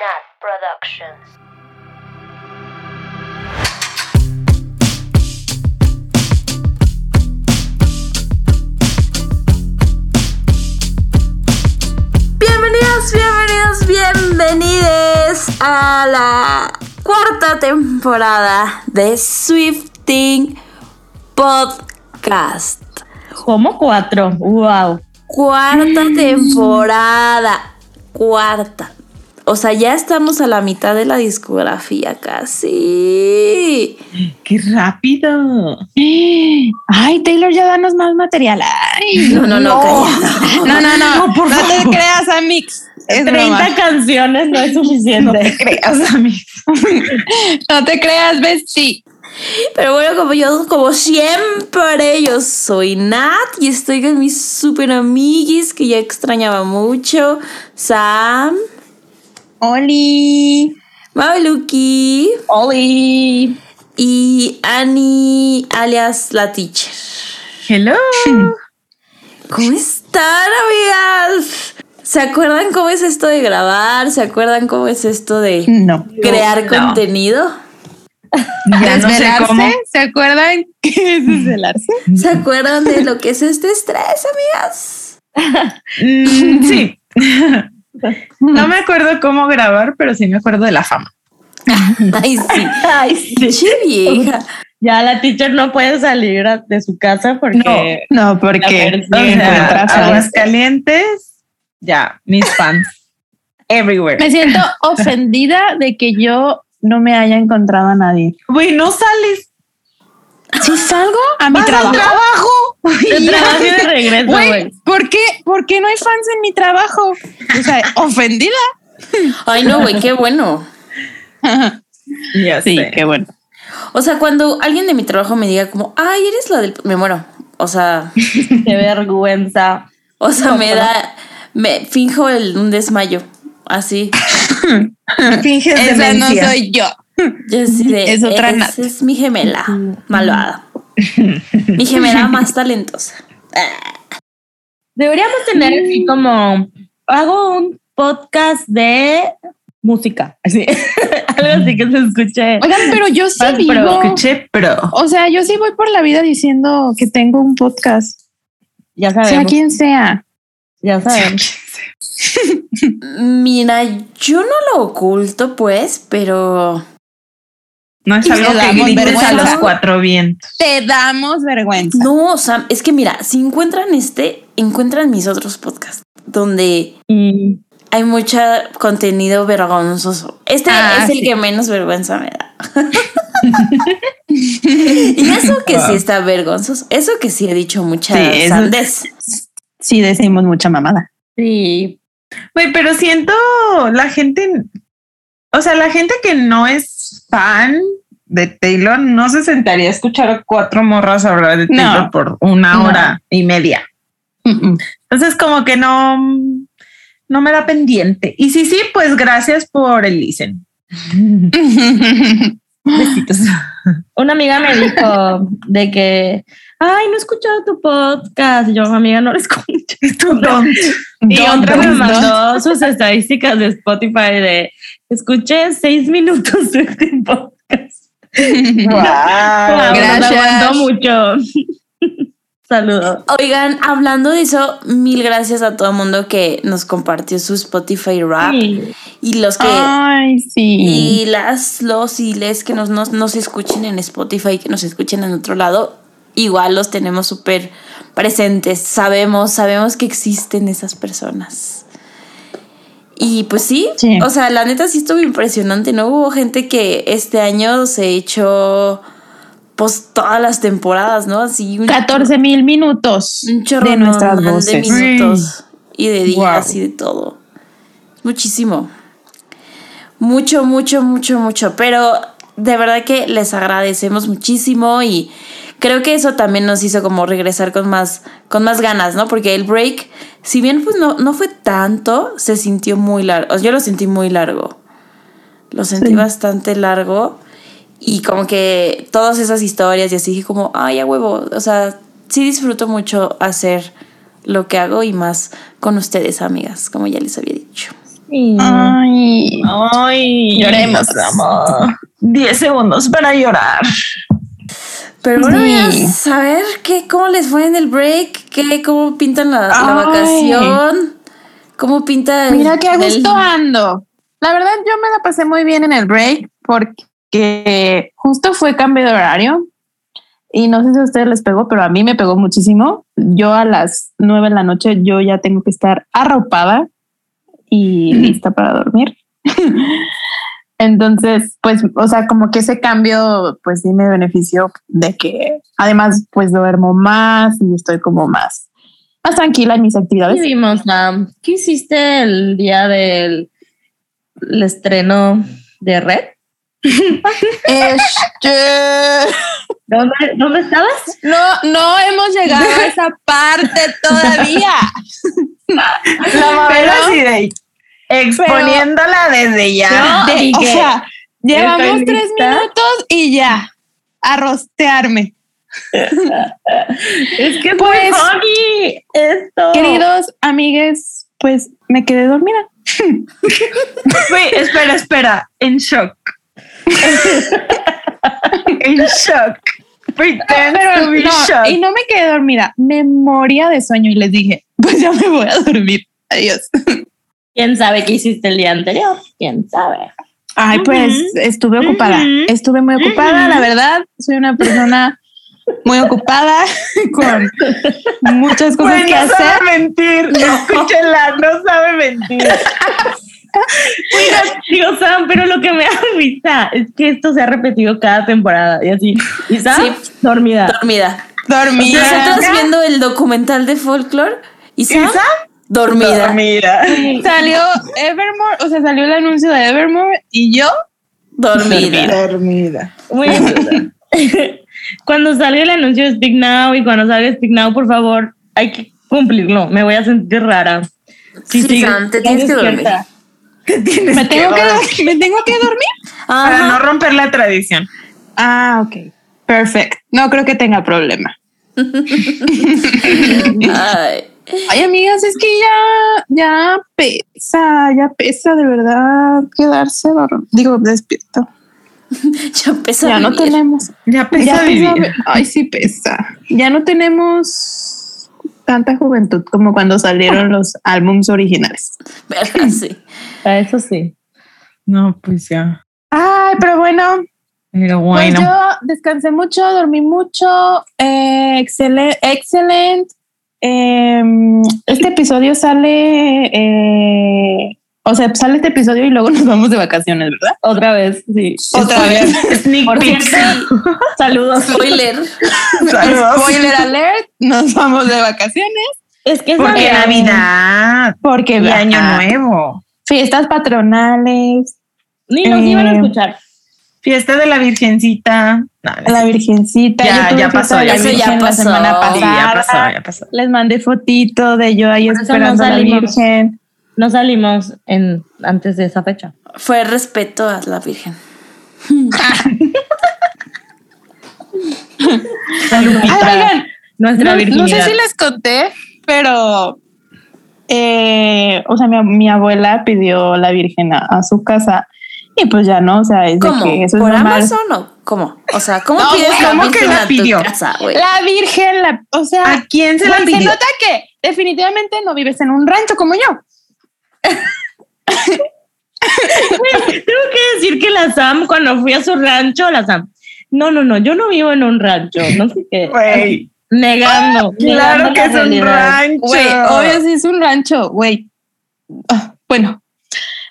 Nat Productions. Bienvenidos, bienvenidos, bienvenidos a la cuarta temporada de Swifting Podcast. Como cuatro. Wow. Cuarta temporada. Cuarta. O sea, ya estamos a la mitad de la discografía casi. Qué rápido. Ay, Taylor, ya danos más material. Ay, No, no, no. No, no, no. No, por te favor. creas, Amix. Es 30 broma. canciones no es suficiente. No te creas, Amix. no te creas, Bestie. Pero bueno, como yo, como siempre, yo soy Nat y estoy con mis super amiguis que ya extrañaba mucho. Sam, Oli. Mabeluki Oli. y Annie, alias la teacher. Hello. ¿Cómo están, amigas? ¿Se acuerdan cómo es esto de grabar? ¿Se acuerdan cómo es esto de No. crear no. contenido? Ya no sé ¿Desvelarse? ¿Se acuerdan qué es desvelarse? ¿Se acuerdan de lo que es este estrés, amigas? Mm, sí. No me acuerdo cómo grabar, pero sí me acuerdo de la fama. Ay, sí. Ay, sí. Vieja. Ya la teacher no puede salir de su casa porque No, la porque persiguen. encuentra fans. Aguascalientes, ya, mis fans. Everywhere. me siento ofendida de que yo no me haya encontrado a nadie. Güey, no sales. Si salgo a mi trabajo. trabajo. Y Ya. ya. de regreso, Güey. ¿por qué, ¿por qué no hay fans en mi trabajo? O sea, ofendida. Ay, no, güey, qué bueno. Ya Sí, sé. qué bueno. O sea, cuando alguien de mi trabajo me diga como, ay, eres la del... Me muero. O sea, Qué vergüenza. o sea, No, me da... Me finjo el, un desmayo. Así. Finges Esa no soy yo. Yo así de... Es otra es mi gemela malvada. mi gemela más talentosa. Deberíamos tener así como hago un podcast de música, así algo así que se escuche. Oigan, pero yo sí vivo. pro. Escuché pro. O sea, yo sí voy por la vida diciendo que tengo un podcast. Ya Sea sabemos. quien sea. Ya sabemos. Mira, yo no lo oculto, pues, pero... No es Y algo que grites a los cuatro vientos. Te damos vergüenza. No, Sam, es que mira, si encuentran este, encuentran mis otros podcasts, donde Y hay mucho contenido vergonzoso. Este Ah, es el sí. que menos vergüenza me da. y eso que sí está vergonzoso. Eso que sí he dicho mucha Sí, eso- sandez. Sí, decimos mucha mamada. Sí. Güey, pero siento la gente, o sea, la gente que no es fan de Taylor no se sentaría a escuchar a cuatro morras hablar de No. Taylor por una No. hora y media. Entonces, como que no, no me da pendiente. Y sí, sí, pues gracias por el listen. Besitos. Una amiga me dijo de que, ay, no he escuchado tu podcast. Y yo, amiga, no lo escucho. Y Don't, otra me don't, mandó sus estadísticas de Spotify de, escuché seis minutos de este podcast. Wow. Wow, Gracias. Aguantó mucho. Saludos. Oigan, hablando de eso, mil gracias a todo el mundo que nos compartió su Spotify rap Sí. y los que Ay, sí. y las los y les que nos, nos, nos escuchen en Spotify, que nos escuchen en otro lado, igual los tenemos súper presentes. Sabemos, sabemos que existen esas personas. Y pues sí, Sí. o sea, la neta sí estuvo impresionante, ¿no? Hubo gente que este año se echó pues todas las temporadas, ¿no? Así un 14 mil minutos un chorro de nuestras de voces. minutos y de días Wow. y de todo. Muchísimo. Mucho, mucho, mucho, mucho. Pero de verdad que les agradecemos muchísimo y creo que eso también nos hizo como regresar con más, con más ganas, ¿no? Porque el break, si bien pues no, no fue tanto, se sintió muy largo. Yo lo sentí muy largo. Lo sentí Sí. bastante largo. Y como que todas esas historias y así dije como, ay, a huevo. O sea, sí disfruto mucho hacer lo que hago y más con ustedes, amigas, como ya les había dicho. Ay, Ay, Lloremos. amor. 10 segundos para llorar. Pero bueno, Sí. a ver ¿qué, cómo les fue en el break, ¿Qué, cómo pintan la, la vacación, cómo pinta el, Mira qué a gusto ando. La verdad, yo me la pasé muy bien en el break porque justo fue cambio de horario. Y no sé si a ustedes les pegó, pero a mí me pegó muchísimo. Yo a las nueve de la noche, yo ya tengo que estar arropada y lista para dormir. Entonces, pues, o sea, como que ese cambio, pues sí me benefició de que además, pues duermo más y estoy como más, más tranquila en mis ¿Qué actividades. vimos, Sam? ¿Qué hiciste el día del el estreno de Red? Este, ¿Dónde, dónde estabas? no, no hemos llegado a esa parte todavía. La así de exponiéndola desde ya. De- ¿y o sea, llevamos ¿Estoy tres lista? minutos y ya a rostearme. Es que Pues- foggy esto. Queridos amigues, pues me quedé dormida. Wait, espera, espera. En shock. en shock. Pretend to be no, shocked. y no me quedé dormida, me moría de sueño y les dije, pues ya me voy a dormir. Adiós. ¿Quién sabe qué hiciste el día anterior? ¿Quién sabe? Ay, pues estuve ocupada. Estuve muy ocupada, la verdad. Soy una persona muy ocupada con muchas cosas Güey, que no hacer. sabe mentir. Escúchenla, no sabe mentir. Digo, Sam, pero lo que me da risa es que esto se ha repetido cada temporada y así. Y Sam, Sí. dormida. dormida. Dormida. Nosotros viendo el documental de folklore y Sam, ¿Y Sam? Dormida. Mira. Salió Evermore, o sea, salió el anuncio de Evermore y yo Dormida. Dormida. Cuando salga el anuncio de Speak Now y cuando salga Speak Now, por favor, hay que cumplirlo. Me voy a sentir rara. Sí, sigue- Sam, te tienes que dormir. me tengo que, me tengo que dormir. Para no romper la tradición. Ah, ok. Perfecto. No creo que tenga problema. Ay. Ay, amigas, es que ya, ya pesa, ya pesa de verdad quedarse dormido. Digo, despierto. Ya pesa ya no tenemos. Ya pesa ya vivir. pesa- ay, sí pesa. Ya no tenemos tanta juventud como cuando salieron los álbums originales. ¿Verdad? Sí. Ah, Eso sí. No, pues ya. Ay, pero bueno, Pero pues bueno. yo descansé mucho, dormí mucho, eh, excelente, excelente. Em, este episodio sale, eh, o sea, sale este episodio y luego nos vamos de vacaciones, ¿verdad? Otra vez, sí. Otra vez. Sneak peek. saludos. Spoiler. Saludos. Spoiler alert, nos vamos de vacaciones Es que es Porque Navidad. Navidad porque y Año Nuevo. fiestas patronales, Ni nos Eh, iban a escuchar. Fiesta de la Virgencita. No, no la Virgencita. Ya, ya pasó, ya Eso ya pasó. ya pasó, ya pasó. Les mandé fotito de yo ahí Por eso no esperando a la salimos. Virgen. No salimos en, antes de esa fecha. Fue respeto a la Virgen. Ay, oigan, Nuestra no, sé si les conté, pero eh, o sea, mi, mi abuela pidió la Virgen a, a su casa y pues ya no, o sea, es de ¿Cómo? que eso es ¿Por normal. Amazon o cómo? O sea, ¿cómo No, pides la ¿cómo que la a tu pidió? casa? La Virgen, la, o sea, ¿A quién se la güey, se pidió? nota que definitivamente no vives en un rancho como yo. Tengo que decir que la Sam, cuando fui a su rancho, la Sam. No, no, no, yo no vivo en un rancho. No sé qué. Güey, Negando. claro negando que es un rancho. Güey, obvio sí es un rancho, güey. Ah, bueno,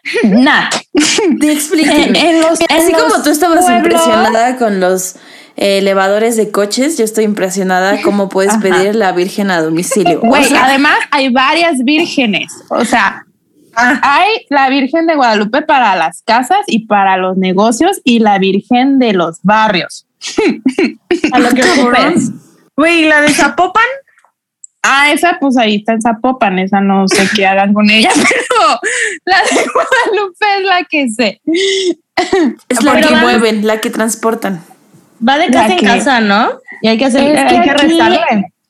nada. En- en los- Así en como los tú estabas pueblos- impresionada con los eh, elevadores de coches, yo estoy impresionada cómo puedes Ajá. pedir la Virgen a domicilio. Güey, O sea, además hay varias vírgenes. O sea, Ah, hay la Virgen de Guadalupe para las casas y para los negocios y la Virgen de los barrios. A lo que. Güey, ¿la de Zapopan? Ah, esa pues ahí está en Zapopan, esa no sé qué hagan con ella, pero la de Guadalupe es la que sé. es la Pero que mueven, la que transportan. Va de casa en casa, ¿no? Y hay que hacer, Es que hay que rezarle.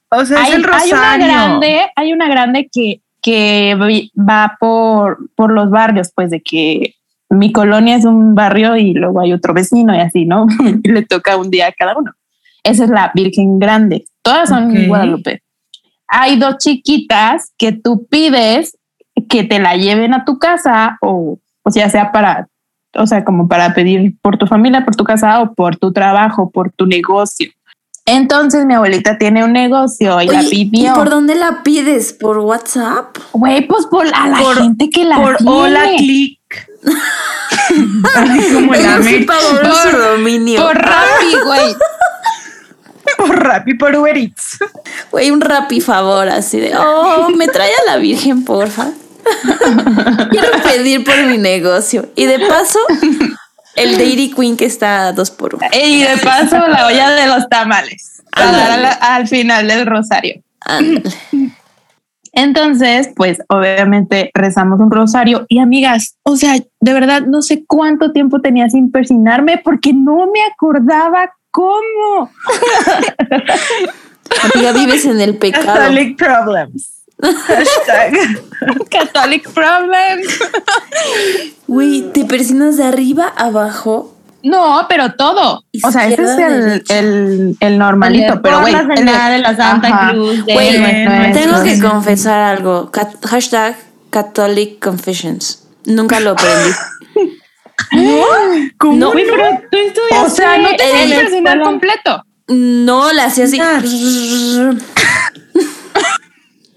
O sea, Hay, es el hay rosario. una grande, hay una grande que, que va por, por los barrios, pues de que mi colonia es un barrio y luego hay otro vecino y así, ¿no? Y le toca un día a cada uno. Esa es la Virgen Grande. Todas son Ok. Guadalupe. Hay dos chiquitas que tú pides que te la lleven a tu casa o, o sea, sea para, o sea, como para pedir por tu familia, por tu casa o por tu trabajo, por tu negocio. Entonces mi abuelita tiene un negocio y la Oye, ¿Y pidió. por dónde la pides? ¿Por WhatsApp? Güey, pues por a la Por- gente que la Por tiene. hola click. Como pagó Por- dominio. Por Rappi, güey. Por Rappi, por Uber Eats. Güey, un rapi favor, así de, oh, me trae a la Virgen, porfa. Quiero pedir por mi negocio. Y de paso, el Dairy Queen que está a dos por uno. Y de paso, la olla de los tamales. Para dar a la- al final del rosario. Entonces, pues obviamente rezamos un rosario y amigas, o sea, de verdad no sé cuánto tiempo tenía sin persinarme porque no me acordaba cómo. Amiga, vives en el pecado. Catholic problems. Hashtag. Catholic problem. Güey, te persinas de arriba a abajo. No, pero todo. O sea, ese es el, el, el normalito, pero güey. el- de la Santa Ajá. Cruz. Güey, tengo que confesar algo. Cat- hashtag Catholic Confessions. Nunca lo aprendí. ¿Cómo No, Güey, pero tú estudiaste O sea, no te persinar escuela- completo. No, la hacía así.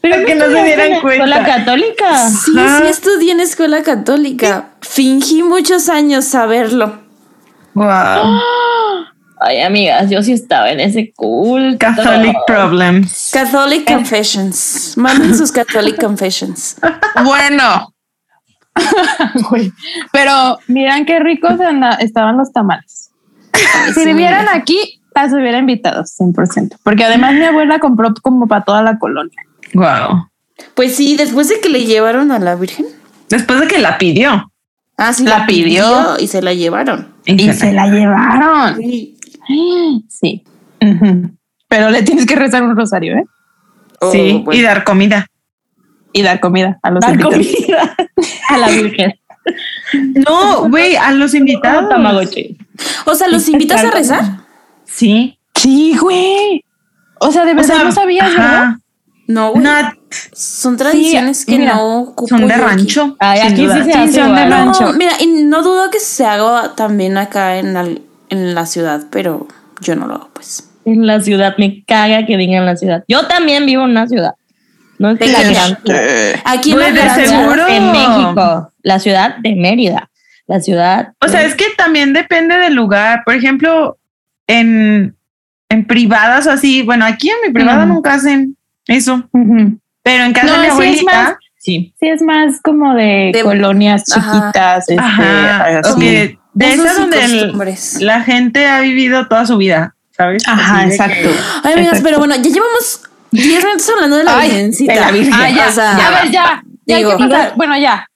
Pero Para que no se dieran en la escuela cuenta. católica. Sí, sí estudié en escuela católica. Fingí muchos años saberlo. Wow. Ay, amigas, yo sí estaba en ese culto. Catholic problems. Catholic Confessions. Manden sus Catholic Confessions. Bueno. Güey. Pero miran qué ricos anda- estaban los tamales. Si vivieran aquí, las hubiera invitado 100%. Porque además mi abuela compró como para toda la colonia. Wow. Pues sí, después de que le llevaron a la Virgen. Después de que la pidió. Ah, sí, La la, pidió. pidió. y se la llevaron. Y se la llevaron. Sí. Sí. Pero le tienes que rezar un rosario, ¿eh? Sí, Oh, bueno. y dar comida. Y dar comida a los Dar invitados. comida a la Virgen. No, güey, a los invitados. Tamagotchi. O sea, ¿los invitas a rezar? Sí. Sí, güey. O sea, de verdad sea, no sabías, ajá. ¿verdad? No, güey. Son tradiciones que mira, no ocupo son de rancho. Ay, aquí duda. sí se Sí, son de rancho. No, mira, y no dudo que se haga también acá en, al- en la ciudad, pero yo no lo hago, pues. En la ciudad, me caga que digan la ciudad. Yo también vivo en una ciudad. No es ¿De la gran. Aquí en la de seguro. En México, la ciudad de Mérida. La ciudad. O sea, es que también depende del lugar. Por ejemplo, en, en privadas o así. Bueno, aquí en mi privada Ujú. nunca hacen eso. Ujú. Pero en casa No, de mi sí es abuelita. más- Sí. Sí, es más como de, De- colonias Ajá. chiquitas. Este, Ajá. así. que de esas donde el- la gente ha vivido toda su vida, ¿sabes? Ajá, Así de exacto. Ay, amigas, Exacto. pero bueno, ya llevamos 10 minutos hablando de la Ay, virgencita. de la Virgen. Ah, ya, O sea, ya, a ver, ya. digo-. Bueno, ya.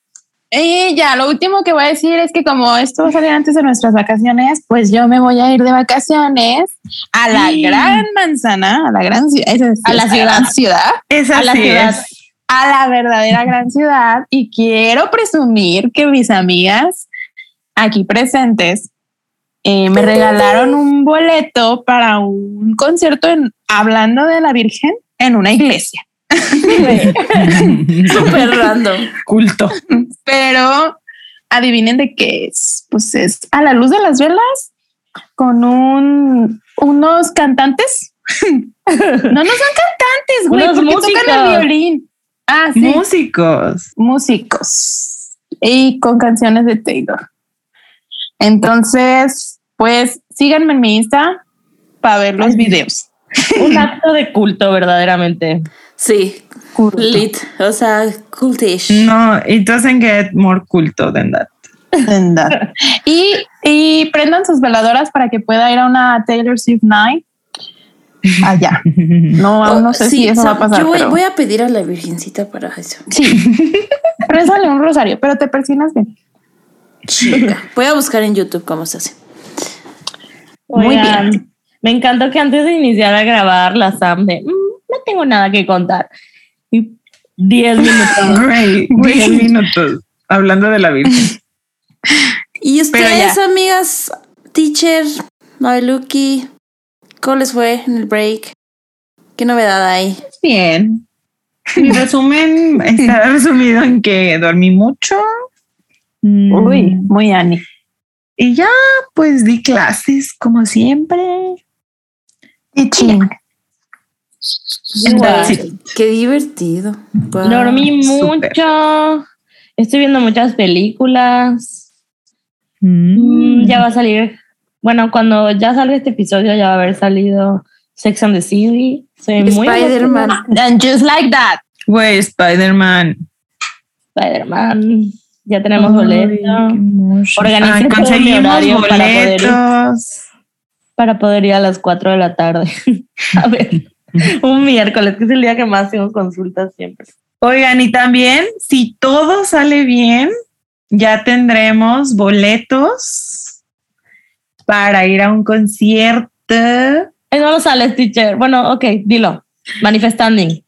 Y ya, lo último que voy a decir es que como esto va a salir antes de nuestras vacaciones, pues yo me voy a ir de vacaciones a la gran manzana, a la gran ciudad, esa es- A la ciudad. gran ciudad, Esa A la ciudad. es. a la verdadera gran ciudad y quiero presumir que mis amigas aquí presentes eh, me regalaron un boleto para un concierto en, hablando de la Virgen en una iglesia. Súper random. Culto. Pero adivinen de qué es. Pues es a la luz de las velas con un unos cantantes. no, no son cantantes, güey, porque tocan el violín. Ah, sí, Músicos. músicos y con canciones de Taylor. Entonces, pues síganme en mi Insta para ver los videos. Un acto de culto, verdaderamente. Sí, lit. O sea, cultish. No, it doesn't get more culto than that. Y, y prendan sus veladoras para que pueda ir a una Taylor Swift Night allá. No, aún no sé Oh, Sí, si eso va a pasar. Yo voy, pero voy a pedir a la virgencita para eso. sí. Rézale un rosario, pero te persinas bien. Chica. Voy a buscar en YouTube cómo se hace. Muy Oigan, bien. Me encantó que antes de iniciar a grabar la Sam de "Mm, no tengo nada que contar. Y 10 minutos. Great. 10 minutos hablando de la Virgen. Y ustedes, amigas, teacher, Mabeluki, ¿cómo les fue en el break? ¿Qué novedad hay? Bien. Mi resumen está resumido en que dormí mucho. Mm, Uy, muy Ani. Y ya, pues di clases como siempre. Teaching. Qué divertido. Wow. Dormí mucho. Estoy viendo muchas películas. Mm. Mm, Ya va a salir. Bueno, cuando ya salga este episodio, ya va a haber salido Sex and the City. Soy muy Spider-Man. And just like that. Güey, Spider-Man. Spider-Man. Ya tenemos Ay, boleto qué emotion. Organicé Ay, todo mi conseguimos horario para poder ir. boletos. Para poder ir a las 4 de la tarde. a ver, un miércoles, que es el día que más tengo consultas siempre. Oigan, y también, si todo sale bien, ya tendremos boletos para ir a un concierto. Ay, no lo sales, teacher. Bueno, ok, dilo. Manifesting.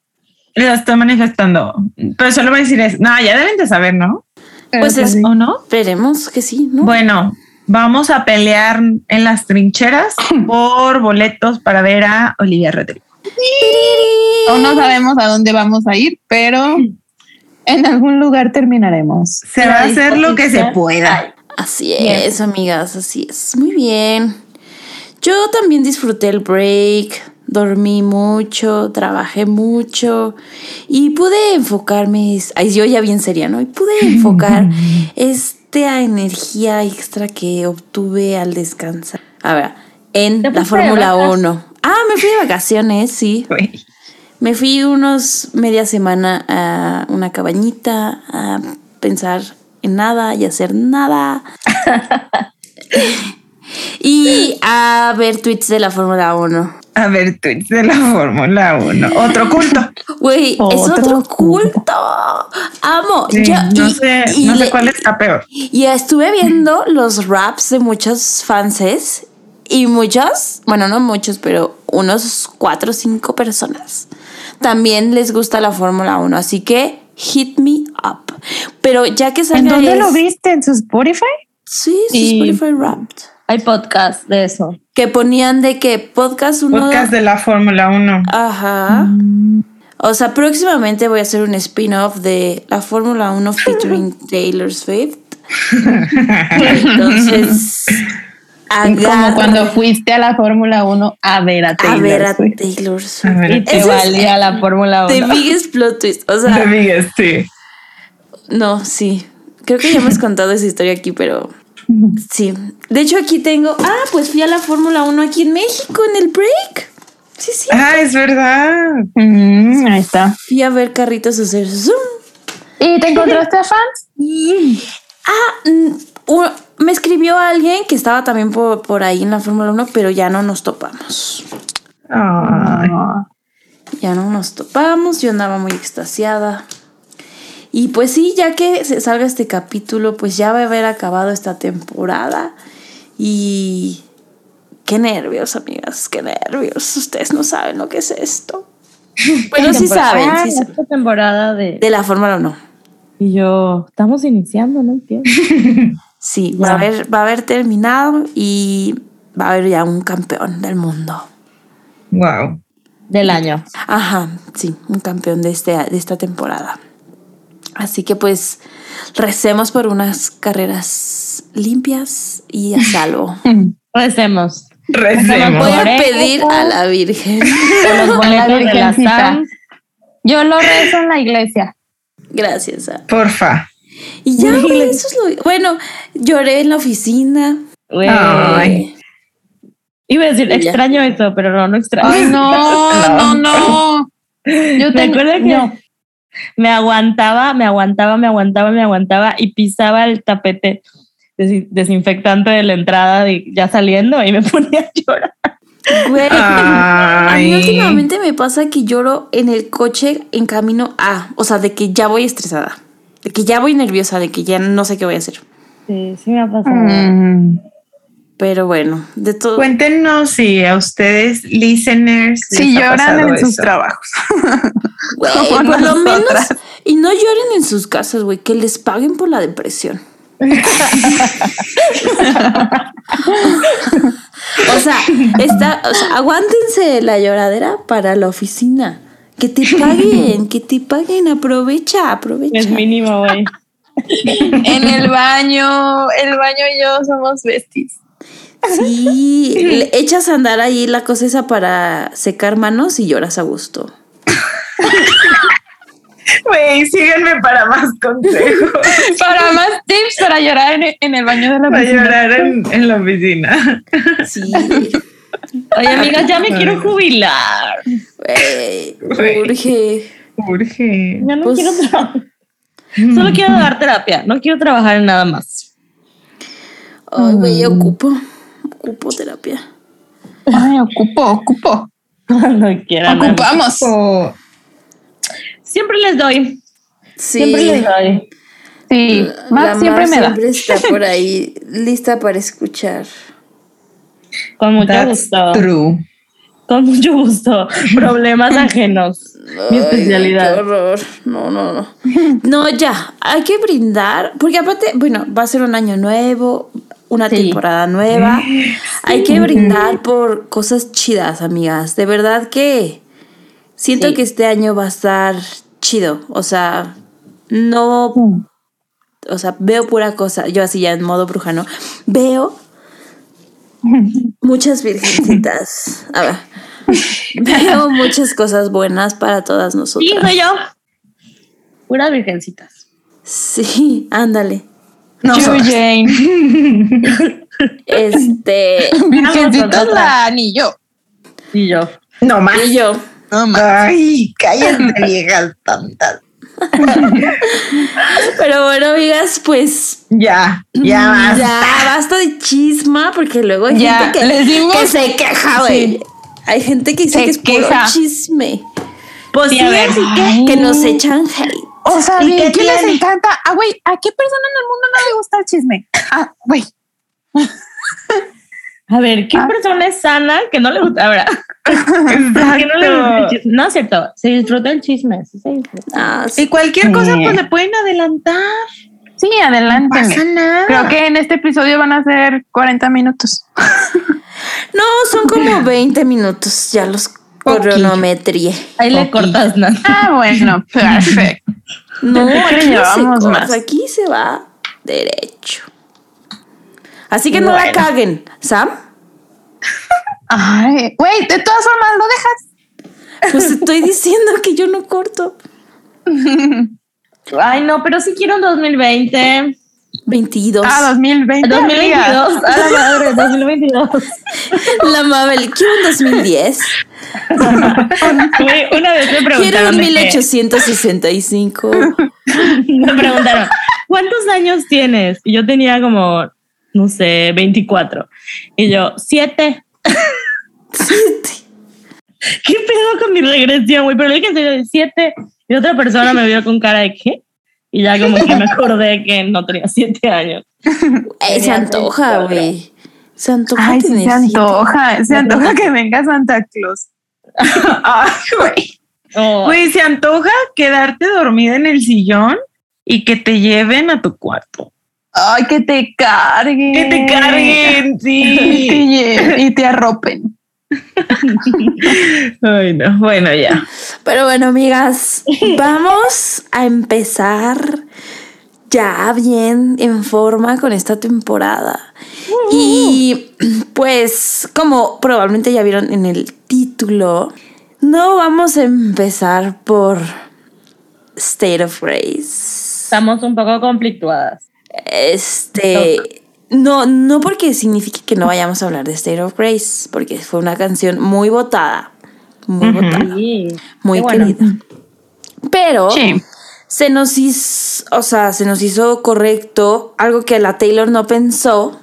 Lo estoy manifestando. Pero solo voy a decir eso. No, ya deben de saber, ¿no? Pues es- ¿O no? Esperemos que sí, ¿no? Bueno, vamos a pelear en las trincheras por boletos para ver a Olivia Rodrigo. Aún no sabemos a dónde vamos a ir, pero en algún lugar terminaremos. Se va a hacer lo que se pueda. Así es, amigas, así es. Muy bien. Yo también disfruté el break, dormí mucho, trabajé mucho y pude enfocarme, ay, yo ya bien seria, ¿no? Y pude enfocar esta energía extra que obtuve al descansar. A ver, en ¿Te la Fórmula vacas? 1. Ah, me fui de vacaciones, sí. Me fui unos media semana a una cabañita a pensar en nada y hacer nada. y a ver tweets de la Fórmula 1. A ver, tweets de la Fórmula 1. Otro culto. Güey, es Otro culto. Amo. Sí, Yo- no y- sé, y no sé le- cuál está peor. Y estuve viendo los raps de muchos fanses y muchos, bueno, no muchos, pero unos cuatro o cinco personas. También les gusta la Fórmula 1, así que hit me up. Pero ya que ¿En salga dónde es- lo viste? ¿En su Spotify? Sí, su Y- Spotify Wrapped. Hay podcast de eso. Que ponían de que podcast uno. Podcast de la Fórmula 1. Ajá. O sea, próximamente voy a hacer un spin-off de la Fórmula 1 featuring Taylor Swift. Entonces, Como cuando fuiste a la Fórmula 1 a ver a a Taylor ver a Swift. Taylor A Swift. ver, Y te es valía la Fórmula 1. The biggest plot twist. O The sea, biggest, sí. no, sí. Creo que ya hemos contado esa historia aquí, pero sí. De hecho, aquí tengo. Ah, pues fui a la Fórmula 1 aquí en México en el break. Sí, sí. Ah, es verdad. Mm, ahí está. Fui a ver carritos hacer zoom. ¿Y te encontraste a fans? Ah, mm, me escribió alguien que estaba también por, por ahí en la Fórmula 1, pero ya no nos topamos. Ay. Ya no nos topamos, yo andaba muy extasiada. Y pues sí, ya que se salga este capítulo, pues ya va a haber acabado esta temporada. Y qué nervios, amigas, qué nervios. Ustedes no saben lo que es esto. Pero sí saben, Ah, sí saben. esta temporada de... De la Fórmula 1. Y yo, estamos iniciando, ¿no? Sí, va a, haber, va a haber terminado y va a haber ya un campeón del mundo. Wow. Del año. Ajá, sí, un campeón de, este, de esta temporada. Así que pues recemos por unas carreras limpias y a salvo. Recemos. Recemos. Voy a pedir a la Virgen. Los boletos de la Virgencita. Yo lo rezo en la iglesia. Gracias. a- Porfa. Y ya, güey, eso es lo... Bueno, lloré en la oficina. Güey. Ay. Iba a decir, Ya. extraño eso, pero no, no extraño. Ay, no, no, no. Yo Me tengo- acuerdo que no. Me aguantaba, me aguantaba, me aguantaba, me aguantaba y pisaba el tapete desi- desinfectante de la entrada de- ya saliendo y me ponía a llorar. Güey, a mí últimamente me pasa que lloro en el coche en camino a... O sea, de que ya voy estresada. De que ya voy nerviosa, de que ya no sé qué voy a hacer. Sí, sí me ha pasado. Mm. Pero bueno, de todo... Cuéntenos si a ustedes, listeners, Si lloran en sus trabajos. Por lo menos. Y no lloren en sus casas, güey. Que les paguen por la depresión. O sea, está, o sea, aguántense la lloradera para la oficina. Que te paguen, que te paguen, aprovecha, aprovecha. Es mínimo, güey. En el baño, el baño y yo somos besties. Sí, le echas a andar ahí la cosa esa para secar manos y lloras a gusto. Güey, síganme para más consejos. Para más tips para llorar en, en el baño de la Para oficina. llorar en, en la oficina. Sí, Oye, amigas, ya me quiero jubilar. güey, urge. Urge. Ya no Pues- quiero trabajar. Solo quiero dar terapia. No quiero trabajar en nada más. Ay, güey, ocupo, ocupo terapia. Ay, ocupo, ocupo. Cuando quieran. Ocupamos. Siempre les doy. Sí, Siempre les doy. Sí, la Max siempre Mar me da. siempre está por ahí, lista para escuchar. Con mucho That's gusto. true. Con mucho gusto. Problemas ajenos. Mi especialidad. Qué horror. No, no, no. No, ya. Hay que brindar. Porque aparte, bueno, va a ser un año nuevo, una Sí. temporada nueva. Hay que brindar por cosas chidas, amigas. De verdad que siento Sí. que este año va a estar chido. O sea, no. O sea, veo pura cosa. Yo así ya en modo bruja, ¿no? Veo muchas virgencitas. A ver. Veo muchas cosas buenas para todas Sí, nosotras. soy yo. Puras virgencitas. Sí, ándale. Yo, Jane. Este. Virgencita es la anillo. Y yo. No más. Y yo. No más. Ay, cállate, viejas tontas. Pero bueno, amigas, pues. Ya, ya basta. Ya, basta de chisma, porque luego hay Ya, gente que, les dimos- que se queja, güey. Hay gente que dice Se que es puro queja. chisme. Pues Sí, sí, a ver. así que, que nos echan hate. O sea, ¿Y qué ¿qué les tiene? encanta? Ah, güey, ¿a qué persona en el mundo no le gusta el chisme? Ah, güey. A ver, ¿qué Ah. persona es sana que no le gusta? A ver, que no le gusta el chisme? No es cierto. Se disfruta el chisme. Sí, se disfruta. Ah, Y sí. cualquier cosa, pues le pueden adelantar. Sí, adelante. No pasa nada. Creo que en este episodio van a ser 40 minutos. No, son como 20 minutos. Ya los cronometrié. Ahí le cortas nada. Ah, bueno, perfecto. No, aquí le no se más. Aquí se va derecho. Así que no la caguen, ¿Sam? Ay, güey, de todas formas, ¿lo dejas? Pues estoy diciendo que yo no corto. Ay, no, pero sí quiero un 2020. 22. Ah, 2020. amiga. 2022. A la madre, 2022. La Mabel, quiero un 2010. Güey, Una vez me Quiero preguntaron. un de que- 1865. me preguntaron, ¿cuántos años tienes? Y yo tenía como, no sé, 24. Y yo, siete. ¿Qué pedo con mi regresión, güey? Pero le dije en serio, siete. Y otra persona me vio con cara de ¿qué? Y ya como que me acordé que no tenía siete años. Eh, se antoja, 24. güey. Se antoja Ay, sí, tener se siete. antoja, se antoja que venga Santa Claus. Ay, güey. Oh, Güey, se antoja quedarte dormida en el sillón y que te lleven a tu cuarto. Ay, que te carguen. Que te carguen, Y te, sí. y te arropen. Ay, no. Bueno, ya. Pero bueno, amigas, vamos a empezar ya bien en forma con esta temporada. Y pues, como probablemente ya vieron en el título, no vamos a empezar por State of Grace. estamos un poco conflictuadas. Este. No, no porque signifique que no vayamos a hablar de State of Grace, porque fue una canción muy votada. Muy votada. Sí. Muy Qué bueno. querida. Pero Sí. se nos hizo, o sea, se nos hizo correcto algo que la Taylor no pensó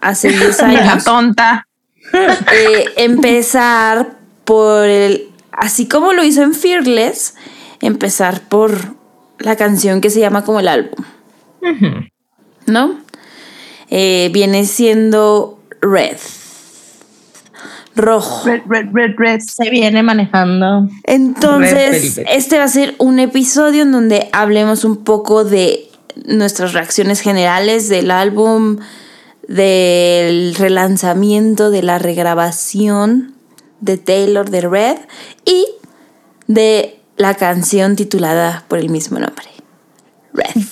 hace 10 La años. tonta. eh, empezar por el, así como lo hizo en Fearless, empezar por la canción que se llama como el álbum. ¿No? Eh, viene siendo Red. Rojo. Red, red, red, red. Se viene manejando. Entonces, Red este va a ser un episodio en donde hablemos un poco de nuestras reacciones generales del álbum, del relanzamiento, de la regrabación de Taylor de Red y de la canción titulada por el mismo nombre, Red.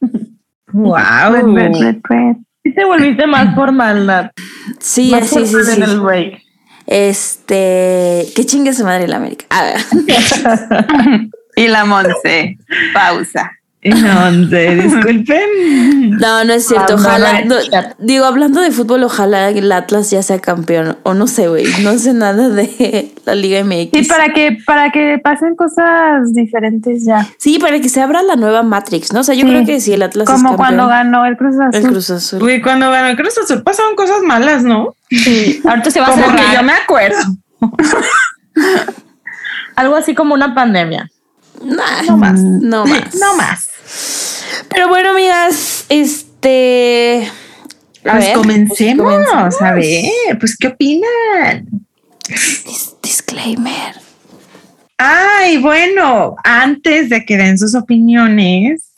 Wow. Red, red, red, red. Sí te volviste más formal, Nat. Sí, Más sí, sí, formal sí. en el break. Este, que chingue su madre la América. A ver. Y la Monse. Pausa. No, sé, disculpen. No, no es cierto. Ah, Ojalá, no, digo, hablando de fútbol, ojalá el Atlas ya sea campeón. O no sé, güey. No sé nada de la Liga MX. Sí, para que, para que pasen cosas diferentes ya. Sí, para que se abra la nueva Matrix, ¿no? O sea, yo Sí. creo que si el Atlas es Como campeón, cuando ganó el Cruz Azul. el Cruz Azul. Güey, cuando ganó el Cruz Azul pasaron cosas malas, ¿no? Sí, ahorita se va a Como cerrar. que yo me acuerdo. Algo así como una pandemia. Nah, No más. No más. No más. Pero bueno, amigas, este. a Pues ver, comencemos. pues comencemos. A ver, pues, ¿qué opinan? Dis- disclaimer. Ay, bueno, antes de que den sus opiniones,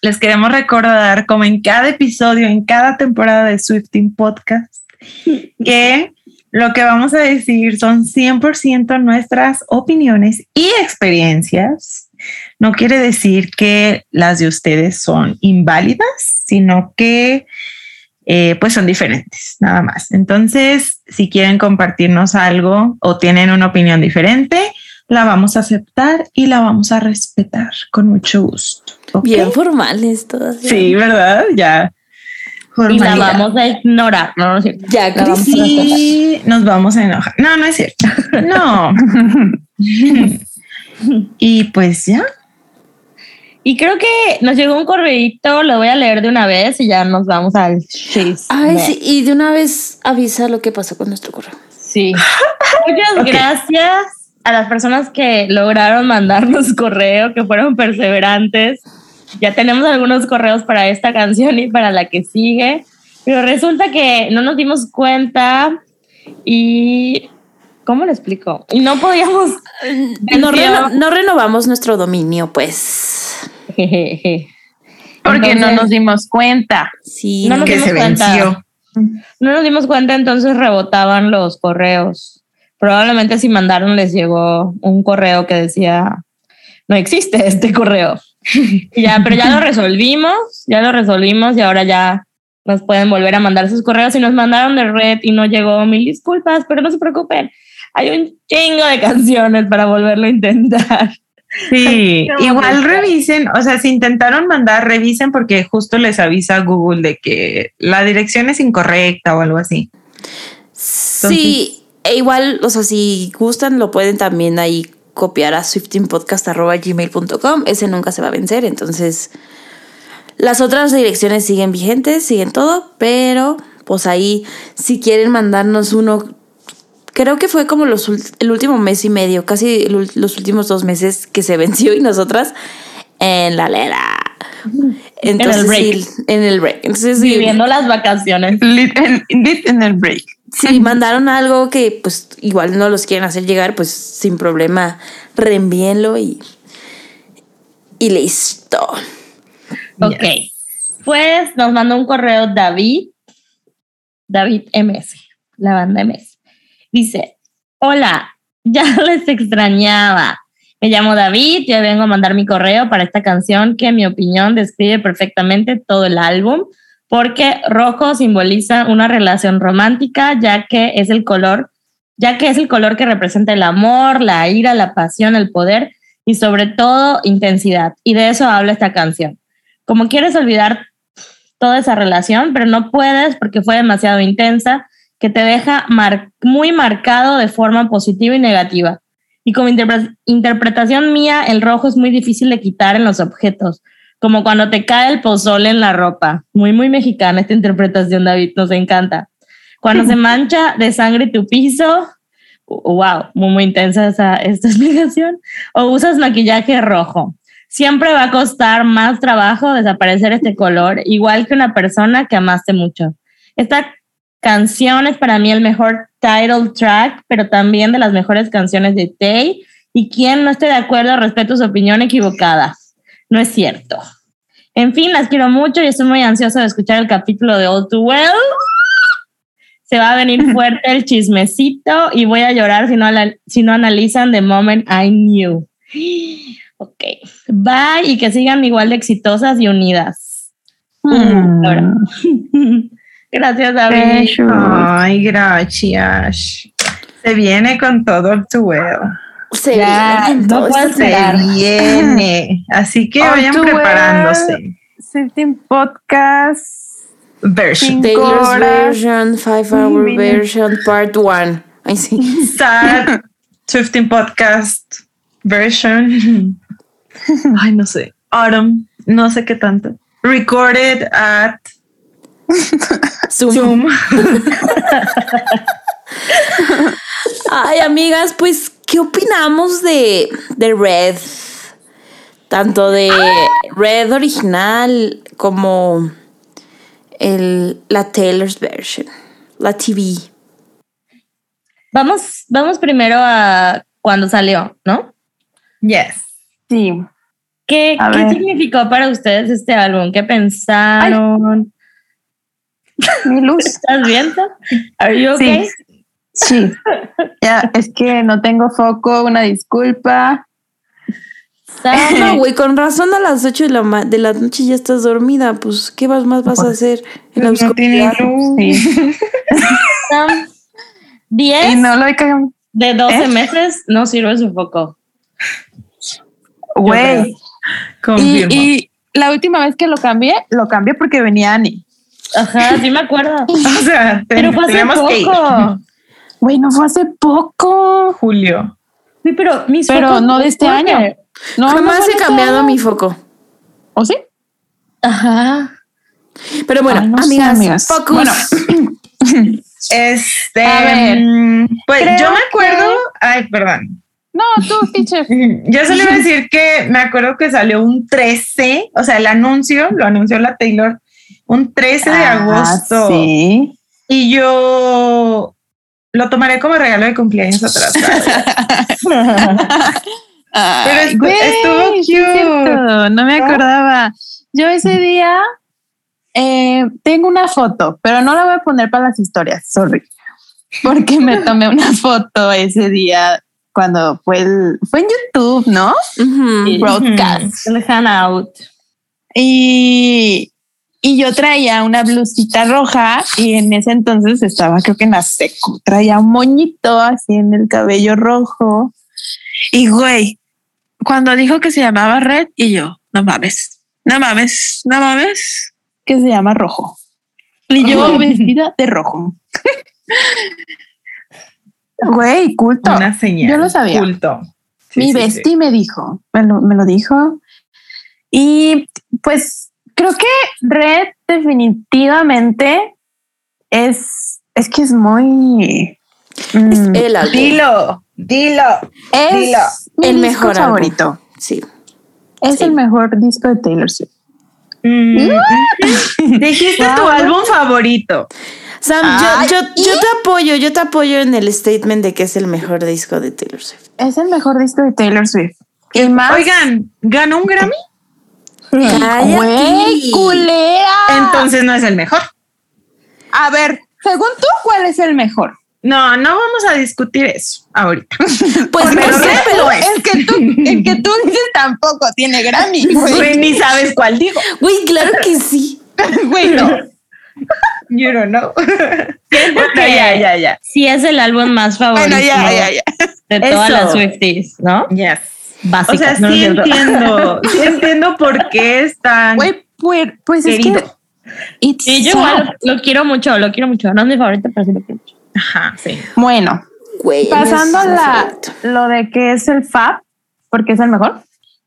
les queremos recordar, como en cada episodio, en cada temporada de Swifting Podcast, que lo que vamos a decir son 100% nuestras opiniones y experiencias. No quiere decir que las de ustedes son inválidas, sino que eh, pues son diferentes, nada más. Entonces, si quieren compartirnos algo o tienen una opinión diferente, la vamos a aceptar y la vamos a respetar con mucho gusto. ¿ok? Bien formales todas. Sí, ¿verdad? Ya. Y la vamos a ignorar. No, no es cierto. Ya, La vamos a Sí, nos vamos a enojar. No, no es cierto. No. y pues ya. Y creo que nos llegó un correíto, lo voy a leer de una vez y ya nos vamos al chisme. Ay, sí, y de una vez avisa lo que pasó con nuestro correo. Sí. Muchas gracias a las personas que lograron mandarnos correo, que fueron perseverantes. Ya tenemos algunos correos para esta canción y para la que sigue, pero resulta que no nos dimos cuenta y... ¿Cómo lo explico? Y no podíamos... No, reno- no renovamos nuestro dominio, pues. Jejeje. Porque no nos dimos cuenta. Sí, No nos Que dimos se cuenta. venció. No nos dimos cuenta, entonces rebotaban los correos. Probablemente si mandaron les llegó un correo que decía, no existe este correo. Ya, pero ya lo resolvimos, ya lo resolvimos y ahora ya nos pueden volver a mandar sus correos. Y nos mandaron de red y no llegó, mil disculpas, pero no se preocupen. Hay un chingo de canciones para volverlo a intentar. Sí, igual revisen, o sea, si intentaron mandar, revisen porque justo les avisa Google de que la dirección es incorrecta o algo así. Sí, e igual, o sea, si gustan, lo pueden también ahí copiar a swiftingpodcast.gmail.com. Ese nunca se va a vencer, entonces las otras direcciones siguen vigentes, siguen todo, pero pues ahí, si quieren mandarnos uno, creo que fue como los, el último mes y medio, casi el los últimos dos meses que se venció y nosotras en la lera. Entonces, break. sí, en el break. Entonces, sí, Viviendo las vacaciones. Lit en, lit en el break. Si mandaron algo que pues igual no los quieren hacer llegar, pues sin problema reenvíenlo y, y listo. Ok. Pues nos mandó un correo David, David MS, la banda MS. Dice, hola, ya les extrañaba. Me llamo David y hoy vengo a mandar mi correo para esta canción que en mi opinión describe perfectamente todo el álbum porque rojo simboliza una relación romántica ya que es el color, ya que es el color que representa el amor, la ira, la pasión, el poder y sobre todo intensidad. Y de eso habla esta canción como quieres olvidar toda esa relación, pero no puedes porque fue demasiado intensa, que te deja muy marcado de forma positiva y negativa. Y como interpre- interpretación mía, el rojo es muy difícil de quitar en los objetos, como cuando te cae el pozole en la ropa. Muy, muy mexicana esta interpretación, David, nos encanta. Cuando se mancha de sangre tu piso, wow, muy, muy intensa esa, esta explicación, o usas maquillaje rojo. Siempre va a costar más trabajo desaparecer este color, igual que una persona que amaste mucho. Esta canción es para mí el mejor title track, pero también de las mejores canciones de Tay. Y quien no esté de acuerdo, respeto su opinión equivocada. No es cierto. En fin, las quiero mucho y estoy muy ansiosa de escuchar el capítulo de All Too Well. Se va a venir fuerte el chismecito y voy a llorar si no, si no analizan The Moment I Knew. Ok, bye y que sigan igual de exitosas y unidas. Mm. Gracias, David. Ay, gracias. Se viene con todo el well. Se Ya, viene no. Se. Así que All vayan preparándose. Sifting Podcast. Version. Taylor's horas. version, five hour version, part one. Ay, sí. Sad 15 Podcast version. Ay, no sé. Autumn. No sé qué tanto. Recorded at Zoom. Zoom. Ay, amigas, pues, ¿qué opinamos de, de Red? Tanto de Red original como el, la Taylor's version, la TV. Vamos, vamos primero a cuando salió, ¿no? Yes. Sí. ¿Qué, ¿qué significó para ustedes este álbum? ¿Qué pensaron? Mi luz. ¿Estás viendo? Are you okay? Sí. Ya, es que no tengo foco, una disculpa. Sam, No, güey, con razón a las 8 de la, ma- de la noche ya estás dormida. Pues, ¿qué más, más vas a hacer en la Pues no tiene oscuridad? luz. Sí. Sam, Y 10 no lo he cagado. de 12 ¿Eh? meses no sirve su foco. Güey. Y, Confirmo. y la última vez que lo cambié, lo cambié porque venía Ani. Ajá, sí me acuerdo. o sea, ten- Pero que ir. poco. Güey, no fue hace poco. Julio. Sí, pero mis Pero focos no de este año. de- No, Jamás no he de cambiado todo. mi foco. ¿O sí? Ajá. Pero bueno, Ay, no sé, amigas, amigas. focus. Bueno. Este. A ver, mm, pues yo me acuerdo. Ay, perdón. No, tú, teacher. Yo solo iba a decir que me acuerdo que salió un 13, o sea, el anuncio lo anunció la Taylor un 13 de Ah, agosto. Sí. Y yo lo tomaré como regalo de cumpleaños atrasado. Pero estu- estuvo cute. no me acordaba. Yo ese día eh, tengo una foto, pero no la voy a poner para las historias, sorry. Porque me tomé una foto ese día cuando fue el, fue en YouTube, ¿no? Ujú. Broadcast. El hangout. Y, y yo traía una blusita roja y en ese entonces estaba creo que en la seco, traía un moñito así en el cabello rojo. Y güey, cuando dijo que se llamaba Red y yo, no mames, no mames, no mames, que se llama rojo. Y yo vestida de rojo. Güey, culto. Una señal. Yo lo sabía. Culto. Sí, Mi sí, sí. bestie me dijo, me lo, me lo dijo. Y pues creo que Red definitivamente es, es que es muy... mm, El álbum. Dilo, dilo. es dilo. mi El mejor álbum. favorito. Sí. Es Sí. el mejor disco de Taylor Swift. Mm. Dijiste tu álbum favorito. Sam, yo, yo, yo te apoyo, yo te apoyo en el statement de que es el mejor disco de Taylor Swift. Es el mejor disco de Taylor Swift. Y más... Oigan, ¿ganó un Grammy? Cállate. culera. Entonces no es el mejor. A ver, según tú, ¿cuál es el mejor? No, no vamos a discutir eso ahorita. Pues no Pero sé, pero, es. El que tú, el que tú dices tampoco tiene Grammy, güey. Güey, ni sabes cuál digo. güey, claro que sí. Güey, no. You don't know. Bueno, ya, ya, ya. sí es el álbum más favorito Bueno, ya, ya, ya. de todas Eso. las Swifties, ¿no? Yes. Básicas. O sea, ¿no? sí entiendo. Sí entiendo por qué es tan Güey, pues, pues es que Sí, yo igual lo, lo quiero mucho, lo quiero mucho. No es mi favorito, pero sí lo quiero mucho. Ajá, sí. Bueno, Güey, pasando no la, lo de que es el Fab, porque es el mejor,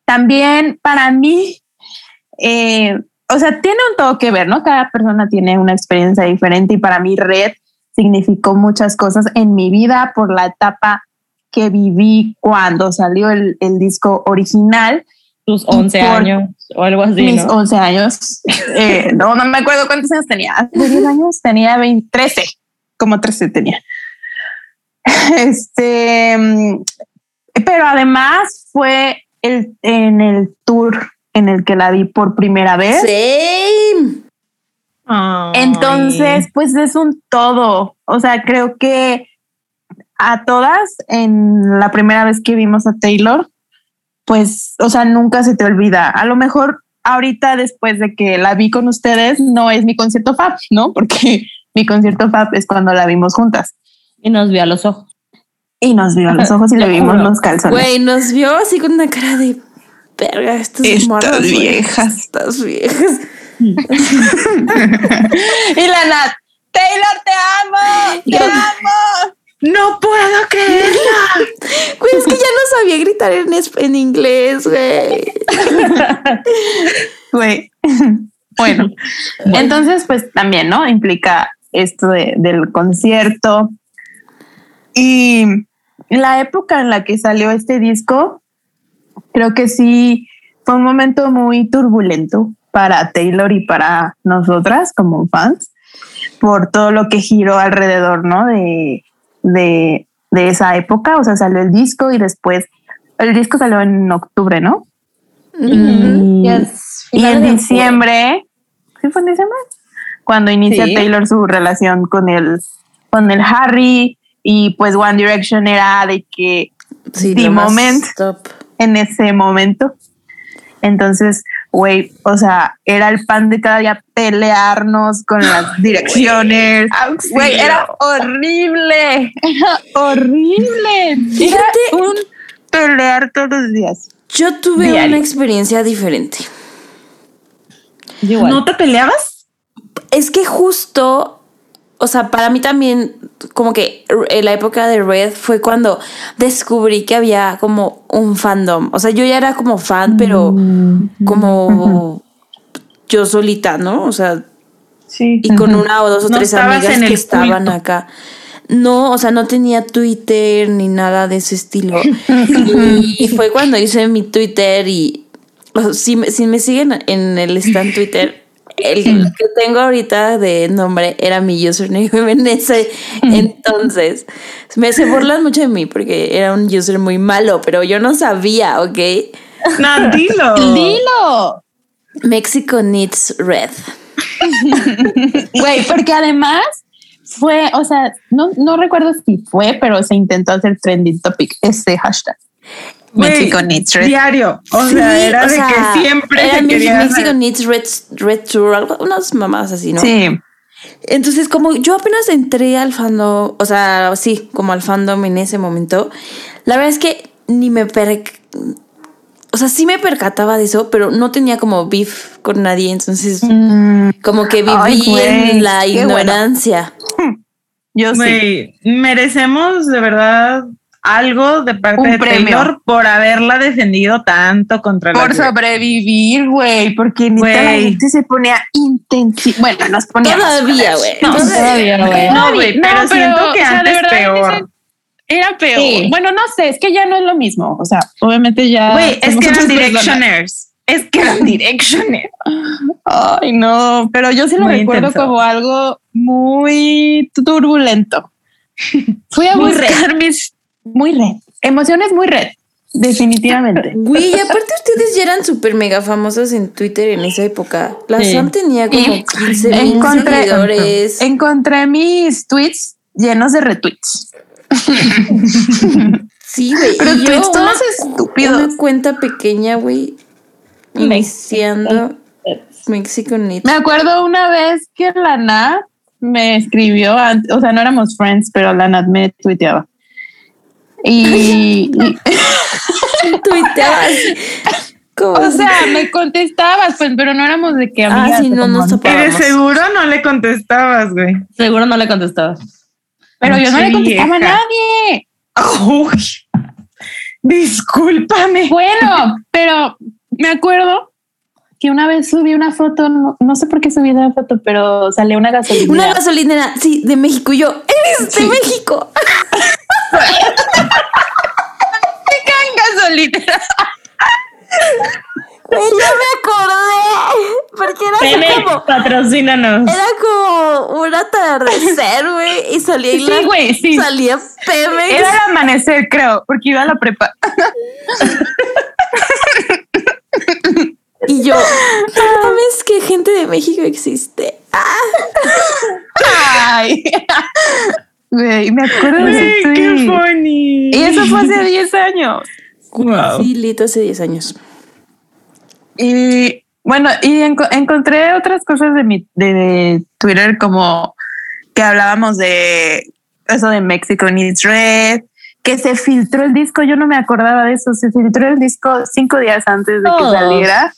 también para mí, eh, o sea, tiene un todo que ver, ¿no? Cada persona tiene una experiencia diferente y para mí Red significó muchas cosas en mi vida por la etapa que viví cuando salió el, el disco original, Tus 11 por- años o algo así, mis ¿no? 11 años. Eh, no, no me acuerdo cuántos años tenía. Hace 10 años tenía 20, 13, como 13 tenía. Este, pero además fue el, en el tour en el que la vi por primera vez. Same. Entonces, pues es un todo. O sea, creo que a todas en la primera vez que vimos a Taylor, pues, o sea, nunca se te olvida. A lo mejor ahorita después de que la vi con ustedes, no es mi concierto Fab, ¿no? Porque mi concierto Fab es cuando la vimos juntas. Y nos vio a los ojos. Y nos vio a los ojos y le vimos los calzones. Güey, nos vio así con una cara de verga, estas, Estas viejas. Estas viejas. y la Nat, Taylor, te amo, te amo. No puedo creerla. Güey, es que ya no sabía gritar en, en inglés, güey. Güey. Bueno, entonces pues también, ¿no? Implica esto de- del concierto. Y la época en la que salió este disco, creo que sí fue un momento muy turbulento para Taylor y para nosotras como fans, por todo lo que giró alrededor, ¿no? De, de, de esa época, o sea, salió el disco y después, el disco salió en octubre, ¿no? Y- Yes, y finales en diciembre, ¿sí fue en diciembre? Cuando inicia Sí. Taylor su relación con el, con el Harry y pues One Direction era de que Sí, The moment. en ese momento. Entonces, güey, o sea, era el pan de cada día pelearnos con las direcciones. Güey, era horrible, era horrible. Era Fíjate. un pelear todos los días. Yo tuve Diario. una experiencia diferente. Igual. ¿No te peleabas? Es que justo, o sea, para mí también, como que r- la época de Red fue cuando descubrí que había como un fandom. O sea, yo ya era como fan, pero como yo solita, ¿no? O sea, Sí. y con una o dos o No tres amigas en que estaban culto. acá. No, o sea, no tenía Twitter ni nada de ese estilo. y, y fue cuando hice mi Twitter y o sea, si, me- si me siguen en el stand Twitter, el que tengo ahorita de nombre era mi username en ese entonces. Me se burlan mucho de mí porque era un user muy malo, pero yo no sabía, ¿ok? No, dilo. Dilo. Mexico needs red. Güey, porque además fue, o sea, no, no recuerdo si fue, pero se intentó hacer trending topic ese hashtag. Mexico needs red. Diario. O sea, era o de sea, que siempre era se quería Mexico hacer. needs red, red tour, algo, unas mamás así, ¿no? Sí. Entonces, como yo apenas entré al fandom, o sea, sí, como al fandom en ese momento, la verdad es que ni me per... O sea, sí me percataba de eso, pero no tenía como beef con nadie, entonces como que viví Ay, güey, en la bueno. ignorancia. Yo sí. Merecemos de verdad algo de parte Un de premio. Taylor por haberla defendido tanto contra la Por sobrevivir, güey, porque neta la gente se ponía intensi. Bueno, nos poníamos. Todavía, güey. No, todavía. Güey. No, güey, pero, No, pero, siento que o sea, antes peor. Era peor. Sí. Bueno, no sé, es que ya no es lo mismo. O sea, obviamente ya. Güey, es que eran directioners. Es que eran directioners. Ay, no, pero yo sí lo Muy recuerdo intenso. como algo muy turbulento. Fui a Muy buscar mis. Muy red. Emociones muy red. Definitivamente. Güey, y aparte ustedes ya eran súper mega famosas en Twitter en esa época. La Sí. Sam tenía como Y 15 mil encontré, seguidores. encontré mis tweets llenos de retweets. Sí, güey. Pero y yo tweets una- todos estúpidos. Una cuenta pequeña, güey, iniciando Mexico Needs. Me acuerdo una vez que la Nat me escribió, o sea, no éramos friends, pero la Nat me tuiteaba. Y, y- Tuiteaba así. Como- o sea, me contestabas, pues, pero no éramos de que Ah, amigas. sí, no nos Y amigas. de Vamos. seguro no le contestabas, güey. Seguro no le contestaba. Pero yo no le contestaba a nadie. Uy, discúlpame. Bueno, pero me acuerdo que una vez subí una foto, no, no sé por qué subí la foto, pero salió una gasolina. Una gasolinera, sí, de México. Y yo, eres de México. gasolinera. Güey, ya me acordé. Porque era Pemex, como. patrocínanos. Era como un atardecer, güey. Y salía y Sí, la- güey, sí. Salía Pemex. Era el amanecer, creo, porque iba a la prepa. Y yo, no mames que gente de México existe. Ay. Güey, me acuerdo de Güey, ese qué tweet. funny. Y eso fue hace 10 años. Wow. Sí, Lito hace 10 años. Y bueno, y enco- encontré otras cosas de mi de, de Twitter como que hablábamos de eso de Mexico Needs Red, que se filtró el disco, yo no me acordaba de eso, se filtró el disco cinco días antes de que Todos. saliera.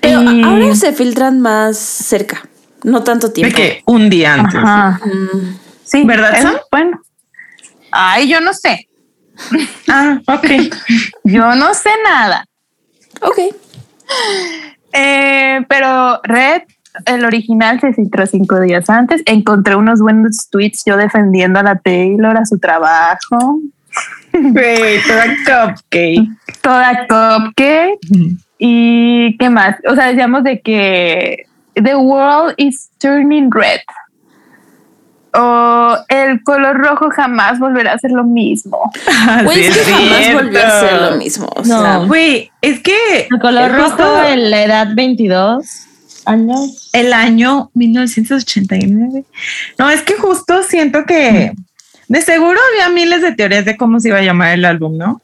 Pero Y- ahora se filtran más cerca, no tanto De tiempo. que un día antes. Ajá. Mm, Sí, ¿Verdad, Sam? Bueno. Ay, yo no sé. Ah, ok. Yo no sé nada. ok. Eh, pero Red, el original se filtró cinco días antes. Encontré unos buenos tweets yo defendiendo a la Taylor, a su trabajo. Güey, toda cupcake. Toda cupcake. ¿Y qué más? O sea, decíamos de que the world is turning red. O el color rojo jamás volverá a ser lo mismo. Güey, Sí, es que jamás volvió a ser lo mismo. O No. Güey, es que El color rojo en la edad 22 años. el año 1989. No, es que justo siento que de seguro había miles de teorías de cómo se iba a llamar el álbum, ¿no?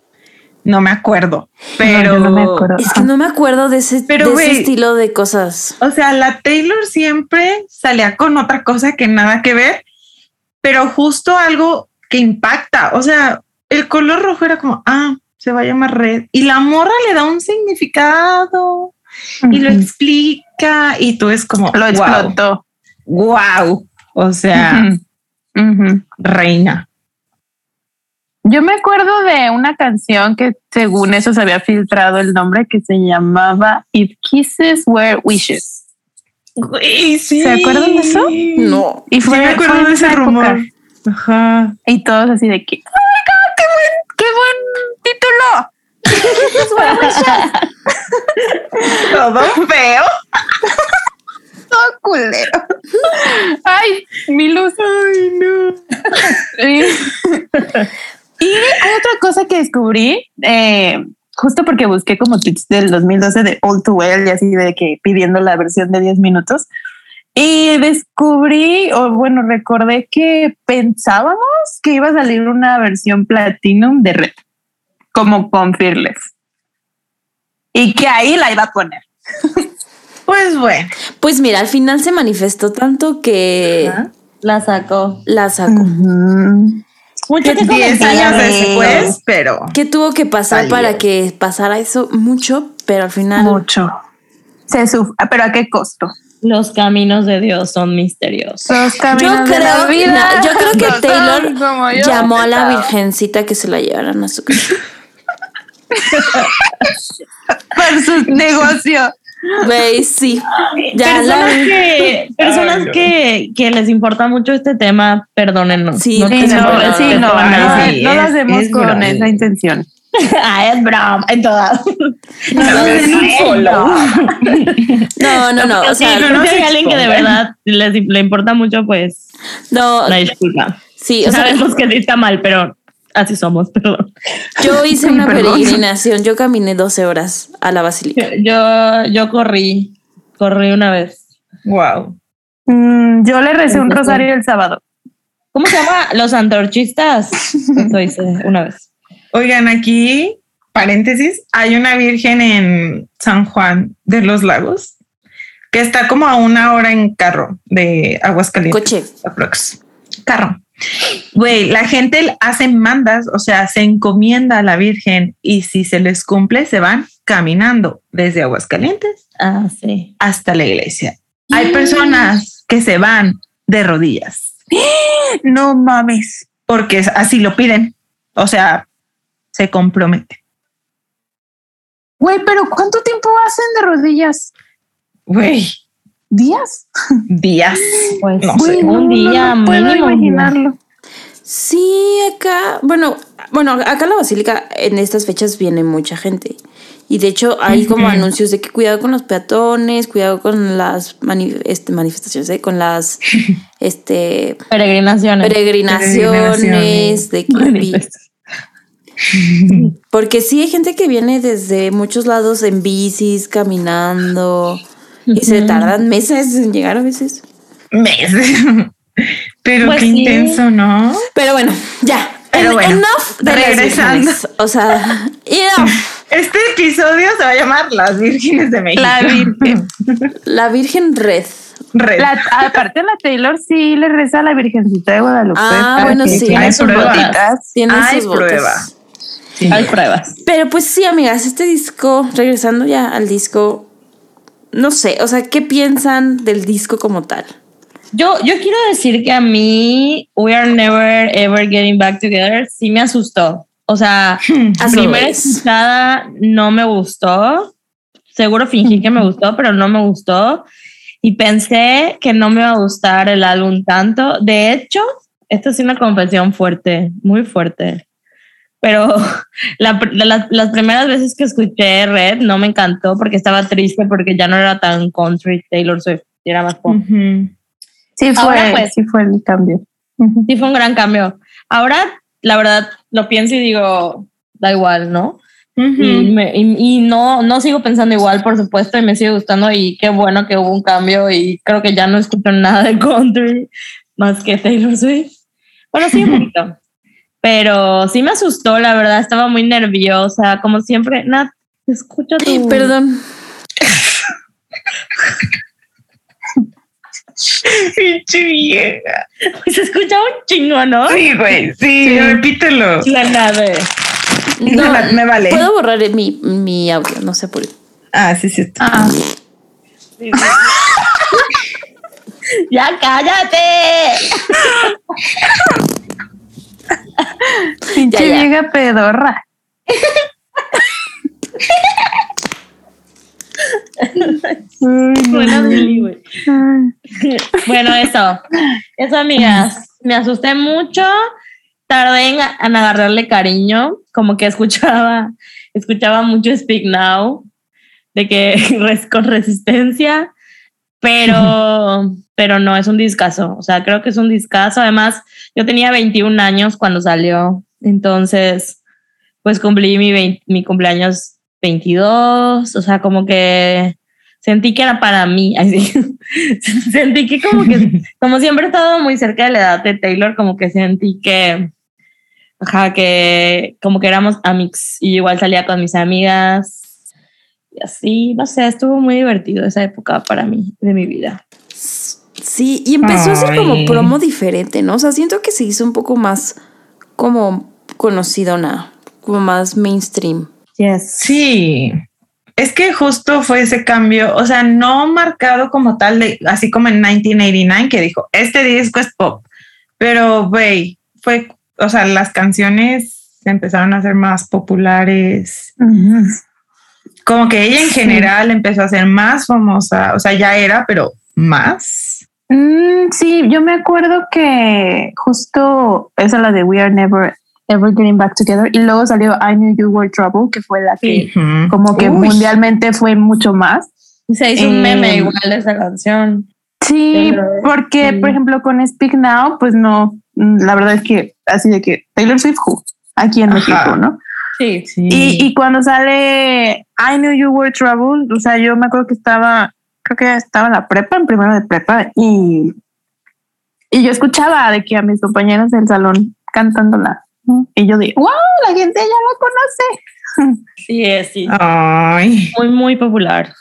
No me acuerdo, pero no me acuerdo. es que no me acuerdo de ese, Pero, de güey. ese estilo de cosas. O sea, la Taylor siempre salía con otra cosa que nada que ver, pero justo algo que impacta. O sea, el color rojo era como, ah, se va a llamar red. Y la morra le da un significado y lo explica y tú es como, Lo wow, explotó. wow. O sea, reina. Yo me acuerdo de una canción que según eso se había filtrado el nombre que se llamaba If Kisses Were Wishes. Güey, sí. ¿Se acuerdan de eso? No. Y Sí, fue, me acuerdo fue de ese época. rumor. Ajá. Y todos así de que, oh my god, qué buen, qué buen título. Todo feo. Todo culero. Ay, mi luz. Ay, no. Y, y hay otra cosa que descubrí, eh, justo porque busqué como tweets del 2012 de All Too Well y así de que pidiendo la versión de 10 minutos. Y descubrí, o bueno, recordé que pensábamos que iba a salir una versión Platinum de Red, como con Fearless. Y que ahí la iba a poner. Pues bueno. Pues mira, al final se manifestó tanto que La sacó. la sacó. Mucho que 10 comentar. años después, pero ¿Qué tuvo que pasar Salió. para que pasara eso? Mucho, pero al final. Mucho. Se pero a qué costo? Los caminos de Dios son misteriosos. Los Yo caminos de la creo, vida no, yo creo que Taylor como yo llamó a la virgencita que se la llevaran a su casa. por su negocio. Güey, sí. Ya la personas que, personas Ay, no. que, que les importa mucho este tema, perdónennos. Sí, no sí, Sí, no, no, sí, no, a no, sí, no lo hacemos es con broma. esa intención. ah, es broma, en todas. no. No, no, no. O Sí, sea, no, no si hay alguien que de verdad les, le importa mucho, pues no. una disculpa. Sí, o sea, Sabemos que sí está mal, pero así somos, perdón. yo hice Sí, una perdón. peregrinación. Yo caminé 12 horas a la basílica. Yo, yo corrí, corrí una vez. Wow. Mm, yo le recé un rosario el sábado. ¿Cómo se llama? Los antorchistas. Eso hice una vez. Oigan, aquí, paréntesis, hay una virgen en San Juan de los Lagos que está como a una hora en carro de Aguascalientes. Coche. aprox. Carro. Güey, la gente hace mandas, o sea, se encomienda a la Virgen y si se les cumple, se van caminando desde Aguascalientes Ah, sí. hasta la iglesia. Hay personas que se van de rodillas No mames. porque así lo piden. O sea, se comprometen. Güey, pero ¿cuánto tiempo hacen de rodillas? Güey, ¿Días? días. Pues No sé. no, un día no puedo mínimo. imaginarlo. Sí, acá, bueno, bueno, acá en la basílica en estas fechas viene mucha gente. Y de hecho hay como anuncios de que cuidado con los peatones, cuidado con las mani- este, manifestaciones, ¿eh? con las este Peregrinaciones. peregrinaciones, Peregrinaciones. de que Porque sí hay gente que viene desde muchos lados en bicis, caminando, y se tardan meses en llegar a veces. Meses. Pero Pues qué sí. intenso, ¿no? Pero bueno, ya. Pero En- bueno, enough de las regresando. vírgenes. O sea, enough. Este episodio se va a llamar Las Vírgenes de México. La Virgen. La Virgen Red. Red. La- aparte la Taylor sí le reza a la Virgencita de Guadalupe. Ah, bueno, sí. tiene Hay sus pruebas. botitas. Tienen Hay sus prueba. Sí. Hay pruebas. Pero pues sí, amigas, este disco, regresando ya al disco, no sé, o sea, ¿qué piensan del disco como tal? Yo, yo quiero decir que a mí We Are Never Ever Getting Back Together sí me asustó. O sea, As primera escuchada no me gustó. Seguro fingí que me gustó, pero no me gustó. Y pensé que no me iba a gustar el álbum tanto. De hecho, esta es una confesión fuerte, muy fuerte. Pero la la- las primeras veces que escuché Red no me encantó porque estaba triste porque ya no era tan country Taylor Swift, era más pop. Ujú. Sí fue, Ahora, pues. sí fue el cambio. Ujú. Sí, fue un gran cambio. Ahora, la verdad, lo pienso y digo, da igual, ¿no? Ujú. Y, me- y- y no, no sigo pensando igual, por supuesto, y me sigue gustando y qué bueno que hubo un cambio y creo que ya no escucho nada de country más que Taylor Swift. Bueno, sí, un poquito. Pero sí me asustó, la verdad, estaba muy nerviosa, como siempre. Nat, escucho tu... Perdón. Pinche vieja. Se escucha un chingo, ¿no? Sí, güey. Sí, repítelo. La nave. No, me, me vale. Puedo borrar mi, mi audio, no sé por qué. Ah, sí, sí. está. Ah, ¡Ya cállate! pinche vieja pedorra. Ay. Bueno, eso. Eso, amigas. Me asusté mucho. Tardé en, en agarrarle cariño. Como que escuchaba, escuchaba mucho Speak Now. De que con resistencia. Pero, pero no, es un discazo. O sea, creo que es un discazo. Además, yo tenía 21 años cuando salió. Entonces, pues cumplí mi, vein- mi cumpleaños 22. O sea, como que sentí que era para mí. Así. sentí que como que, como siempre he estado muy cerca de la edad de Taylor, como que sentí que, ajá, que como que éramos amigos y igual salía con mis amigas. Y así, no sé, estuvo muy divertido esa época para mí, de mi vida. Sí, y empezó a ser como promo diferente, ¿no? O sea, siento que se hizo un poco más como conocido, como más mainstream. Yes. Sí. Es que justo fue ese cambio, o sea, no marcado como tal, de, así como en 1989, que dijo, este disco es pop, pero, güey, fue, o sea, las canciones se empezaron a ser más populares, Ujú. Como que ella en general empezó a ser más famosa, o sea, ya era, pero más. Mm, sí, yo me acuerdo que justo esa la de We Are Never Ever Getting Back Together y luego salió I Knew You Were Trouble, que fue la que como que Uy. mundialmente fue mucho más. Se hizo un Eh, meme igual esa canción. Sí, Pero, porque sí. por ejemplo con Speak Now, pues no, la verdad es que así de que Taylor Swift who, aquí en Ajá. México, ¿no? Sí. Sí. Y, y cuando sale I Knew You Were Trouble, o sea, yo me acuerdo que estaba, creo que estaba en la prepa, en primero de prepa, y, y yo escuchaba de que a mis compañeras del salón cantándola. Y yo dije, wow, la gente ya la conoce. Sí, es, sí. Ay. Muy, muy popular.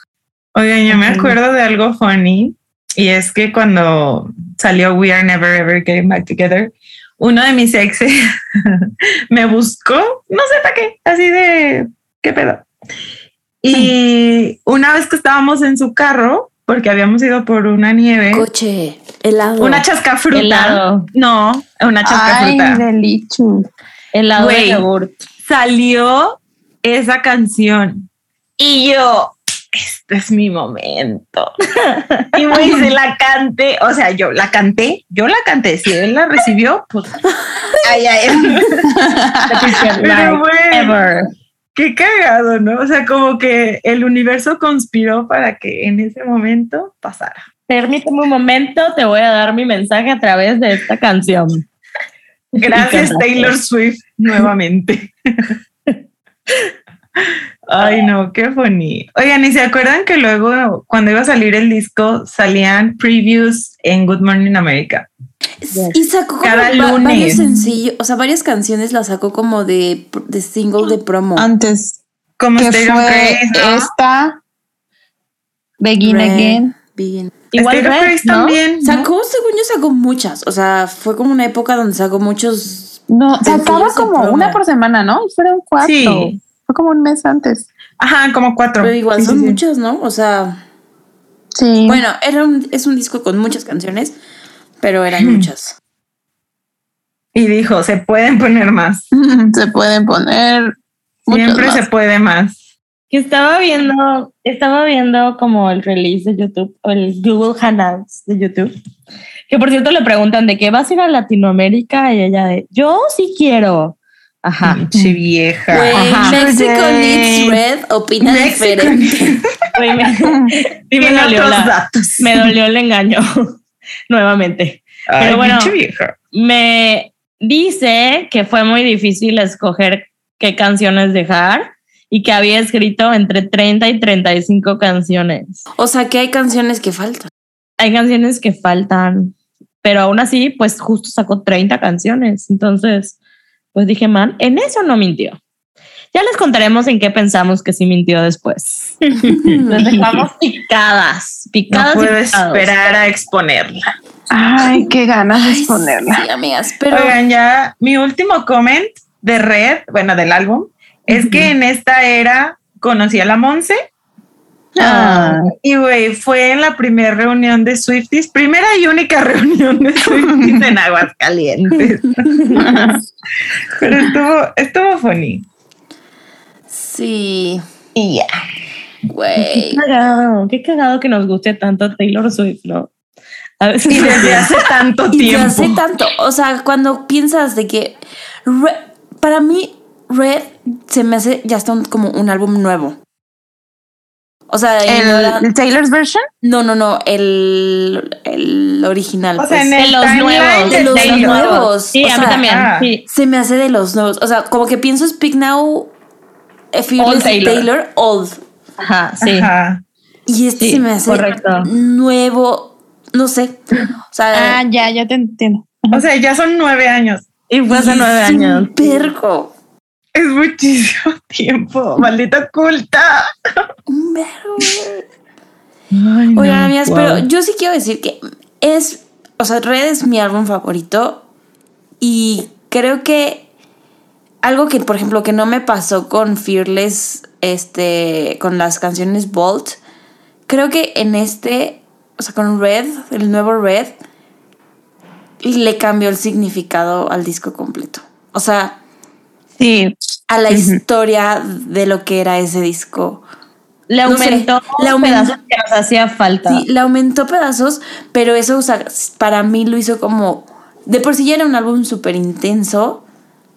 Oigan, yo me acuerdo de algo funny y es que cuando salió We Are Never Ever Getting Back Together, uno de mis exes me buscó, no sé para qué, así de qué pedo. Y una vez que estábamos en su carro, porque habíamos ido por una nieve, Coche, helado. una chascafruta. Helado. No, una Ay, chascafruta. delichu. Helado de Güey. yogurt. Salió esa canción y yo, este es mi momento. y se la canté, o sea, yo la canté, yo la canté, si él la recibió, pues, ay, ay, pero ever. qué cagado, ¿no? O sea, como que el universo conspiró para que en ese momento pasara. Permíteme un momento, te voy a dar mi mensaje a través de esta canción. Gracias. Taylor Swift. nuevamente. Ay, no, qué funny. Oigan, ¿y se acuerdan que luego cuando iba a salir el disco salían previews en Good Morning America? Y sacó como Cada lunes. varios sencillos, o sea, varias canciones las sacó como de, de single de promo. Antes Como que fue Grace, ¿no? esta Begin Red, Again. Begin. Igual Red, Grace ¿no? también. ¿no? Sacó, según yo, sacó muchas. O sea, fue como una época donde sacó muchos. No, sacaba como una por semana, ¿no? Fueron cuatro. Sí. Como un mes antes. Ajá, como cuatro. Pero igual Sí, son sí, sí. muchas, ¿no? O sea, Sí. bueno, era un, es un disco con muchas canciones, pero eran muchas. Y dijo, se pueden poner más. se pueden poner. Siempre más. se puede más. Que estaba viendo, estaba viendo como el release de YouTube o el Google Hangouts de YouTube. Que por cierto le preguntan de qué vas a ir a Latinoamérica y ella de yo sí quiero. Ajá. Pinche vieja. Güey, Ajá. Mexico. Needs Red opina Mexico diferente. Güey, me, me dolió, otros la- datos. me dolió el engaño nuevamente. Ay, pero bueno. pinche vieja. Me dice que fue muy difícil escoger qué canciones dejar y que había escrito entre 30 y 35 canciones. O sea, que hay canciones que faltan. hay canciones que faltan, pero aún así, pues justo sacó 30 canciones. Entonces, pues dije, man, en eso no mintió. Ya les contaremos en qué pensamos que sí mintió después. Les dejamos picadas, No picadas. y puedo picados. esperar a exponerla. Ay, qué ganas de Ay, exponerla. Sí, amigas, pero Oigan, ya mi último comment de Red, bueno, del álbum, es que en esta era conocí a la Monse Ah, y güey, fue en la primera reunión de Swifties, primera y única reunión de Swifties en Aguascalientes. Pero estuvo, estuvo funny. sí, Y ya. güey. Qué cagado, qué cagado que nos guste tanto Taylor Swift, ¿no? A veces Y desde hace tanto Y tiempo. de hace tanto, o sea, cuando piensas de que Red- para mí Red se me hace ya está un- como un álbum nuevo. O sea, no, el, Taylor's version. no, no, no, el, el original. O sea, pues. en de el los nuevos, de los Taylor. nuevos, Sí, o a mí también. ah. sí. se me hace de los nuevos. O sea, como que pienso Speak Now, Old Taylor. Taylor. Old. Ajá, sí. Ajá. Y este Sí, se me hace correcto. nuevo, no sé. O sea, Ah, ya, ya te entiendo. O sea, ya son nueve años. Y fue hace es nueve un años. Es muchísimo tiempo. Maldita culta. Ay, no, Oigan, amigas, wow. pero yo sí quiero decir que es, o sea, Red es mi álbum favorito y creo que algo que, por ejemplo, que no me pasó con Fearless, este, con las canciones Bolt, creo que en este, o sea, con Red, el nuevo Red, le cambió el significado al disco completo. O sea, Sí, a la historia de lo que era ese disco. Le No sé, aumentó le aumentó- pedazos que nos hacía falta. Sí, le aumentó pedazos, pero eso, o sea, para mí lo hizo como. De por sí ya era un álbum súper intenso,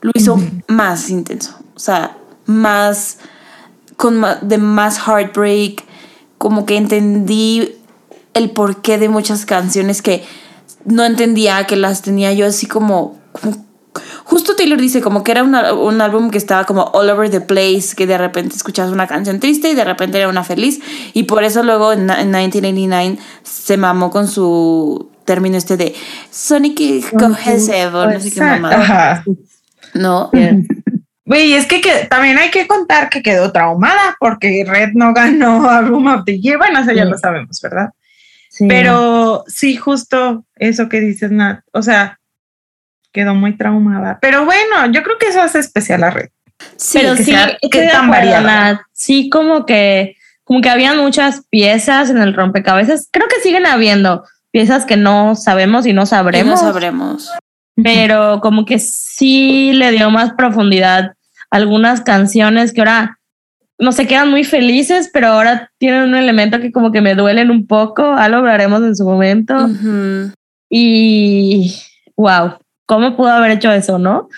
lo hizo más intenso. O sea, más. con ma- de más heartbreak. Como que entendí el porqué de muchas canciones que no entendía, que las tenía yo así como. como- Justo Taylor dice como que era una- un álbum que estaba como all over the place, que de repente escuchabas una canción triste y de repente era una feliz. Y por eso luego en, en 1989 se mamó con su término este de Sonic Cohesive o no sé qué mamada. No. Güey, es que, que también hay que contar que quedó traumada porque Red no ganó Album of the Year. Bueno, eso ya Sí. lo sabemos, ¿verdad? Sí. Pero sí, justo eso que dices, Nat. O sea, quedó muy traumada. Pero bueno, yo creo que eso hace especial a Red. Sí, pero que sí, sea- que tan variada. Sí, como que, como que habían muchas piezas en el rompecabezas. Creo que siguen habiendo piezas que no sabemos y no y no sabremos. sabremos. pero como que sí le dio más profundidad a algunas canciones que ahora no se quedan muy felices, pero ahora tienen un elemento que como que me duelen un poco. Algo hablaremos en su momento. Y wow, ¿cómo pudo haber hecho eso, no?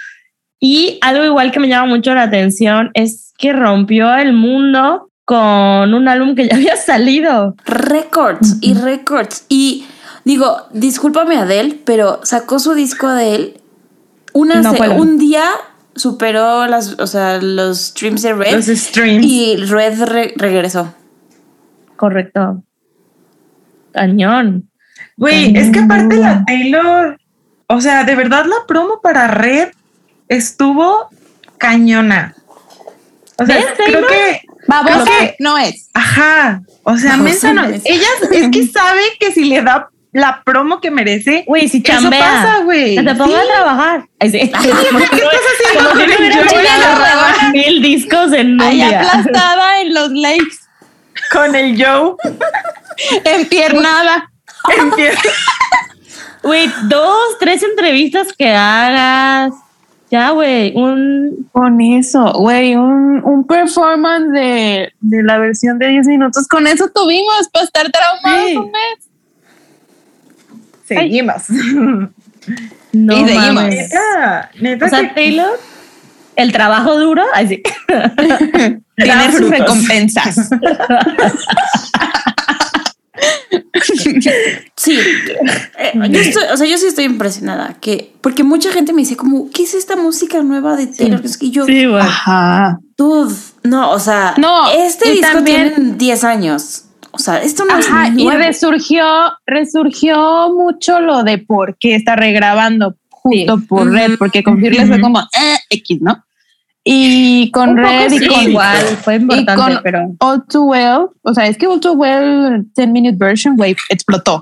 Y algo igual que me llama mucho la atención es que rompió el mundo con un álbum que ya había salido. Records y records. Y digo, discúlpame Adele, pero sacó su disco de él una No un día superó las, o sea, los streams de Red Los streams. y Red re- regresó. Correcto. Cañón. Güey, es que aparte la Taylor, o sea, de verdad la promo para Red estuvo cañona. O sea, ¿Ves, creo que, Babosa Creo que- no es. ajá, o sea, mensa no- es. ella es que sabe que si le da la promo que merece, Güey, si eso chambea. pasa, güey. Que te ponga Sí. a trabajar. Ay, sí. ¿Qué estás haciendo Como con si no el Agarraba? mil discos en un Ahí día. aplastada en los lakes, Con el Joe. empiernada. Empieza. Güey, dos, tres entrevistas que hagas. Ya, güey, un... Con eso, güey, un, un performance de, de la versión de 10 minutos. Con eso tuvimos para estar traumados Sí. un mes. Seguimos. No Y seguimos. mames. Neta, neta O sea, que Taylor, el trabajo duro, ay, sí. Tiene sus recompensas. Sí, eh, yo estoy, o sea, yo sí estoy impresionada, que, porque mucha gente me dice como, ¿qué es esta música nueva de Taylor? Es que yo, Sí. Ajá. dude, no, o sea, No, este y disco también- tiene 10 años, o sea, esto no Ajá, es y nuevo. resurgió, resurgió mucho lo de por qué está regrabando justo Sí. por Red, porque con Fearless fue como eh, X, ¿no? Y con Un Red y con igual, fue importante, con- pero All Too Well, o sea, es que All Too Well 10 Minute Version, güey, explotó.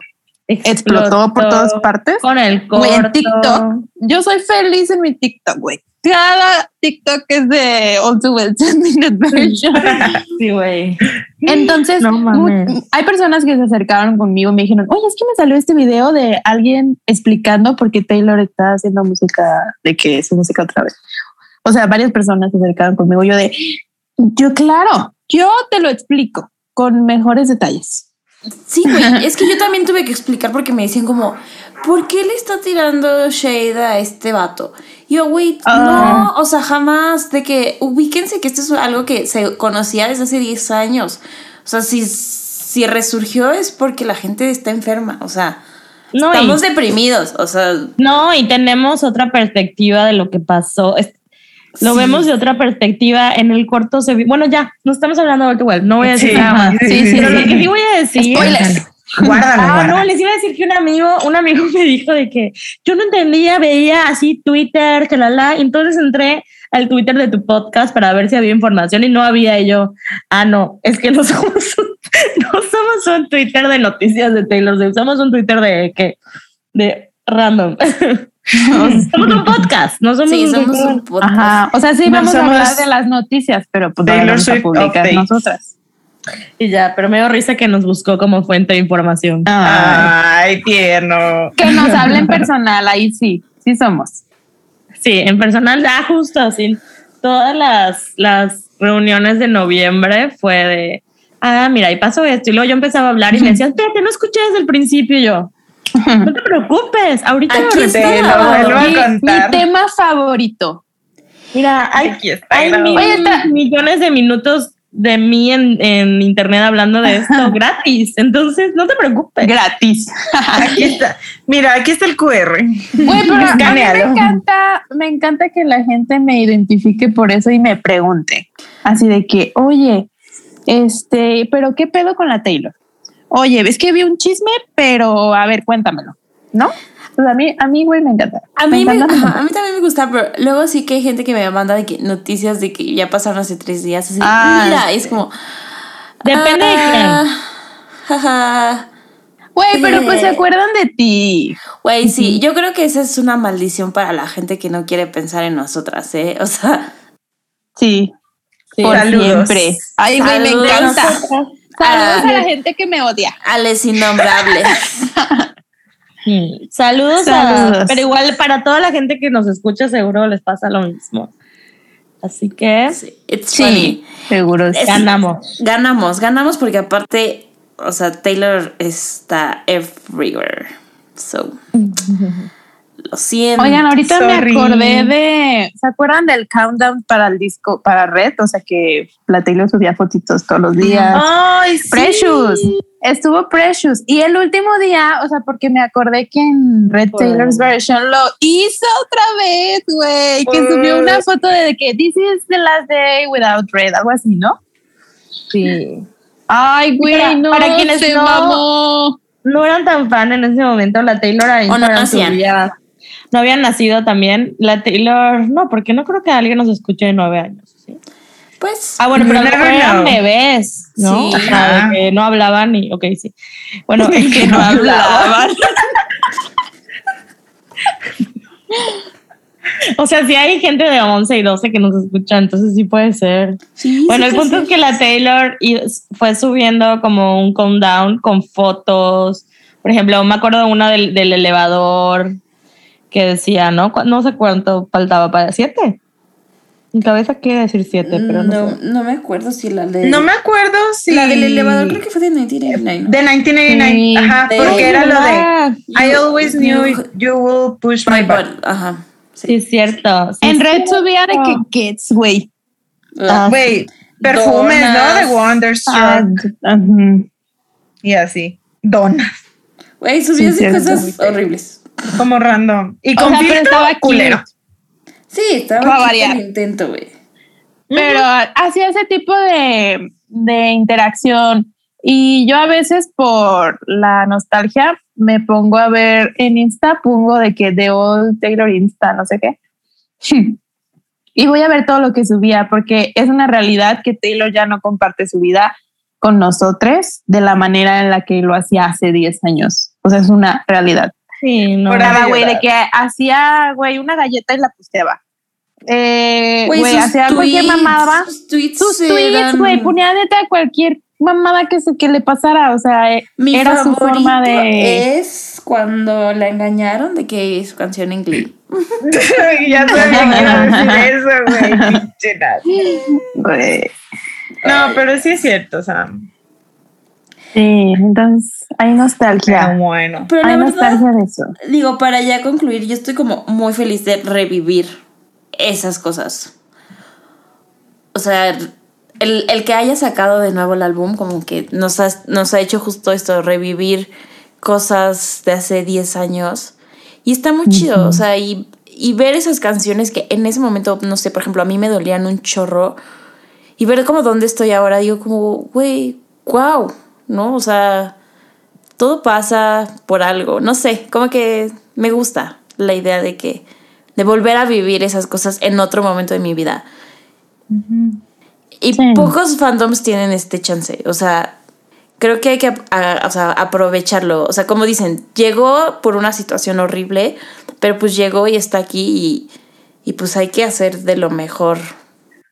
Explotó por todas partes. Con el corto. En TikTok. Yo soy feliz en mi TikTok, güey. Cada TikTok es de All Too Well 10 Minute Version. Sí, güey. Entonces, No mames. mu- hay personas que se acercaron conmigo y me dijeron, oye, es que me salió este video de alguien explicando por qué Taylor está haciendo música, de que su música otra vez. O sea, varias personas se acercaron conmigo. Yo de, yo claro, yo te lo explico con mejores detalles. Sí, güey, es que yo también tuve que explicar porque me decían como, ¿por qué le está tirando shade a este vato? Yo, güey, Ah. no, o sea, jamás, de que ubíquense que esto es algo que se conocía desde hace 10 años. O sea, si, si resurgió es porque la gente está enferma, o sea, No, estamos y, deprimidos, o sea, no, y tenemos otra perspectiva de lo que pasó. Es- lo Sí. vemos de otra perspectiva. En el corto se vi. Bueno, ya, no estamos hablando de Well. No voy a decir Sí. nada más. Sí, sí, Pero sí. lo que sí voy a decir. Spoilers. Guárdalo, Ah, guárdalo. no, les iba a decir que un amigo, un amigo me dijo de que yo no entendía, veía así Twitter, que la la, entonces entré al Twitter de tu podcast para ver si había información y no había y yo, ah, no, es que no somos un, no somos un Twitter de noticias de Taylor Swift, somos un Twitter de que, de random. somos un podcast, no somos sí, un somos Twitter. un podcast. Ajá. O sea, sí No vamos a hablar de las noticias, pero pues Taylor a publicar nosotras. Y ya, pero me dio risa que nos buscó como fuente de información. Ay, tierno. Que nos hablen personal, ahí sí, sí somos. Sí, en personal, ah, justo así. Todas las, las reuniones de noviembre fue de, ah, mira, y pasó esto. Y luego yo empezaba a hablar y me decían, espérate, no escuché desde el principio. Y yo, no te preocupes, ahorita lo Aquí repito". Te lo vuelvo a Mi, contar. mi tema favorito. Mira, hay, Aquí está hay grabado. mil- Oye, está- millones de minutos de mí en, en internet hablando de esto gratis. Entonces, no te preocupes. Gratis. Aquí está. Mira, aquí está el QR. Güey, pero a mí me encanta, me encanta que la gente me identifique por eso y me pregunte. Así de que, oye, este, pero ¿qué pedo con la Taylor? Oye, ves que vi un chisme, pero a ver, cuéntamelo, ¿no? Pues a mí, a mí, güey, me encanta. A mí, me, encanta, me ajá, encanta. a mí también me gusta, pero luego sí que hay gente que me manda de que noticias de que ya pasaron hace tres días. Así, Ah. mira, es como. Depende de ah, jaja. Güey, pero pues se Eh. acuerdan de ti. Güey, sí, yo creo que esa es una maldición para la gente que no quiere pensar en nosotras, ¿eh? O sea, Sí, Sí. por Saludos. siempre. Ay, güey, me encanta. Saludos Ah. a la gente que me odia. a les innombrables. Saludos, Saludos. A, pero igual para toda la gente que nos escucha seguro les pasa lo mismo. Así que Sí, It's funny. seguro. Es- ganamos. Ganamos, ganamos porque aparte, o sea, Taylor está everywhere. So, Lo siento. Oigan, ahorita Sorry. me acordé de. ¿Se acuerdan del countdown para el disco, para Red? O sea que la Taylor subía fotitos todos los días. Ay, sí. Precious. Estuvo Precious. Y el último día, o sea, porque me acordé que en Red. Taylor's version lo hizo otra vez, güey. Que subió una foto de que this is the last day without Red, algo así, ¿no? Sí. Ay, güey, Para- no. para quienes se no- mamó. No eran tan fan en ese momento. La Taylor a no Instagram nacían. subía- No habían nacido también. La Taylor, no, porque no creo que alguien nos escuche de nueve años. ¿sí? Pues. Ah, bueno, pero mejor eran bebés, ¿no? Sí. O sea, de Ajá. que no hablaban y, ok, sí. Bueno, Que no hablaban. o sea, si hay gente de 11 y 12 que nos escucha, entonces sí puede ser. Sí, Bueno, sí, el punto sí. es que la Taylor fue subiendo como un countdown con fotos. Por ejemplo, me acuerdo de una del, del elevador que decía, ¿no? No sé cuánto faltaba para siete. Mi cabeza quiere decir siete, pero no, no, sé. no me acuerdo si la de. No me acuerdo si. La del elevador creo que fue de 1989. ¿no? De 1989. Sí. Ajá, De- porque era lo de. Ah, I always knew you will push my button, Ajá. Sí, es cierto. sí En es Red subía de que kids, güey. La- Güey, perfumes, ¿no? De Wonderstruck Ah, ajá. y así. Donas. Güey, subía Sí, así cierto. cosas horribles. Como random. Y O con sea, pero filtro estaba culero. Sí, estaba el intento, güey. Pero hacía ese tipo de, de interacción. Y yo a veces por la nostalgia me pongo a ver en Insta, pongo de que de Old Taylor Insta, no sé qué. Y voy a ver todo lo que subía porque es una realidad que Taylor ya no comparte su vida con nosotros de la manera en la que lo hacía hace 10 años. O sea, es una realidad. Sí, no. Ahí, güey, de que hacía, güey, una galleta y la posteaba. Eh, güey, hacía cualquier mamada. Sus tweets. Sus tweets, eran- güey, ponía neta cualquier mamada que, se, que le pasara. O sea, eh, Mi era su forma de. Es cuando la engañaron de que su canción en Glee. ya sabía que iba a decir eso. Güey. No, pero sí es cierto, o sea. Sí, entonces hay Pero nostalgia. bueno. Pero la Hay verdad, nostalgia de eso. digo, para ya concluir, yo estoy como muy feliz de revivir esas cosas. O sea, el, el que haya sacado de nuevo el álbum, como que nos ha, nos ha hecho justo esto, revivir cosas de hace 10 años. Y está muy chido, o sea, y, y ver esas canciones que en ese momento, no sé, por ejemplo, a mí me dolían un chorro. Y ver como dónde estoy ahora, digo como, güey, wow, ¿no? O sea, todo pasa por algo, no sé, como que me gusta la idea de que, de volver a vivir esas cosas en otro momento de mi vida. Y Sí. pocos fandoms tienen este chance, o sea, creo que hay que a- o sea, aprovecharlo, o sea, como dicen, llegó por una situación horrible, pero pues llegó y está aquí y, y pues hay que hacer de lo mejor.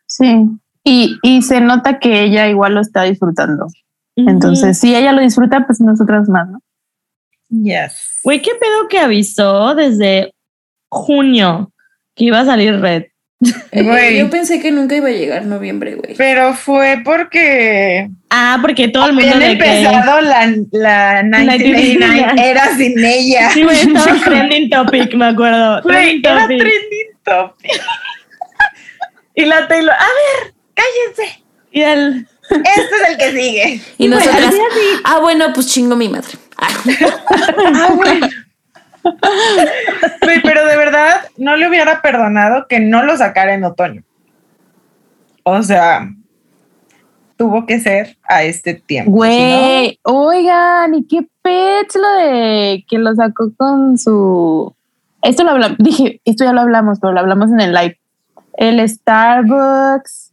Sí. Y, y se nota que ella igual lo está disfrutando. Entonces, si ella lo disfruta, pues nosotras más, ¿no? Yes. Güey, ¿qué pedo que avisó desde junio que iba a salir Red? Güey. Yo pensé que nunca iba a llegar noviembre, güey. Pero fue porque Ah, porque todo el mundo habían que... empezado la, la 1989 era sin ella. Sí, güey, estaba trending topic, me acuerdo. Güey, Trending era topic. trending topic. y la Taylor, a ver, cállense. Y el... Este es el que sigue. Y nosotras, ah, bueno, pues chingo mi madre. Ah. Ah, bueno. Pero de verdad no le hubiera perdonado que no lo sacara en otoño. O sea, tuvo que ser a este tiempo. Güey, oigan, ¿y qué pech lo de que lo sacó con su... Esto lo hablamos, dije, esto ya lo hablamos, pero lo hablamos en el live. El Starbucks.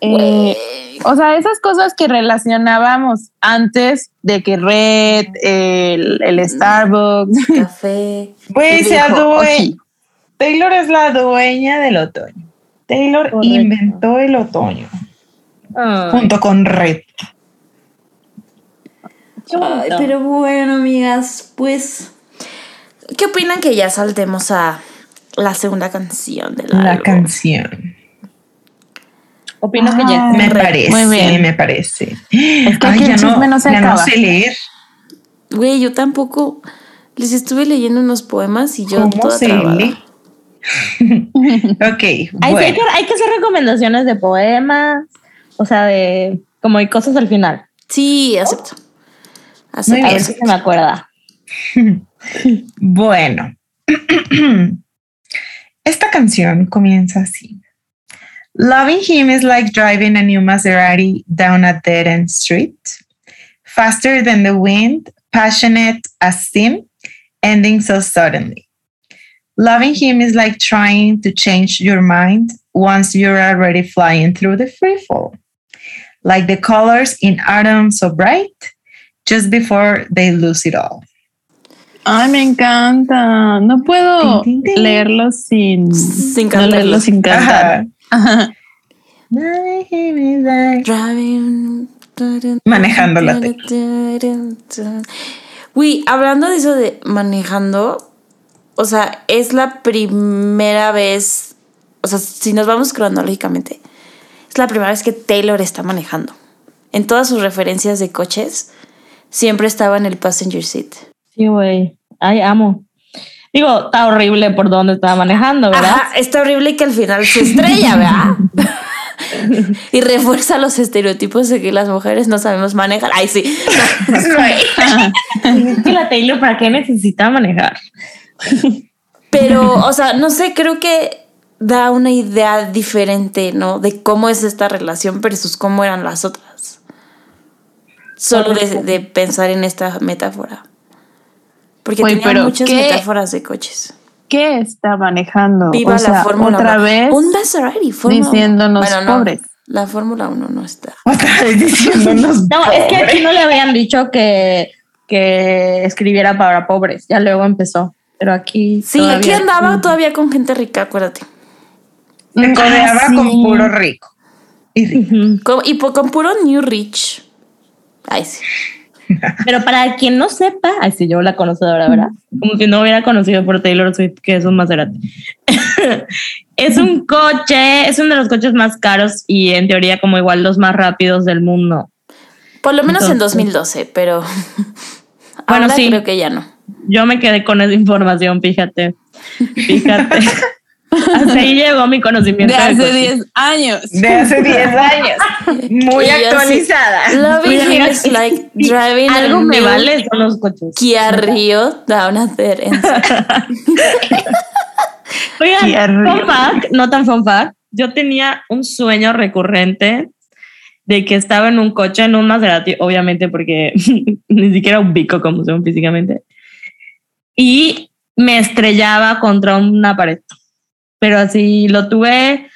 Eh, o sea, esas cosas que relacionábamos antes de que Red, el, el Starbucks. Café. Güey, se dijo, adue- "Oye, Taylor es la dueña del otoño. Taylor Correcto. inventó el otoño Ay, junto con Red. Ay, pero bueno, amigas, pues. ¿Qué opinan que ya saltemos a la segunda canción del La álbum? canción. Opino que ya. Ah, Me Muy parece, bien. me parece. que aquí el ya, no, chisme no se ya no sé leer. Güey, yo tampoco Les estuve leyendo unos poemas y yo ¿Cómo toda se trabada. lee? ok, Hay, sí, bueno. hay, que, hay que hacer recomendaciones de poemas, o sea, de como hay cosas al final. Sí, acepto. A Acepto. ver si se me acuerda. Bueno, esta canción comienza así. Loving him is like driving a new Maserati down a dead end street, faster than the wind, passionate as sin, ending so suddenly. Loving him is like trying to change your mind once you're already flying through the free fall. Like the colors in autumn so bright, just before they lose it all. Ay, me encanta. No puedo leerlo sin, Sin no leerlo sin cantar. Ajá. Driving. Manejándola. Uy, hablando de eso de manejando, o sea, es la primera vez, o sea, si nos vamos cronológicamente, es la primera vez que Taylor está manejando. En todas sus referencias de coches, siempre estaba en el passenger seat. Sí, güey. Ay, amo. Digo, está horrible por donde estaba manejando, ¿verdad? Ajá, está horrible que al final se estrella, ¿verdad? y refuerza los estereotipos de que las mujeres no sabemos manejar. Ay, sí. Que la Taylor, ¿para qué necesita manejar? Pero, o sea, no sé, creo que da una idea diferente, ¿no? De cómo es esta relación versus cómo eran las otras. Solo de, de pensar en esta metáfora. Porque Oye, tenía pero muchas ¿qué? metáforas de coches. ¿Qué está manejando? Viva O la Fórmula otra 1. vez Un Maserati, Fórmula diciéndonos Bueno, no, pobres. La Fórmula 1 no está. Otra vez diciéndonos. No, es que aquí no le habían dicho que, que escribiera para pobres. Ya luego empezó. Pero aquí. Sí, todavía- aquí andaba todavía con gente rica, acuérdate. Se codeaba Ah, sí. con puro rico. Y rico. Con- y con puro New Rich. Ay, sí. Pero para quien no sepa, ay, sí, yo la conocedora, ¿verdad? Como si no hubiera conocido por Taylor Swift, que es un Maserati. es un coche, es uno de los coches más caros y en teoría como igual los más rápidos del mundo. Por lo menos en Entonces- 2012, pero Bueno, ahora sí. creo que ya no. Yo me quedé con esa información, fíjate. Fíjate. Hasta ahí llegó mi conocimiento. De hace coches. 10 años. De hace 10 años. Muy Y actualizada. Loving amiga, is like driving Algo me vale son los coches. Kia Rio down a dead end. Oigan, fun fact, no tan fun fact, yo tenía un sueño recurrente de que estaba en un coche, en un Maserati, obviamente porque ni siquiera ubico cómo son físicamente, y me estrellaba contra una pared. Pero así lo tuve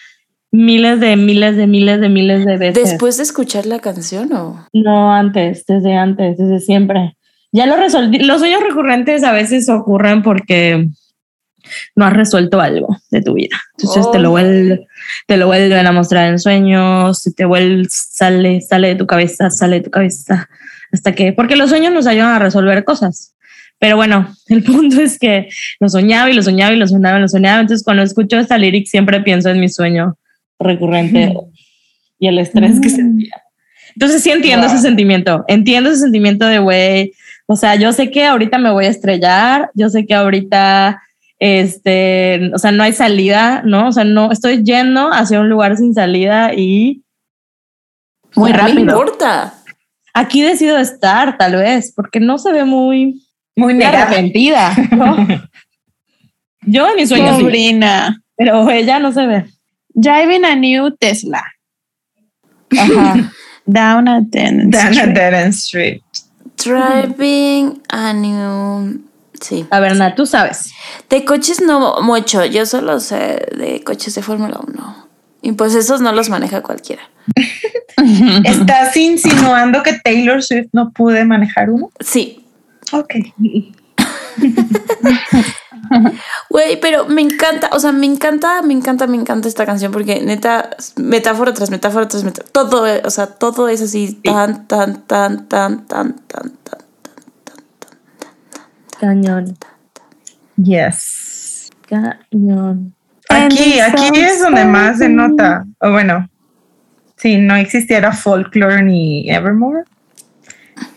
miles de miles de miles de miles de veces. Después de escuchar la canción o No, antes, desde antes, desde siempre. Ya lo resolví. Los sueños recurrentes a veces ocurren porque no has resuelto algo de tu vida. Entonces te, lo te lo vuelven a mostrar en sueños, te vuelve, sale, sale de tu cabeza, sale de tu cabeza, hasta que, porque los sueños nos ayudan a resolver cosas. Pero bueno, el punto es que lo soñaba y lo soñaba y lo soñaba y lo soñaba. Entonces cuando escucho esta lyric siempre pienso en mi sueño recurrente y el estrés que sentía. Entonces sí entiendo Wow. ese sentimiento, entiendo ese sentimiento de, güey, o sea, yo sé que ahorita me voy a estrellar, yo sé que ahorita, este, o sea, no hay salida, ¿no? O sea, no, estoy yendo hacia un lugar sin salida y Muy no me rápido. importa. aquí decido estar, tal vez, porque no se ve muy, Muy negada. arrepentida, ¿no? yo en mis sueños sí, Sobrina. pero ella no se ve. Driving a new Tesla. Ajá. Down a 10. Down a dead end street. Driving a new. Sí. A ver, Nat, tú sabes. De coches no mucho. Yo solo sé de coches de Fórmula 1. Y pues esos no los maneja cualquiera. ¿Estás insinuando que Taylor Swift no pude manejar uno? Sí. Ok. Güey, pero me encanta, o sea, me encanta, me encanta, me encanta esta canción porque neta, metáfora tras metáfora tras metáfora, todo, o sea, todo es así, tan, tan, tan, tan, tan, tan, tan. Cañón. Yes. Cañón. Aquí, aquí es donde más se nota. O bueno, si no existiera folklore ni Evermore,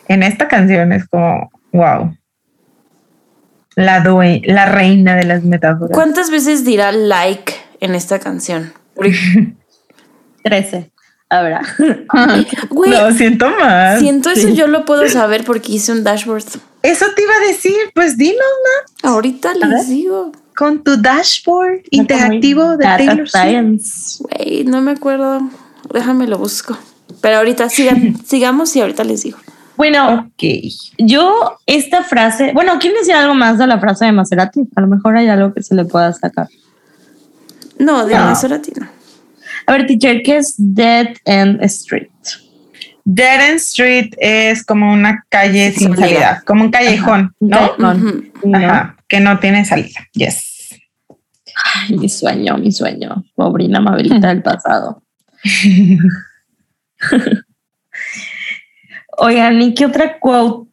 en esta canción es como, wow. la, due- la reina de las metáforas. ¿Cuántas veces dirá like en esta canción? 13. Ahora. Güey, Lo siento más. siento eso yo lo puedo saber porque hice un dashboard. Eso te iba a decir, pues dinos más Ahorita les digo. con tu dashboard interactivo de Taylor Swift. Science. Güey, no me acuerdo. Déjame lo busco. Pero ahorita sigan, sigamos y ahorita les digo. Bueno, Ok. yo esta frase, bueno, ¿quieren decir algo más de la frase de Maserati? A lo mejor hay algo que se le pueda sacar. No, de No. Maserati no. A ver, teacher, ¿qué es Dead End Street? Dead End Street es como una calle sin Salida. salida, como un callejón, ¿no? Callejón. Ujú. No. Ajá, que no tiene salida. Yes. Ay, mi sueño, mi sueño. Pobrina Mabelita del pasado. Oigan, ¿y qué otra quote,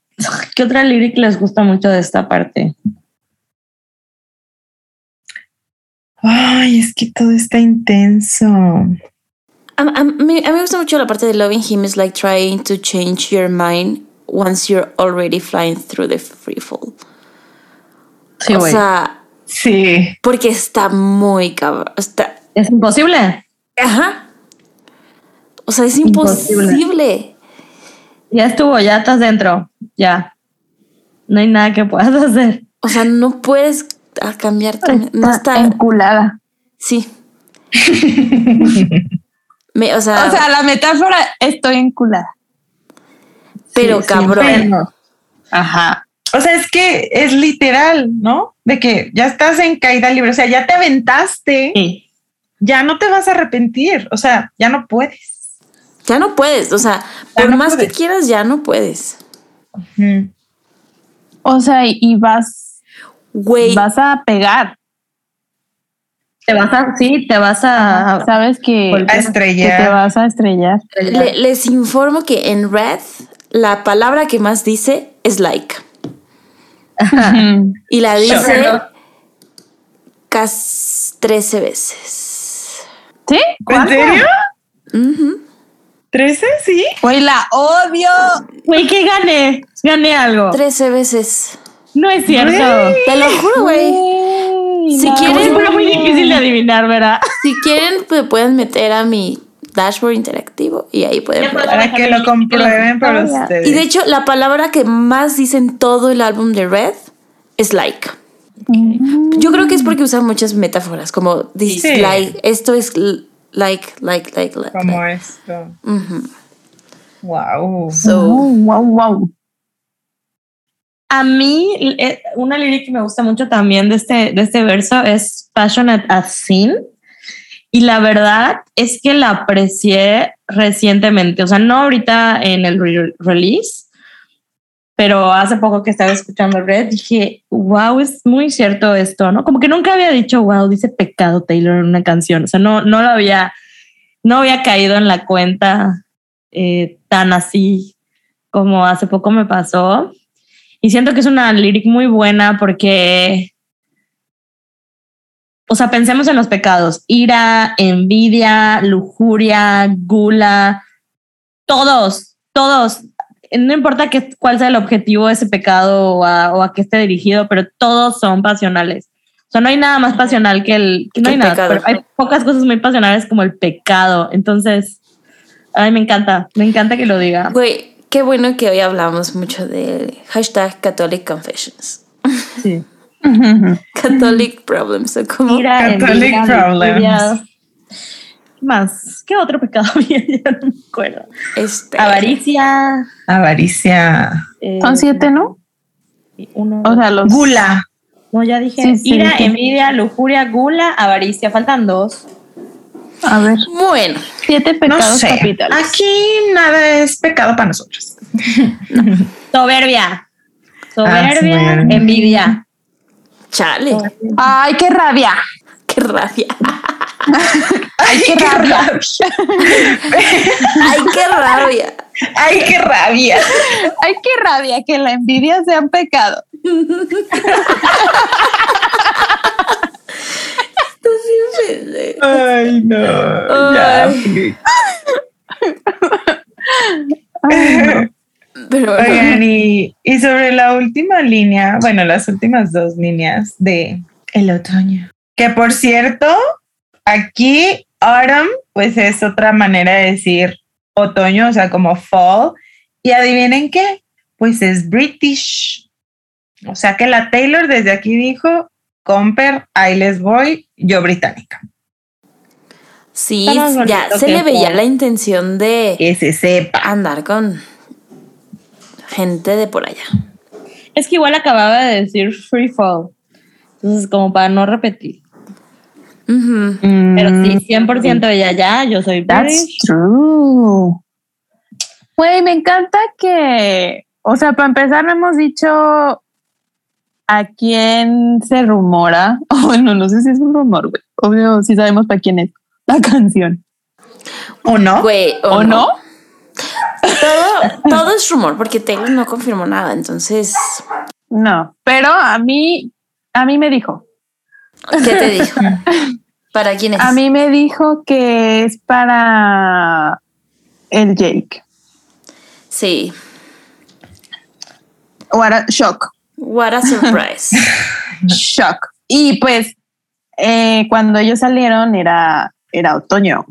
qué otra lyric les gusta mucho de esta parte? Ay, es que todo está intenso. A, a mí, a mí me gusta mucho la parte de loving him is like trying to change your mind once you're already flying through the free fall. Sí, o sea, Sí. porque está muy cabrón. Está, ¿Es imposible? ajá. O sea, es Imposible. imposible. Ya estuvo, ya estás dentro. Ya. No hay nada que puedas hacer. O sea, no puedes cambiar. No Está enculada. Sí. Me- o sea, O sea, la metáfora estoy enculada. pero Sí, sí, cabrón. Ajá. O sea, es que es literal, ¿no? De que ya estás en caída libre, o sea, ya te aventaste, Sí. ya no te vas a arrepentir, o sea, ya no puedes. Ya no puedes. O sea, Ya por no más que quieras, ya no puedes. O sea, y vas, Güey. vas a pegar. Te vas a, sí, te vas a. Sabes que. A que te estrellar. vas a estrellar. Le- les informo que en Red la palabra que más dice es like. Ujú. Y la dice casi 13 veces. ¿Sí? ¿En serio? Ujú. ¿13? Sí. Güey, la odio. Güey, que gané. Gané algo. 13 veces. No es cierto. Te lo juro, güey. Si no. Quieren- fuera muy difícil de adivinar, ¿verdad? Si quieren, pues pueden meter a mi dashboard interactivo y ahí pueden ver. Para que lo comprueben Ay, ya. ustedes. Y de hecho, la palabra que más dice en todo el álbum de Red es like. Yo creo que es porque usa muchas metáforas, como dislike. Esto es like, like, like, like. como like. esto. Wow. So, Oh, wow, wow. A mí, eh, una lírica que me gusta mucho también de este, de este verso es Passionate as Sin. Y la verdad es que la aprecié recientemente. O sea, no ahorita en el re- release, pero hace poco que estaba escuchando Red, dije, wow, es muy cierto esto, ¿no? Como que nunca había dicho, wow, dice pecado Taylor en una canción. O sea, no, no lo había, no había caído en la cuenta eh, tan así como hace poco me pasó. Y siento que es una lyric muy buena porque, o sea, pensemos en los pecados, ira, envidia, lujuria, gula, todos, todos. No importa que, cuál sea el objetivo de ese pecado o a, o a qué esté dirigido, pero todos son pasionales. O sea, no hay nada más pasional que el... Que no hay el nada, pecado. pero hay pocas cosas muy pasionales como el pecado. Entonces, ay, me encanta, me encanta que lo diga. güey, qué bueno que hoy hablamos mucho de hashtag Catholic Confessions. Sí. Catholic Problems, o como Ira, Catholic problems. ¿Qué más? ¿Qué otro pecado había? Ya no me acuerdo. este. Avaricia. Avaricia. eh, Son siete, ¿no? Uno, O sea, los. Gula. no, ya dije. Sí, sí, ira, sí. envidia, lujuria, gula, avaricia. Faltan dos. A ver, Bueno, siete No pecados sé. capitales. Aquí nada es pecado para nosotros. Soberbia. Ah, Soberbia, soberbia. envidia. chale, Ay, qué rabia. qué rabia. Ay, qué rabia. Ay, qué rabia. Ay, qué rabia. Ay, qué rabia que la envidia sea un pecado. Ay, no. Ya. Pero Pero Oigan, y, y sobre la última línea, bueno, las últimas dos líneas de el otoño. Que por cierto, aquí autumn, pues es otra manera de decir otoño, o sea, como fall. Y adivinen qué, pues es British. O sea que la Taylor desde aquí dijo, Comper, ahí les voy, yo británica. sí, ya se le veía la intención de Que se sepa. andar con gente de por allá. Es que igual acababa de decir free fall. Entonces, como para no repetir. Ujú. Pero Mm, sí, 100% ella ya, yo soy That's British. true. Güey, me encanta que, o sea, para empezar no hemos dicho a quién se rumora. O bueno, no sé si es un rumor, güey. Obvio, sí sabemos para quién es la canción. ¿O no? Güey, ¿o, ¿O no? Todo, todo es rumor porque Taylor no confirmó nada, entonces, No, pero a mí, a mí me dijo. ¿qué te dijo? ¿Para quién es? A mí me dijo que es para el Jake. Sí. What a shock. What a surprise. Shock. Y pues eh, cuando ellos salieron era, era otoño.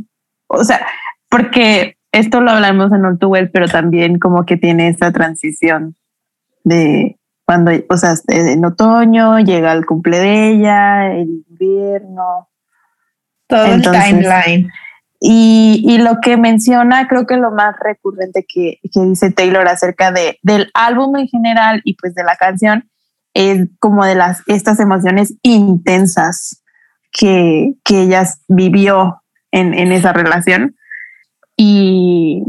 O sea, porque esto lo hablamos en Ortuel, pero también como que tiene esa transición de cuando, o sea, en otoño llega el cumple de ella, el invierno. Todo Entonces- el timeline. Y, y lo que menciona, creo que lo más recurrente que, que dice Taylor acerca de, del álbum en general y pues de la canción es como de las estas emociones intensas que, que ella vivió en, en esa relación. Y,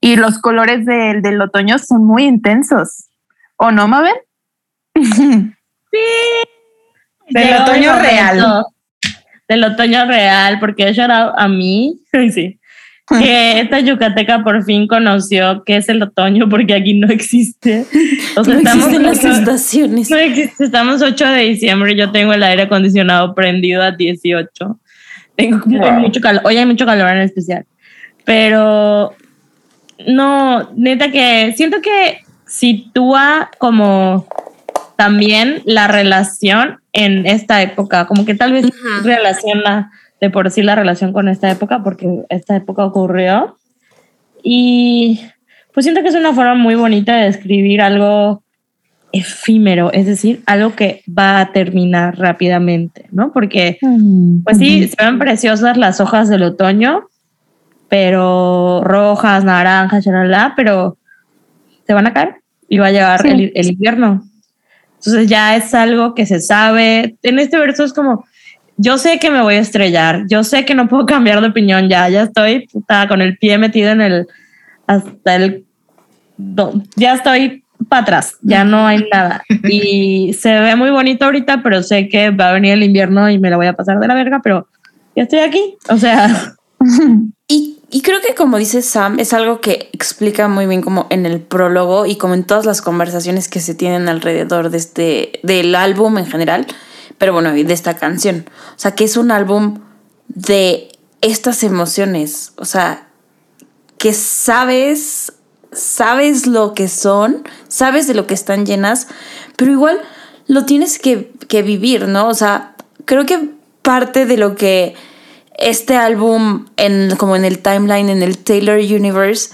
y los colores del, del otoño son muy intensos. ¿O no, Mabel? Del Llegó otoño real. Del otoño real, porque shout out a mí, sí, que esta yucateca por fin conoció qué es el otoño, porque aquí no existe. O sea, No estamos, existen las estaciones. no existe. Estamos 8 de diciembre y yo tengo el aire acondicionado prendido a 18. Tengo Wow. mucho calor. Hoy hay mucho calor en especial. Pero no, neta que siento que sitúa como también la relación en esta época, como que tal vez relaciona de por sí la relación con esta época, porque esta época ocurrió. Y pues siento que es una forma muy bonita de describir algo efímero, es decir, algo que va a terminar rápidamente, ¿no? Porque pues sí, se ven preciosas las hojas del otoño, pero rojas, naranjas, pero se van a caer y va a llegar Sí. el, el invierno. Entonces ya es algo que se sabe. En este verso es como, yo sé que me voy a estrellar, yo sé que no puedo cambiar de opinión ya, ya estoy puta, con el pie metido en el, hasta el, do- ya estoy para atrás, ya no hay nada. Y se ve muy bonito ahorita, pero sé que va a venir el invierno y me la voy a pasar de la verga, pero ya estoy aquí. O sea, Y, y creo que como dice Sam, es algo que explica muy bien como en el prólogo y como en todas las conversaciones que se tienen alrededor de este, del álbum en general, pero bueno, de esta canción. O sea, que es un álbum de estas emociones. O sea, que sabes, sabes lo que son, sabes de lo que están llenas, pero igual lo tienes que, que vivir, ¿no? O sea, creo que parte de lo que este álbum, en, como en el timeline, en el Taylor Universe,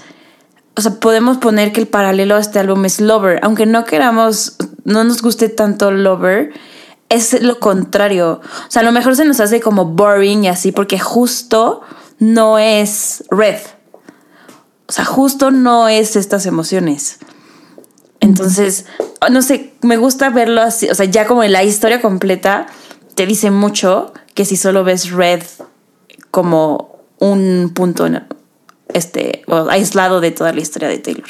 o sea, podemos poner que el paralelo a este álbum es Lover, aunque no queramos, no nos guste tanto Lover, es lo contrario. O sea, a lo mejor se nos hace como boring y así, porque justo no es Red. O sea, justo no es estas emociones. Entonces, no sé, me gusta verlo así, o sea, ya como en la historia completa te dice mucho que si solo ves Red como un punto este, aislado de toda la historia de Taylor.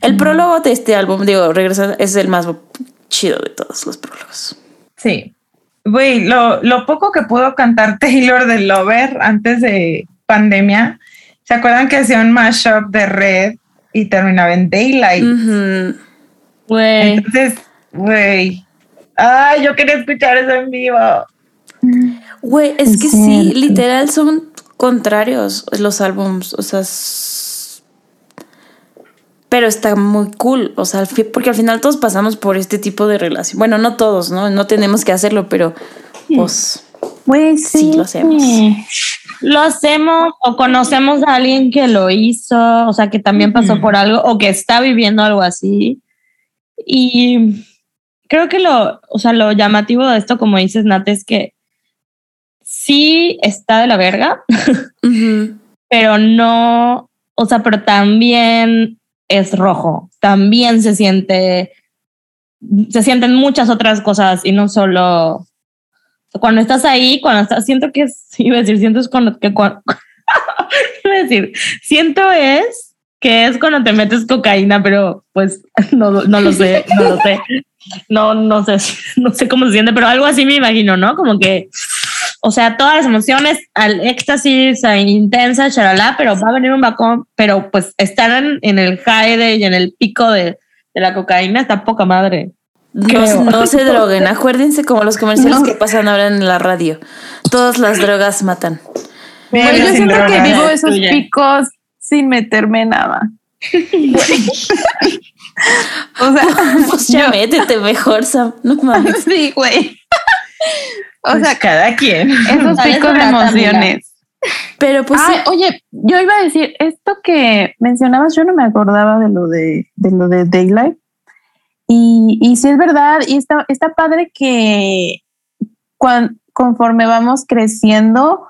El prólogo de este álbum, digo, regresando, es el más chido de todos los prólogos. Sí. Güey, lo, lo poco que pudo cantar Taylor de Lover antes de pandemia, ¿se acuerdan que hacía un mashup de Red y terminaba en Daylight? Güey. Entonces, güey. Ay, yo quería escuchar eso en vivo. Güey, es Es que sí, literal son contrarios los álbums, o sea, pero está muy cool, o sea, porque al final todos pasamos por este tipo de relación. Bueno, no todos, ¿no? No tenemos que hacerlo, pero pues Güey, Sí, sí. lo hacemos. Lo hacemos o conocemos a alguien que lo hizo, o sea, que también pasó por algo o que está viviendo algo así. Y creo que lo, o sea, lo llamativo de esto, como dices, Nat, es que sí está de la verga, pero no, o sea, pero también es rojo, también se siente, se sienten muchas otras cosas y no solo cuando estás ahí, cuando estás, siento que es, iba a decir, siento es cuando, que cuando, iba a decir, siento es que es cuando te metes cocaína, pero pues no, no lo sé, no lo sé, no, no sé, no sé cómo se siente, pero algo así me imagino, ¿no? Como que, o sea, todas las emociones, al éxtasis, a intensa, charalá, pero va a venir un bacón, pero pues estar en, en el high de, y en el pico de, de la cocaína está poca madre. No, se droguen, acuérdense como los comerciales No. que pasan ahora en la radio. Todas las drogas matan. Pero yo sin siento que vivo esos Tuya. picos sin meterme nada. o sea, Pues ya métete mejor, Sam. No mames. sí, güey. O Pues sea, cada quien. esos ¿Sabes picos de emociones. Pero pues Ay, sí. oye, yo iba a decir, esto que mencionabas, yo no me acordaba de lo de, de lo de Daylight. Y, y sí es verdad, y está, está padre que cuan- conforme vamos creciendo,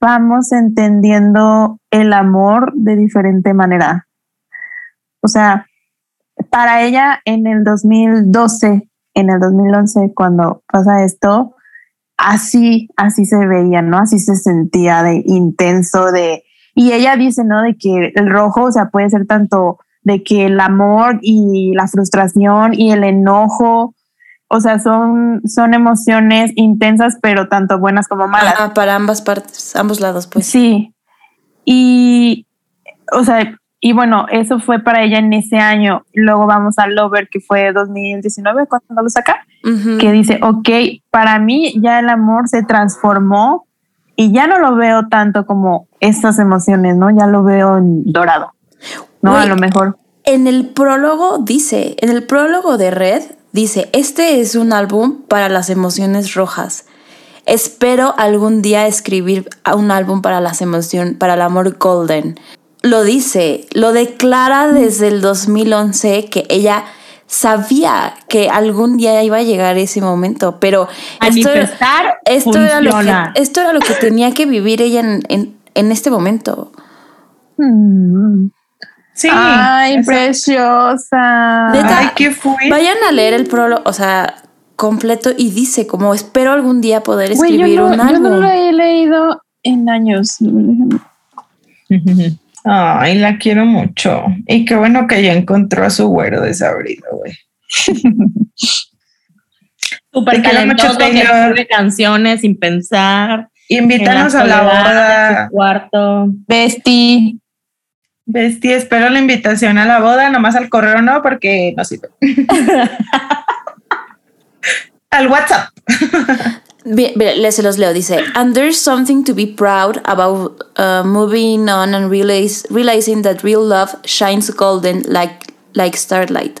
vamos entendiendo el amor de diferente manera. O sea, para ella en el 2012, en el 2011, cuando pasa esto, así, así se veía, ¿no? Así se sentía de intenso, de... Y ella dice, ¿no? De que el rojo, o sea, puede ser tanto de que el amor y la frustración y el enojo, o sea, son, son emociones intensas, pero tanto buenas como malas. Ajá, para ambas partes, ambos lados, pues. Sí. Y, o sea, y bueno, eso fue para ella en ese año. Luego vamos a Lover, que fue 2019, cuando lo saca, que dice, ok, para mí ya el amor se transformó y ya no lo veo tanto como estas emociones, ¿no? Ya lo veo en dorado, ¿no? Güey, a lo mejor. En el prólogo dice, en el prólogo de Red dice, este es un álbum para las emociones rojas. Espero algún día escribir un álbum para las emociones, para el amor golden. Lo dice, lo declara desde el 2011 que ella sabía que algún día iba a llegar ese momento, pero esto, Manifestar esto era lo que esto era lo que tenía que vivir ella en, en, en este momento. Mm. Sí. Ay, preciosa. Neta, Ay, qué fuerte. Vayan a leer el prólogo, o sea, completo y dice como espero algún día poder escribir yo, no, un yo álbum. no lo he leído en años. Ay, la quiero mucho. Y qué bueno que ya encontró a su güero desabrido, güey. Súper talentoso, que Taylor. escribe canciones sin pensar. Invítanos a la boda. cuarto. Bestie. Bestia, espero la invitación a la boda, nomás al correo no, porque no sirve. al WhatsApp. Bien, bien, les se los leo. Dice, and there's something to be proud about uh, moving on and realize, realizing that real love shines golden like like starlight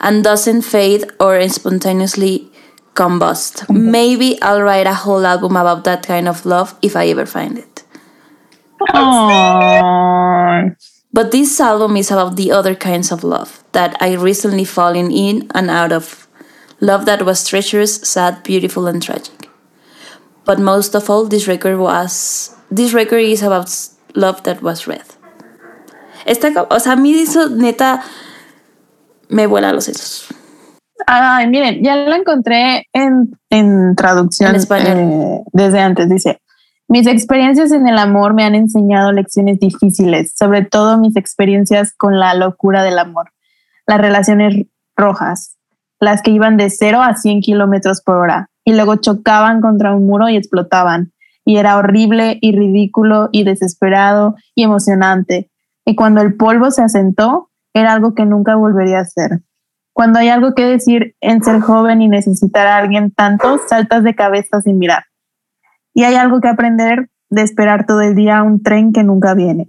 and doesn't fade or spontaneously combust. Maybe I'll write a whole album about that kind of love if I ever find it. But this album is about the other kinds of love that I recently fallen in and out of. Love that was treacherous, sad, beautiful, and tragic. But most of all, this record was this record is about love that was red. Esta, o sea, a mí eso neta me vuela los sesos. Ay, miren, ya la encontré en, en traducción En español. eh, desde antes. Dice, mis experiencias en el amor me han enseñado lecciones difíciles, sobre todo mis experiencias con la locura del amor, las relaciones rojas, las que iban de 0 a 100 kilómetros por hora y luego chocaban contra un muro y explotaban. Y era horrible y ridículo y desesperado y emocionante. Y cuando el polvo se asentó, era algo que nunca volvería a ser. Cuando hay algo que decir en ser joven y necesitar a alguien tanto, saltas de cabeza sin mirar. Y hay algo que aprender de esperar todo el día un tren que nunca viene.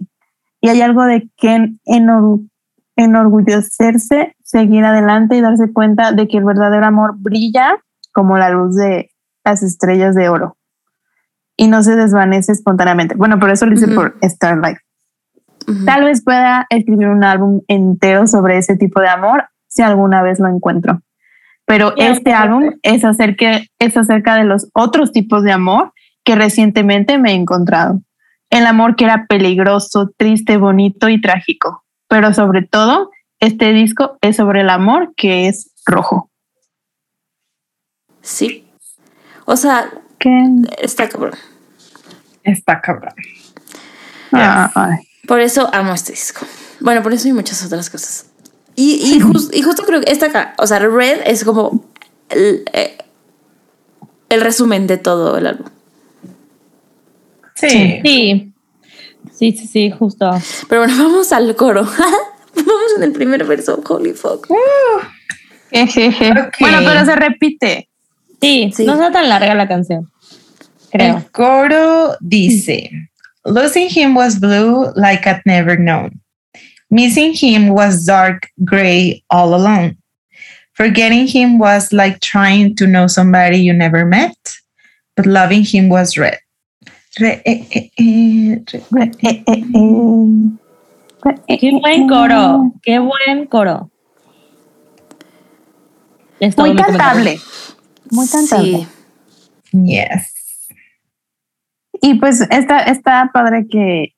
Y hay algo de que enor- enorgullecerse, seguir adelante y darse cuenta de que el verdadero amor brilla como la luz de las estrellas de oro y no se desvanece espontáneamente. Bueno, por eso lo hice por Starlight. Tal vez pueda escribir un álbum entero sobre ese tipo de amor si alguna vez lo encuentro. Pero este álbum es acerca, es acerca de los otros tipos de amor que recientemente me he encontrado. El amor que era peligroso, triste, bonito y trágico. Pero sobre todo, este disco es sobre el amor que es rojo. Sí. O sea, ¿Qué? está cabrón. Está cabrón. Ah, ay. Por eso amo este disco. Bueno, por eso hay muchas otras cosas. Y, y, jus- y justo creo que esta, ca- o sea, Red es como el, eh, el resumen de todo el álbum. Sí. Sí. Sí, sí, sí, justo. Pero bueno, vamos al coro. vamos en el primer verso. Holy fuck. Ok. Bueno, pero se repite. Sí, Sí. no está tan larga la canción. Creo. El coro dice, Losing him was blue like I'd never known. Missing him was dark gray all alone. Forgetting him was like trying to know somebody you never met. But loving him was red. Re- eh, eh, eh, re- eh, Eh, eh, eh. Qué buen coro. Qué buen coro. Muy cantable. Muy cantable. Sí. Yes. Y pues está, está padre que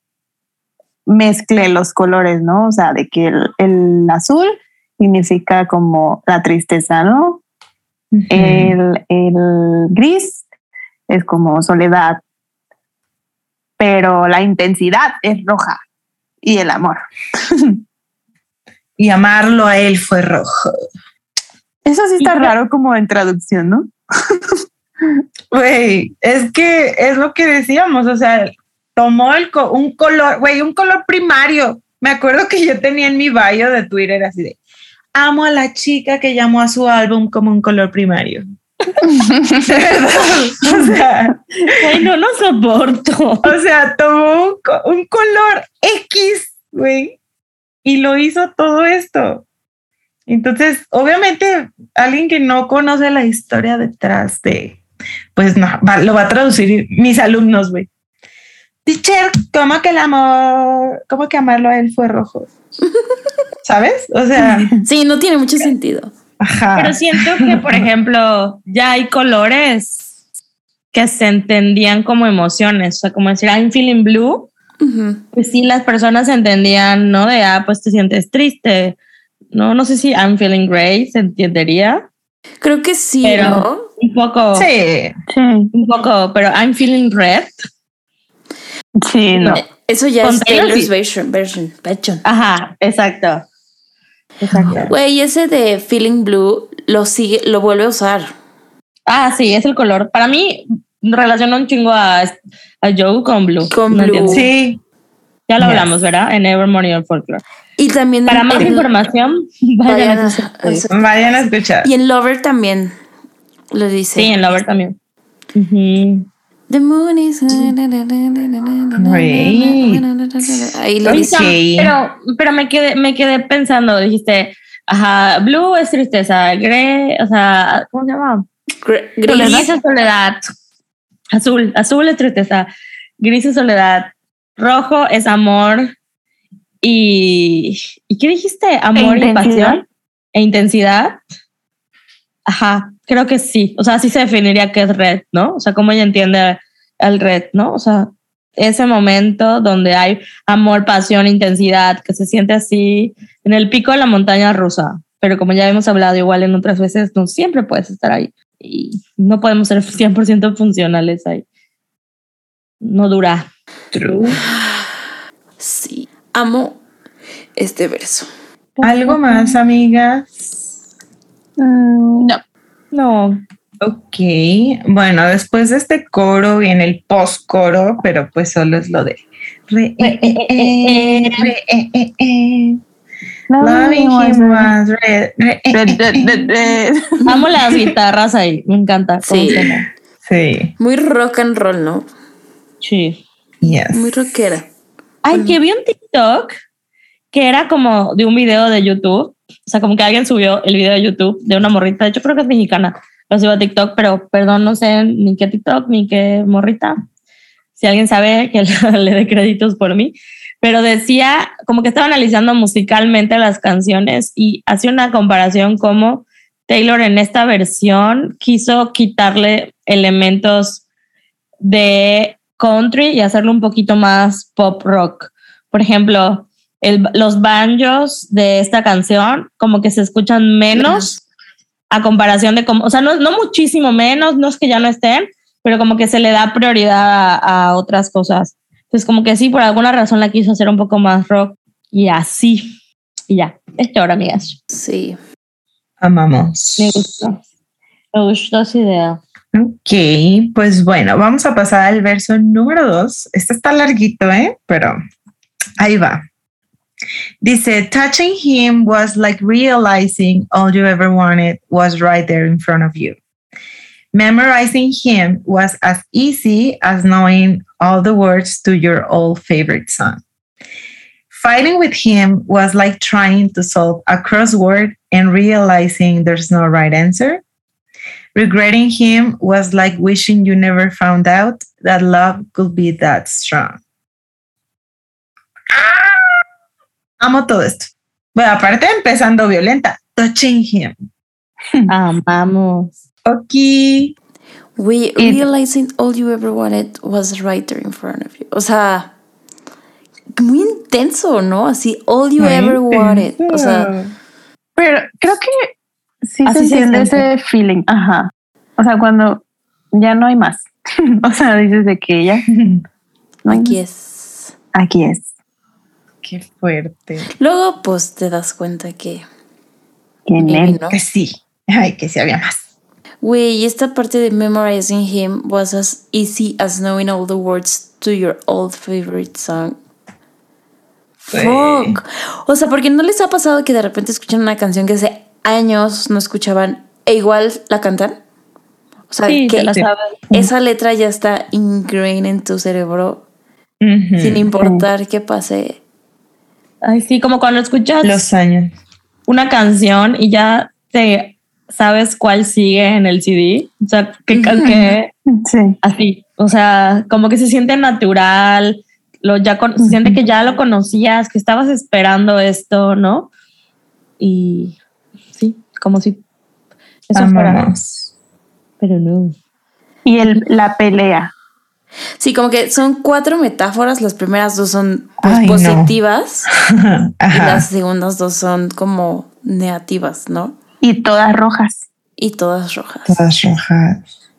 mezcle los colores, ¿no? O sea, de que el, el azul significa como la tristeza, ¿no? El, el gris es como soledad, pero la intensidad es roja y el amor. Y amarlo a él fue rojo. Eso sí está Y- raro como en traducción, ¿no? Güey, es que es lo que decíamos, o sea, tomó el co- un color, güey, un color primario. Me acuerdo que yo tenía en mi bio de Twitter así de, amo a la chica que llamó a su álbum como un color primario. De verdad, o sea, Ay, no lo soporto. o sea, tomó un, co- un color X, güey, y lo hizo todo esto. Entonces, obviamente, alguien que no conoce la historia detrás de, pues no, va- lo va a traducir mis alumnos, güey. Teacher, ¿cómo que el amor, cómo que amarlo a él fue rojo? ¿Sabes? O sea, Sí, no tiene mucho sentido. ajá. Pero siento que, por ejemplo, ya hay colores que se entendían como emociones. O sea, como decir, I'm feeling blue. Ujú. Pues sí, las personas entendían, ¿no? De, ah, pues te sientes triste. No, no sé si I'm feeling gray se entendería. Creo que sí, Pero- ¿no? Un poco, Sí, Sí, un poco, pero I'm feeling red. sí, no. Eso ya Con es Taylor Taylor's version. version, version. Ajá, exacto. Exacto. Güey, ese de Feeling Blue lo sigue, lo vuelve a usar. Ah, sí, es el color. Para mí, relaciona un chingo a, a Joe con blue. Con No blue. entiendo. sí. Ya lo Yes. hablamos, ¿verdad? En Evermore and Folklore. Y también Para más información, vayan, vayan a Vayan escuchar. Y en Lover también lo dice. Sí, en Lover también. The moon is. Ahí lo dice. Pero, pero me quedé, me quedé pensando, dijiste, ajá, blue es tristeza, gray, o sea, ¿cómo se llama? Gr- Gris Gris. es soledad. Azul, azul es tristeza. Gris es soledad. Rojo es amor. Y, ¿y qué dijiste? Amor y intensidad. pasión. E intensidad. Ajá, creo que sí. O sea, sí se definiría que es red, ¿no? O sea, cómo ella entiende al red, ¿no? O sea, ese momento donde hay amor, pasión, intensidad, que se siente así en el pico de la montaña rusa. Pero como ya hemos hablado igual en otras veces, no siempre puedes estar ahí y no podemos ser 100% funcionales ahí. No dura. True. Sí. Amo este verso. ¿Algo más, amigas? Mm, no. No. Ok, bueno, después de este coro viene el post-coro, pero pues solo es lo de re, eh, eh, eh, re, eh, eh, eh. Loving him was red, re, eh, Red, eh, red, red, red. Amo las guitarras ahí. Me encanta. Sí. Sí, Muy rock and roll, ¿no? Sí. yes. Muy rockera. Ay, que vi un TikTok que era como de un video de YouTube. O sea, como que alguien subió el video de YouTube de una morrita. De hecho, creo que es mexicana. Lo subió a TikTok, pero perdón, no sé ni qué TikTok ni qué morrita. Si alguien sabe, que le dé créditos por mí. Pero decía, como que estaba analizando musicalmente las canciones y hacía una comparación como Taylor en esta versión quiso quitarle elementos de country y hacerlo un poquito más pop rock. Por ejemplo, los banjos de esta canción como que se escuchan menos a comparación de como, o sea, no, no muchísimo menos, no es que ya no estén, pero como que se le da prioridad a, otras cosas. Entonces como que sí, por alguna razón la quiso hacer un poco más rock y así. Y ya, esto ahora, amigas. Sí. Amamos. Me gustó. Me gustó esa idea. Ok, pues bueno, vamos a pasar al verso número dos. Este está larguito, ¿eh? Pero ahí va. Dice, touching him was like realizing all you ever wanted was right there in front of you. Memorizing him was as easy as knowing all the words to your old favorite song. Fighting with him was like trying to solve a crossword and realizing there's no right answer. Regretting him was like wishing you never found out that love could be that strong. Amo todo esto. Bueno, aparte empezando violenta, touching him. Amamos. Ok. We realizing all you ever wanted was right there in front of you. O sea, muy intenso, ¿no? Así, all you Muy ever wanted. O intenso. sea, Pero creo que sí Así se se entiende siente. ese feeling. Ajá. O sea, cuando ya no hay más. o sea, dices de que ya no hay aquí más. es. Aquí es. Qué fuerte. Luego, pues te das cuenta que. Que no. Que sí. Ay, que sí había más. Güey, y esta parte de memorizing him was as easy as knowing all the words to your old favorite song. Sí. Fuck. O sea, porque no les ha pasado que de repente escuchan una canción que hace años no escuchaban e igual la cantan. O sea, Sí, que esa letra ya está ingrained en tu cerebro sin importar qué pase. Ay, sí, como cuando escuchas Los años. una canción y ya te sabes cuál sigue en el CD. O sea, que, que Sí. así. O sea, como que se siente natural. Lo ya con- se siente que ya lo conocías, que estabas esperando esto, ¿no? Y como si eso fuera. Amamos. Pero no. Y el, la pelea. Sí, como que son cuatro metáforas. Las primeras dos son pues, Ay, no. positivas y las segundas dos son como negativas, ¿no? Y todas rojas. Y todas rojas. Todas rojas.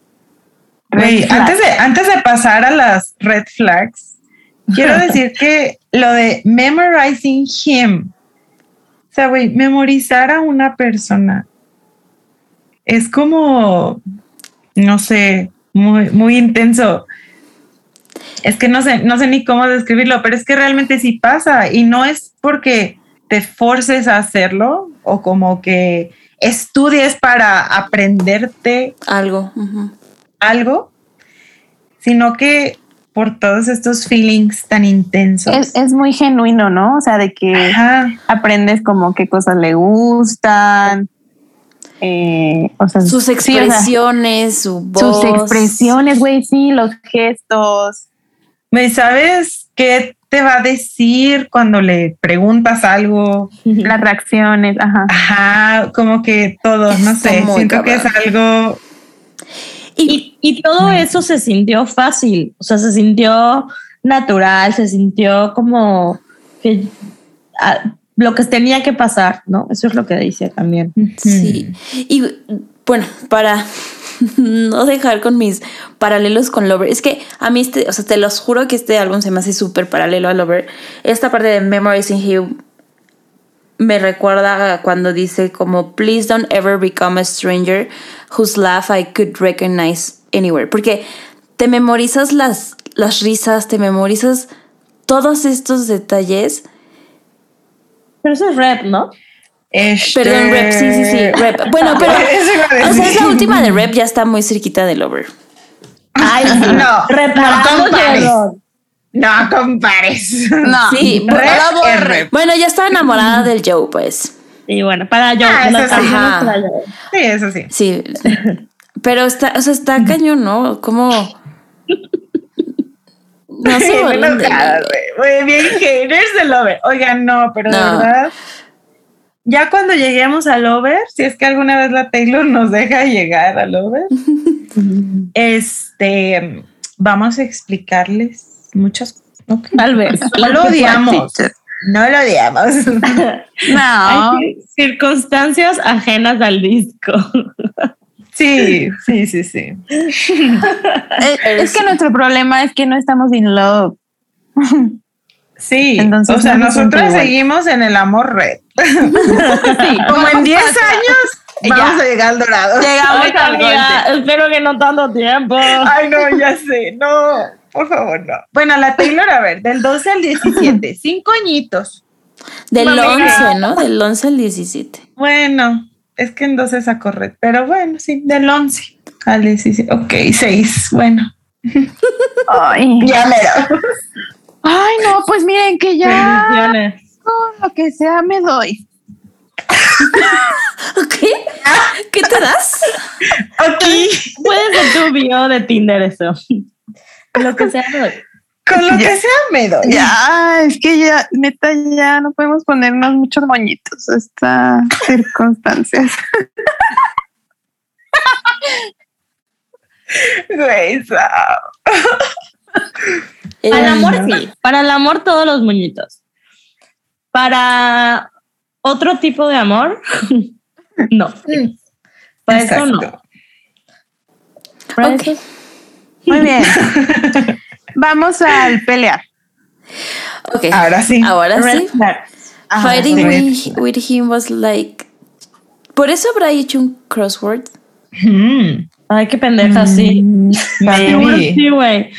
Antes de, antes de pasar a las red flags, quiero decir que lo de memorizing him, sea, güey, memorizar a una persona es como, no sé, muy, muy intenso. Es que no sé, no sé ni cómo describirlo, pero es que realmente sí pasa y no es porque te forces a hacerlo o como que estudies para aprenderte Algo. algo, sino que por todos estos feelings tan intensos. Es, es muy genuino, ¿no? O sea, de que Ajá, aprendes como qué cosas le gustan. eh, o sea, Sus sí, o sea, expresiones, su voz. sus expresiones, güey, sí, los gestos. ¿Me sabes qué te va a decir cuando le preguntas algo? las reacciones, ajá. Ajá, como que todo, no sé, siento que es algo Y, y todo eso se sintió fácil, o sea, se sintió natural, se sintió como que ah, lo que tenía que pasar, ¿no? Eso es lo que dice también. Sí. Y bueno, para no dejar con mis paralelos con Lover, es que a mí, este, o sea, te los juro que este álbum se me hace súper paralelo a Lover. Esta parte de Memorizing Him me recuerda cuando dice como please don't ever become a stranger whose laugh I could recognize anywhere porque te memorizas las las risas te memorizas todos estos detalles Pero eso es rap, ¿no? Este- perdón rep sí sí sí bueno pero o sea es decir. la última de rep ya está muy cerquita de Lover Ay, No, reparando. No compares. No. Sí, Rep bueno, ya estaba enamorada del Joe, pues. Y bueno, para yo, Ah, no eso sí. para. Sí, eso sí. Sí. Pero está, o sea, está cañón, ¿no? Como. No se Bien. Muy bien, haters del Over. Oigan, no, pero de verdad. Ya cuando lleguemos al Over, si es que alguna vez la Taylor nos deja llegar al Over, este, vamos a explicarles muchas cosas. ¿ok? Tal vez. No lo odiamos. No lo odiamos. No. Hay circunstancias ajenas al disco. Sí, sí, sí, sí. Es, es que nuestro problema es que no estamos in love. Sí, Entonces, o sea, no nosotros igual. seguimos en el amor red. Sí, Como en 10 años Ya. vamos a llegar al dorado. Llegamos Ay, al amiga, espero que no tanto tiempo. Ay, no, ya sé, no, por favor, no. Bueno, la Taylor, a ver, del 12 al 17, cinco añitos. Del Mami, 11, ¿no? Del 11 al 17. Bueno, es que en 12 sacó red, pero bueno, sí, del 11 al 17. Ok, 6, bueno. Ay. Ya mero. Ay, no, pues miren que ya todo lo que sea me doy. ¿Qué? ¿Qué te das? Ok, Puede ser tu bio de Tinder eso. Lo que sea. me doy. con lo Ya. que sea me doy. Ya, es que ya, neta, ya no podemos ponernos muchos moñitos a estas circunstancias. Güey, Para el amor sí. Para el amor todos los muñitos. Para otro tipo de amor, no. Para eso no. Para Ok. eso- Muy bien. Vamos al pelear. Ok. Ahora sí. Ahora sí. flags. Fighting sí. with, with him was like. Por eso habrá hecho un crossword. Mm, Ay, qué pendeja, sí. maybe. Sí, güey.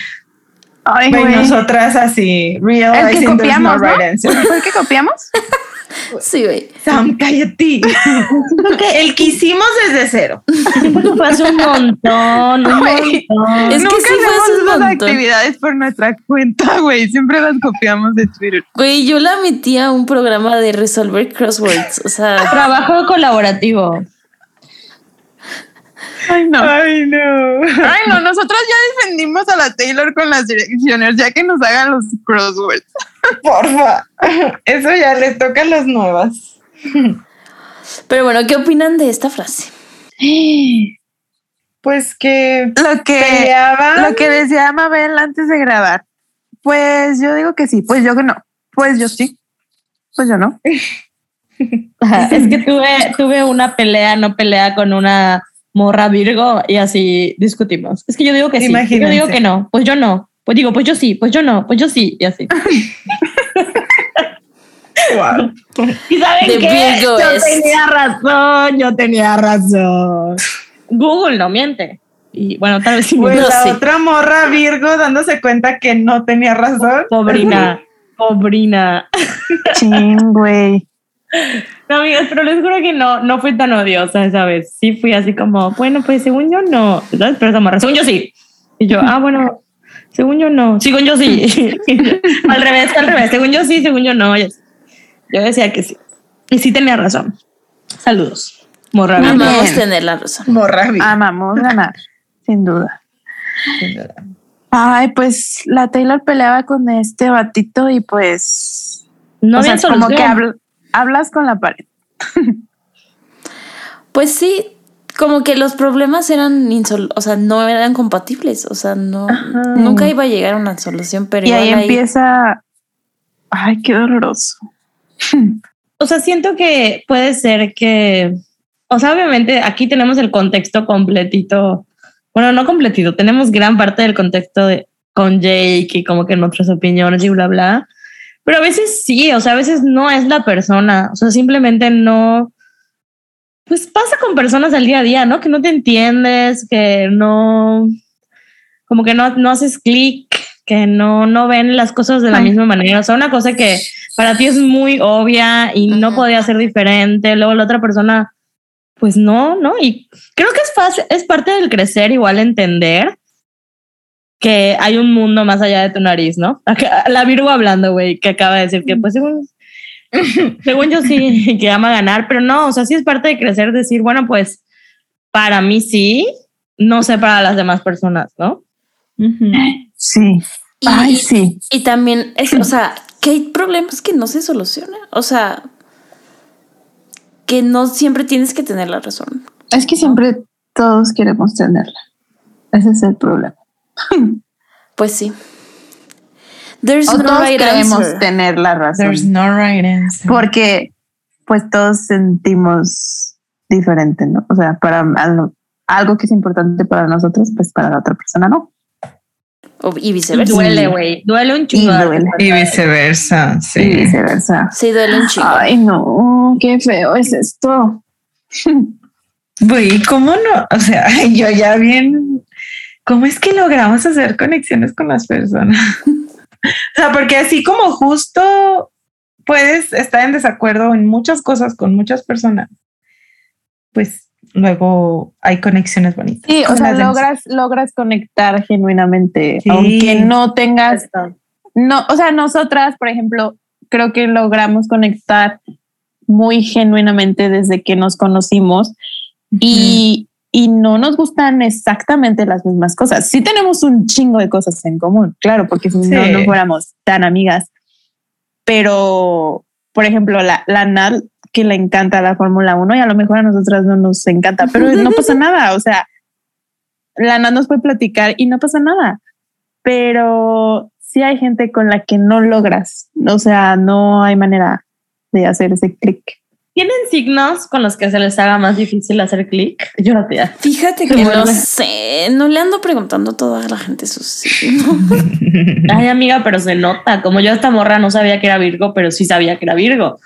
Ay, Güey, nosotras así, El que realizing there's copiamos, no right answer. ¿Fue el que copiamos? Sí, güey. Sam, cállate. El que hicimos desde cero. Fue hace un montón, un Güey. montón. Es que Nunca sí fue hacemos montón. actividades por nuestra cuenta, güey. Siempre las copiamos de Twitter. Güey, yo la metí a un programa de resolver crosswords. O sea, Trabajo colaborativo. Ay, no. Ay, no. Ay, no, nosotros ya defendimos a la Taylor con las direcciones, ya que nos hagan los crosswords. Porfa. Eso ya le toca a las nuevas. pero bueno, ¿qué opinan de esta frase? Pues que Lo que, peleaban. lo que decía Mabel antes de grabar. Pues yo digo que sí, pues yo que no. Pues yo sí. Pues yo no. Ajá, Es que tuve, tuve una pelea, no pelea con una morra Virgo y así discutimos. Es que yo digo que sí, yo digo que no, pues yo no. Pues digo, pues yo sí, pues yo no, pues yo sí, y así. Wow. ¿Y saben De qué? Virgo yo es- tenía razón, yo tenía razón. Google no miente. Y bueno, tal vez sí Pues. No la sé. otra morra Virgo dándose cuenta que no tenía razón. Pobrina, pobrina. Ching, güey. No, amigos, pero les juro que no, no fui tan odiosa esa vez. Sí fui así como, bueno, pues según yo no. ¿Sabes? Pero esa morra, según yo sí. Y yo, ah, bueno, según yo no. Según yo sí. al revés, al revés. Según yo sí, según yo no. Yo decía que sí. Y sí tenía razón. Saludos. Morra. Amamos bien. tener la razón. Morra. Amamos ganar, sin duda. Ay, pues la Taylor peleaba con este batito y pues. No o sea, como que habl- hablas con la pared. Pues sí, como que los problemas eran insol o sea, no eran compatibles. O sea, no nunca iba a llegar a una solución, pero y ahí empieza. Ay, qué doloroso. O sea, siento que puede ser que, o sea, obviamente aquí tenemos el contexto completito, bueno, no completito, tenemos gran parte del contexto de, con Jake y como que nuestras opiniones y bla, bla. Pero a veces sí, o sea, a veces no es la persona, o sea, simplemente no, pues pasa con personas al día a día, ¿no? Que no te entiendes, que no, como que no, no haces clic, que no, no ven las cosas de la Ay. misma manera. O sea, una cosa que para ti es muy obvia y no podía ser diferente, luego la otra persona, pues no, ¿no? Y creo que es fácil, es parte del crecer, igual entender que hay un mundo más allá de tu nariz, ¿no? Acá- La Virgo hablando, güey, que acaba de decir que pues según, según yo sí, que ama ganar, pero no, o sea, sí es parte de crecer, decir, bueno, pues para mí sí, no sé para las demás personas, ¿no? Sí. Y, Ay, sí. y también, es, o sea, que hay problemas que no se solucionan. O sea, que no siempre tienes que tener la razón. Es que siempre todos queremos tenerla. Ese es el problema. Pues sí. There's O no todos right queremos answer. tener la razón. There's no right answer. Porque pues todos sentimos diferente, ¿no? O sea, para algo, algo que es importante para nosotros, pues para la otra persona no. O- y Y viceversa. duele, güey, duele un chingo. Y. Y viceversa, Y sí. viceversa. Sí, duele un chingo. Ay, no, qué feo es esto. Güey, ¿cómo no? O sea, yo ya bien, ¿cómo es que logramos hacer conexiones con las personas? o sea, porque así como justo puedes estar en desacuerdo en muchas cosas con muchas personas, pues luego hay conexiones bonitas. Sí, o sea, logras, logras conectar genuinamente, Sí. aunque no tengas, Esto. no, o sea, nosotras, por ejemplo, creo que logramos conectar muy genuinamente desde que nos conocimos y, y no nos gustan exactamente las mismas cosas. Sí tenemos un chingo de cosas en común, claro, porque si no, no fuéramos tan amigas. Pero, por ejemplo, la, la Nat, que le encanta la Fórmula 1 y a lo mejor a nosotras no nos encanta, pero no pasa nada. O sea, la Nat nos puede platicar y no pasa nada. Pero sí hay gente con la que no logras. O sea, no hay manera de hacer ese clic. ¿Tienen signos con los que se les haga más difícil hacer clic? Yo no te Fíjate que no sé, no le ando preguntando a toda la gente sus signos. Ay, amiga, pero se nota. Como yo esta morra no sabía que era Virgo, pero sí sabía que era Virgo.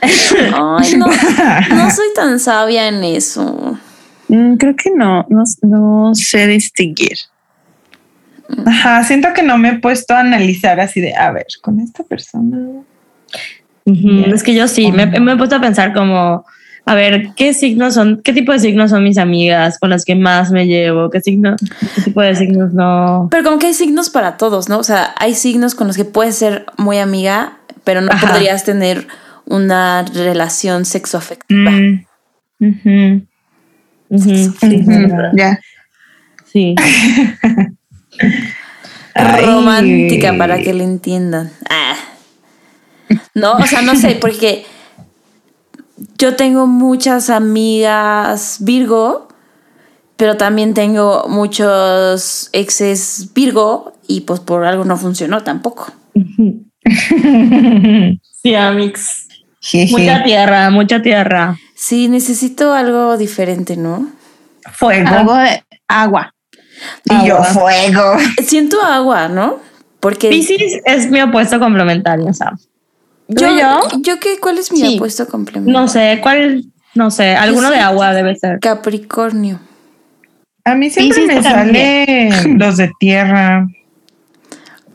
Ay, no, no soy tan sabia en eso. Mm, creo que no, no, no sé distinguir. Ajá, siento que no me he puesto a analizar así de, a ver, con esta persona. Es que yo sí, me, me he puesto a pensar como, a ver, ¿qué signos son, qué tipo de signos son mis amigas con las que más me llevo? ¿Qué signo, qué tipo de signos no? Pero como que hay signos para todos, ¿no? O sea, hay signos con los que puedes ser muy amiga, pero no Ajá. podrías tener una relación sexoafectiva. Mm, Ujú, verdad. Ya. sí. Ay. Romántica para que le entiendan. Ah. No, o sea, no sé, porque yo tengo muchas amigas Virgo, pero también tengo muchos exes Virgo y pues por algo no funcionó tampoco. Sí, Amix. Jeje. Mucha tierra, mucha tierra. Sí, necesito algo diferente, ¿no? Fuego. Algo de agua. y yo, agua. fuego. Siento agua, ¿no? Porque Piscis es mi opuesto complementario, Sam. ¿Tú yo, yo? yo qué, ¿cuál es mi Sí. apuesto complementario? No sé, ¿cuál? No sé, alguno de agua debe ser. Capricornio. A mí siempre me salen los de tierra.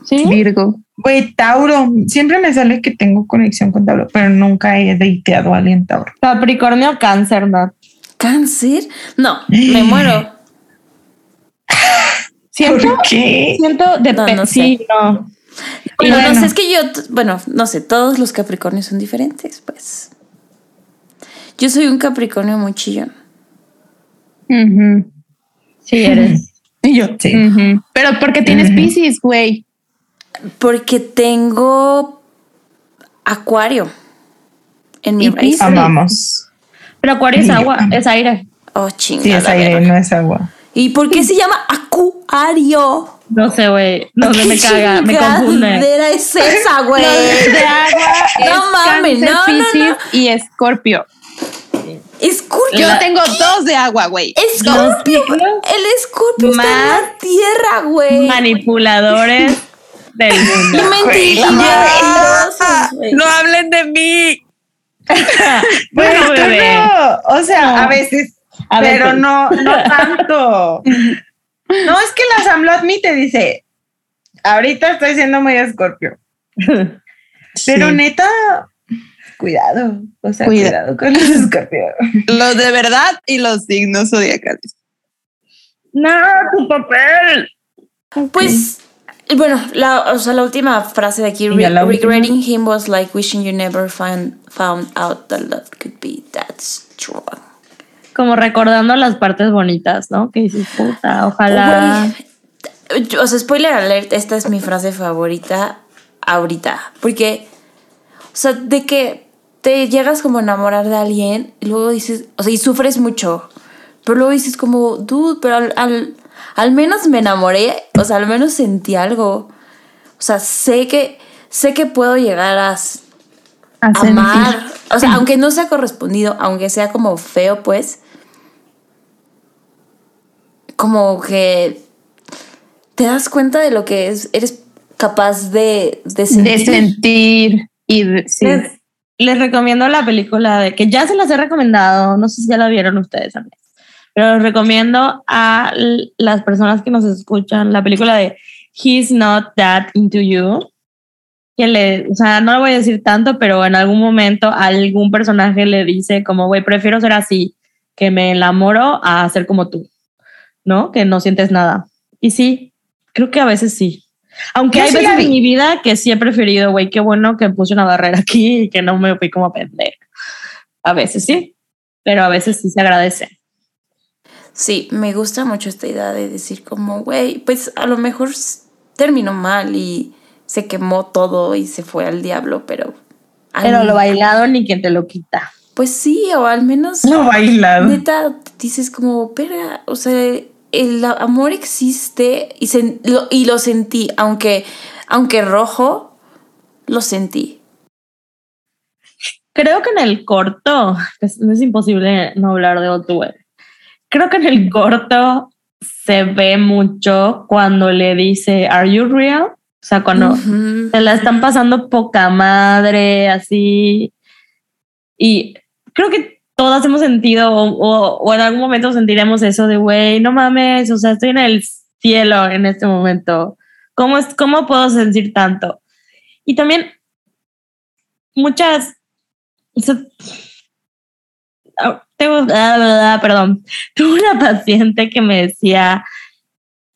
¿Sí? Virgo. Güey, Tauro. Siempre me sale que tengo conexión con Tauro, pero nunca he deiteado a alguien Tauro. Capricornio, cáncer, ¿no? ¿Cáncer? No, me muero. Siento, ¿Por qué? siento de No, no sé. sí, no. Bueno, bueno. no sé, es que yo, bueno, no sé, todos los Capricornios son diferentes, pues. Yo soy un Capricornio muy chillón. Sí, eres. Y yo. Sí. Ujú. Pero porque tienes Ujú. Pisces, güey. Porque tengo Acuario en mi raíz. Amamos. Pero Acuario es Sí, agua, es aire. Oh, Sí, chingada. es aire, no es agua. ¿Y por qué se llama Acuario? No sé, güey. No sé, me caga, me confunde. chingadera es esa, güey? De agua. No es mames, no, no, Piscis y Escorpio. Escorpio. Yo tengo dos de agua, güey. Escorpio. El escorpio está en la tierra, güey. Manipuladores del Y mundo. No hablen de mí. Bueno, No, bebé. no. O sea, No. a veces, A pero veces. no, no tanto. No es que la Sam lo admite, dice, ahorita estoy siendo muy escorpio. Pero neta, cuidado. O sea, Cuida- cuidado con los escorpios. Los de verdad y los signos zodiacales. No, tu papel. Pues, bueno, la, o sea, la última frase de aquí, re- última. regretting him was like wishing you never found, found out that love could be that strong. Como recordando las partes bonitas, ¿no? Que dices, puta, ojalá. Yo- O sea, spoiler alert, esta es mi frase favorita ahorita. Porque, o sea, de que te llegas como a enamorar de alguien y luego dices, o sea, y sufres mucho. Pero luego dices como, dude, pero al, al, al menos me enamoré, o sea, al menos sentí algo. O sea, sé que, sé que puedo llegar a, amar. O sea, aunque no sea correspondido, aunque sea como feo, pues. Como que te das cuenta de lo que es, eres capaz de, de sentir. De sentir y de, sí. Les, les recomiendo la película de que ya se las he recomendado, no sé si ya la vieron ustedes también, pero les recomiendo a las personas que nos escuchan la película de He's Not That Into You. Que le, o sea, no lo voy a decir tanto, pero en algún momento algún personaje le dice como, güey, prefiero ser así, que me enamoro a ser como tú, ¿no? Que no sientes nada. Y sí, creo que a veces sí. Aunque Yo hay sí veces en mi vida que sí he preferido, güey, qué bueno que puse una barrera aquí y que no me fui como pendeja. A veces sí, pero a veces sí se agradece. Sí, me gusta mucho esta idea de decir como, güey, pues a lo mejor terminó mal y se quemó todo y se fue al diablo, pero... al- Pero lo bailado ni quien te lo quita. Pues sí, o al menos... No bailado. Neta, dices como, pero, o sea, el amor existe y, sen- lo, y lo sentí, aunque, aunque rojo, lo sentí. Creo que en el corto, es, es imposible no hablar de Otwell. Creo que en el corto se ve mucho cuando le dice, ¿Are you real? O sea, cuando Ujú. se la están pasando poca madre, así. Y creo que todas hemos sentido, o, o- en algún momento sentiremos eso de, güey, no mames, o sea, estoy en el cielo en este momento. ¿Cómo, es, ¿Cómo puedo sentir tanto? Y también muchas... o sea, ah, tengo, perdón, tuve una paciente que me decía,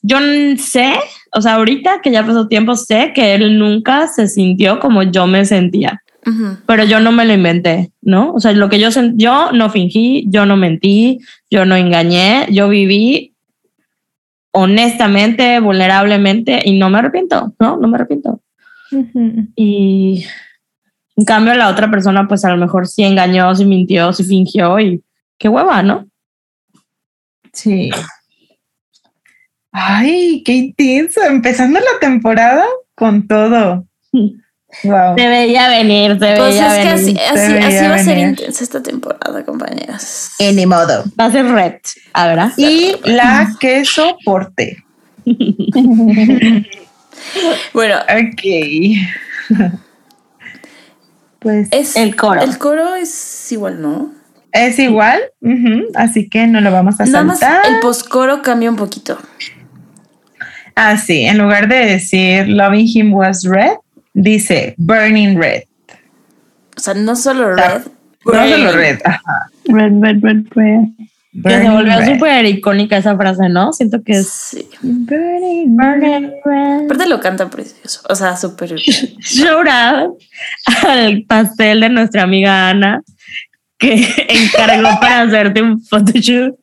yo sé, o sea, ahorita que ya pasó tiempo, sé que él nunca se sintió como yo me sentía, Pero yo no me lo inventé, ¿no? O sea, lo que yo yo no fingí, yo no mentí, yo no engañé, yo viví honestamente, vulnerablemente y no me arrepiento, ¿no? No me arrepiento. Y en cambio la otra persona pues a lo mejor sí engañó, sí mintió, sí fingió y qué hueva, ¿no? Sí. Ay, qué intenso. Empezando la temporada con todo. Wow. Se veía venir, se Pues veía es que venir. así, así, Se así veía va a ser intensa esta temporada, compañeras. Ni modo. Va a ser red, ¿habrá? Y la que soporte. Bueno, Ok. Pues es, El coro. El coro es igual, ¿no? es igual, así que no lo vamos a Nada más saltar. el postcoro cambia un poquito. Ah, sí, en lugar de decir Loving Him was red, dice Burning Red. O sea, no solo red. No burning. solo red. Ajá. Red, red, red, red. Que se Burning volvió red. súper icónica esa frase, ¿no? Siento que es Sí. Burning red. Aparte lo canta precioso. O sea, súper. shout out al pastel de nuestra amiga Ana que encargó para hacerte un photoshoot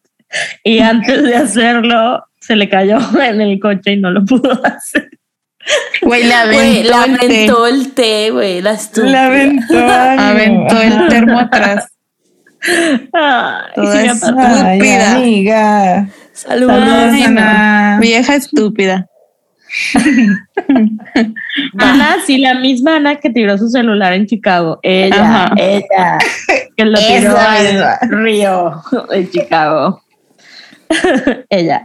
y antes de hacerlo se le cayó en el coche y no lo pudo hacer. Güey, la el té. aventó el té, güey. La estúpida. La aventó. Aventó el termo atrás. Ay, Toda. Ay, Estúpida. amiga. Saludos. Saludos. Ana. Vieja estúpida. Ana, sí, la misma Ana que tiró su celular en Chicago. Ella, Ajá. ella, que lo tiró Esa al misma. río de Chicago. ella.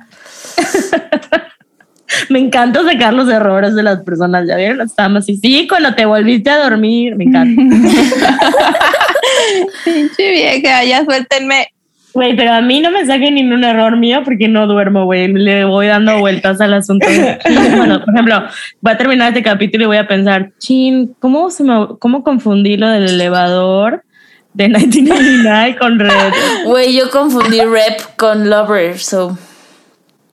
Me encanta sacar los errores de las personas. ¿Ya vieron? Estamos así. Sí, cuando te volviste a dormir. Me encanta. Pinche vieja, ya suéltenme. Güey, pero a mí no me saquen ningún error mío porque no duermo, güey. Le voy dando vueltas al asunto. bueno, por ejemplo, voy a terminar este capítulo y voy a pensar, chin, ¿cómo, se me, cómo confundí lo del elevador de 1999 con Red? Güey, yo confundí rep con lover, so.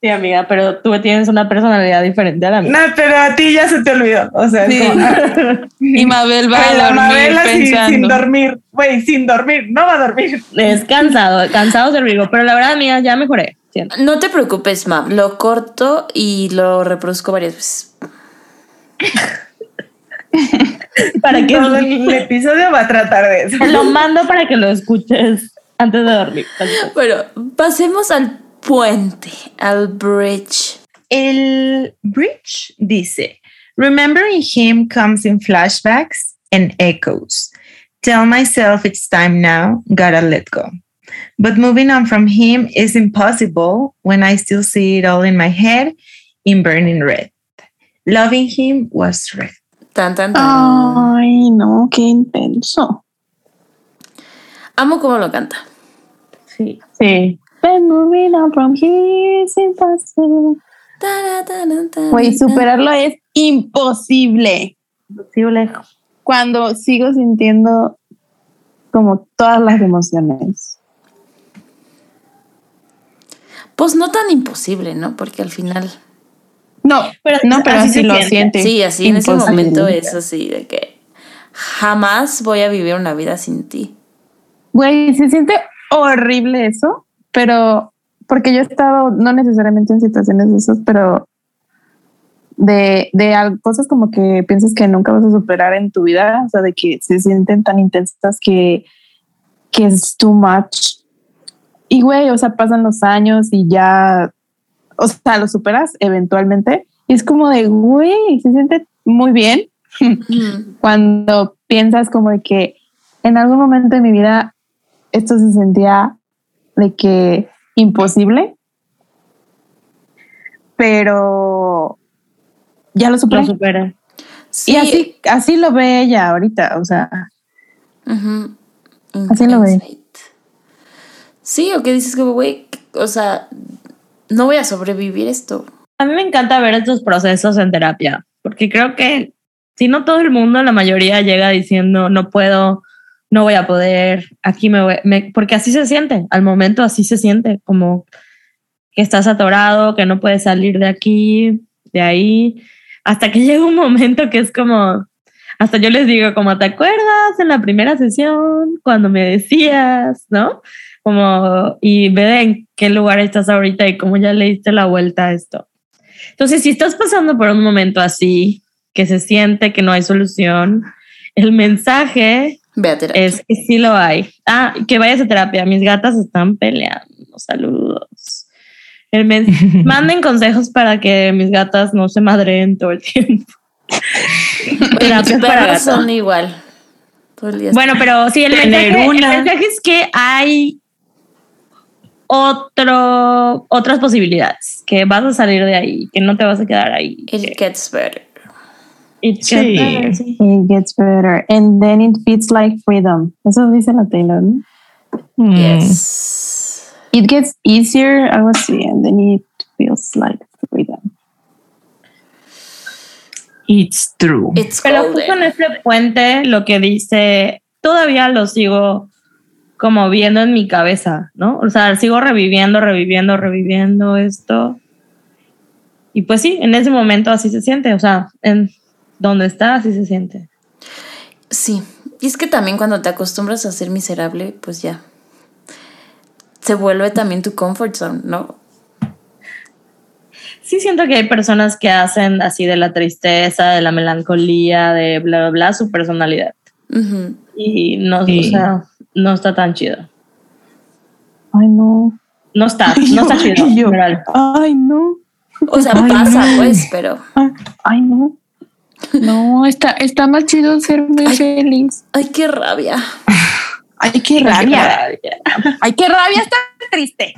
Sí, amiga, pero tú tienes una personalidad diferente a la mía. No, pero a ti ya se te olvidó. O sea, Sí. como, ah, Y Mabel va a dormir Mabel así, pensando. sin dormir. Güey, sin dormir. No va a dormir. Es cansado, cansado del Virgo, pero la verdad, amiga, ya mejoré. siento. No te preocupes, mam. Lo corto y lo reproduzco varias veces. Para que Todo el episodio va a tratar de eso. lo mando para que lo escuches antes de dormir. Bueno, pasemos al puente, al bridge. El bridge dice, remembering him comes in flashbacks and echoes. Tell myself it's time now, gotta let go. But moving on from him is impossible when I still see it all in my head in burning red. Loving him was red. Tan, tan, tan. Ay, no, qué intenso. Amo cómo lo canta. Sí. Sí. But moving on from here is impossible. Güey, superarlo es imposible. Posible. Cuando sigo sintiendo como todas las emociones. Pues no tan imposible, ¿no? Porque al final. No, Pero no, pero así lo siente. siente. Sí, así en ese Imposible. momento es así de que jamás voy a vivir una vida sin ti. Güey, se siente horrible eso, pero porque yo he estado, no necesariamente en situaciones de esos, pero de, de cosas como que piensas que nunca vas a superar en tu vida, o sea, de que se sienten tan intensas que, que es too much. Y güey, o sea, pasan los años y ya, o sea, lo superas eventualmente. Y es como de, güey, se siente muy bien Mm. cuando piensas como de que en algún momento de mi vida esto se sentía de que imposible, pero ya lo superé. Lo supera. Sí, y así, así lo ve ella ahorita, o sea. Así lo ve. Sí, o que dices como, güey, o sea, no voy a sobrevivir esto. A mí me encanta ver estos procesos en terapia, porque creo que si no todo el mundo, la mayoría llega diciendo, no puedo, no voy a poder, aquí me voy, me-", porque así se siente, al momento así se siente, como que estás atorado, que no puedes salir de aquí, de ahí, hasta que llega un momento que es como, hasta yo les digo, como, ¿te acuerdas en la primera sesión cuando me decías, no? Como, y ve en qué lugar estás ahorita y cómo ya le diste la vuelta a esto. Entonces, si estás pasando por un momento así, que se siente que no hay solución, el mensaje Ve a terapia. es que sí lo hay. Ah, que vayas a terapia. Mis gatas están peleando. Saludos. El men- Manden consejos para que mis gatas no se madreen todo el tiempo. Terapia para son igual. Todo el día Bueno, pero sí, el Tener mensaje, el mensaje es que hay otro, otras posibilidades, que vas a salir de ahí, que no te vas a quedar ahí. It que- gets better. It Sí. gets better, sí. it gets better and then it feels like freedom. Eso dice la Taylor, ¿no? Mm. Yes. It gets easier, algo así, and then it feels like freedom. It's true. It's Pero justo en este puente lo que dice, todavía lo sigo como viendo en mi cabeza, ¿no? O sea, sigo reviviendo, reviviendo, reviviendo esto. Y pues sí, en ese momento así se siente, o sea, en donde está así se siente. Sí. Y es que también cuando te acostumbras a ser miserable, pues ya. Se vuelve también tu comfort zone, ¿no? Sí siento que hay personas que hacen así de la tristeza, de la melancolía, de bla, bla, bla, su personalidad. Y no, Sí. o sea, no está tan chido. Ay, no. No está, no está chido. Yo-. Ay, no. O sea, Ay, pasa, no. pues, pero. Ah, Ay, no. No, está, está más chido ser muy Ay. feliz. Ay, qué rabia. Ay, qué rabia. Ay, qué rabia estar triste.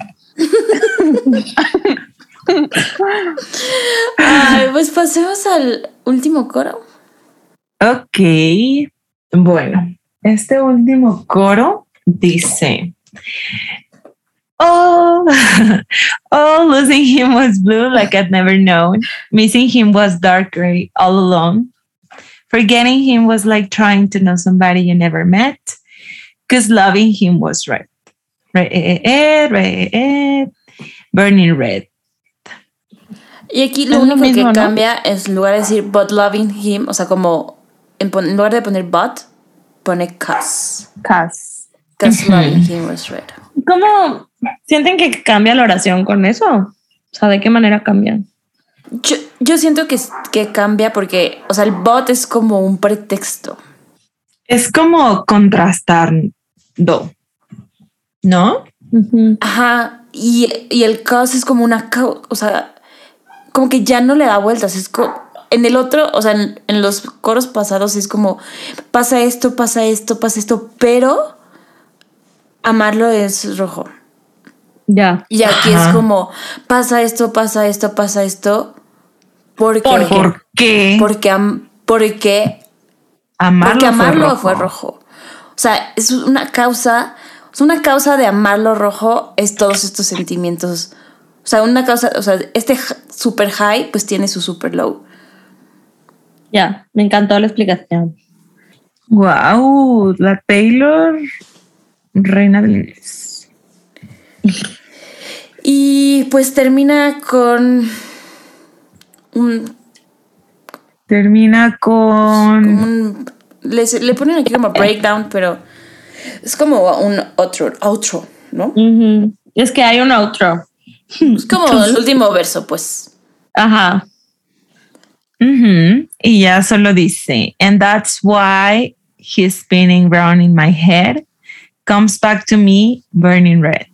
Ay, pues pasemos al último coro. Ok, bueno, este último coro dice, Oh, oh, losing him was blue like I'd never known. Missing him was dark gray all along. Forgetting him was like trying to know somebody you never met. Because loving him was red. Red, eh, eh, eh, red, red, burning red. Y aquí lo Es lo único mismo, que ¿no? cambia es en lugar de decir but loving him, o sea, como en, en lugar de poner but, pone cause. Cas. Cause loving him was red. ¿Cómo sienten que cambia la oración con eso? O sea, ¿de qué manera cambian? Yo, yo siento que, que cambia porque, o sea, el but es como un pretexto. Es como contrastando, ¿no? Ajá, y, y el cause es como una o sea, como que ya no le da vueltas, es co- en el otro, o sea, en, en los coros pasados es como pasa esto, pasa esto, pasa esto, pero amarlo es rojo. Ya. Y aquí Ajá. es como pasa esto, pasa esto, pasa esto, porque ¿Por qué? ¿Por qué? porque am- porque amarlo, porque amarlo fue fue rojo. O sea, es una causa, es una causa de amarlo rojo es todos estos sentimientos. O sea, una causa, o sea, este super high pues tiene su super low. Ya, me encantó la explicación. Wow, la Taylor, reina del inglés. Y pues termina con un, Termina con un- le, le ponen aquí como breakdown, pero es como un outro, outro, ¿no? Es que hay un outro. Es como el último verso, pues. Ajá. Ujú, Y ya solo dice, and that's why he's spinning round in my head, comes back to me burning red.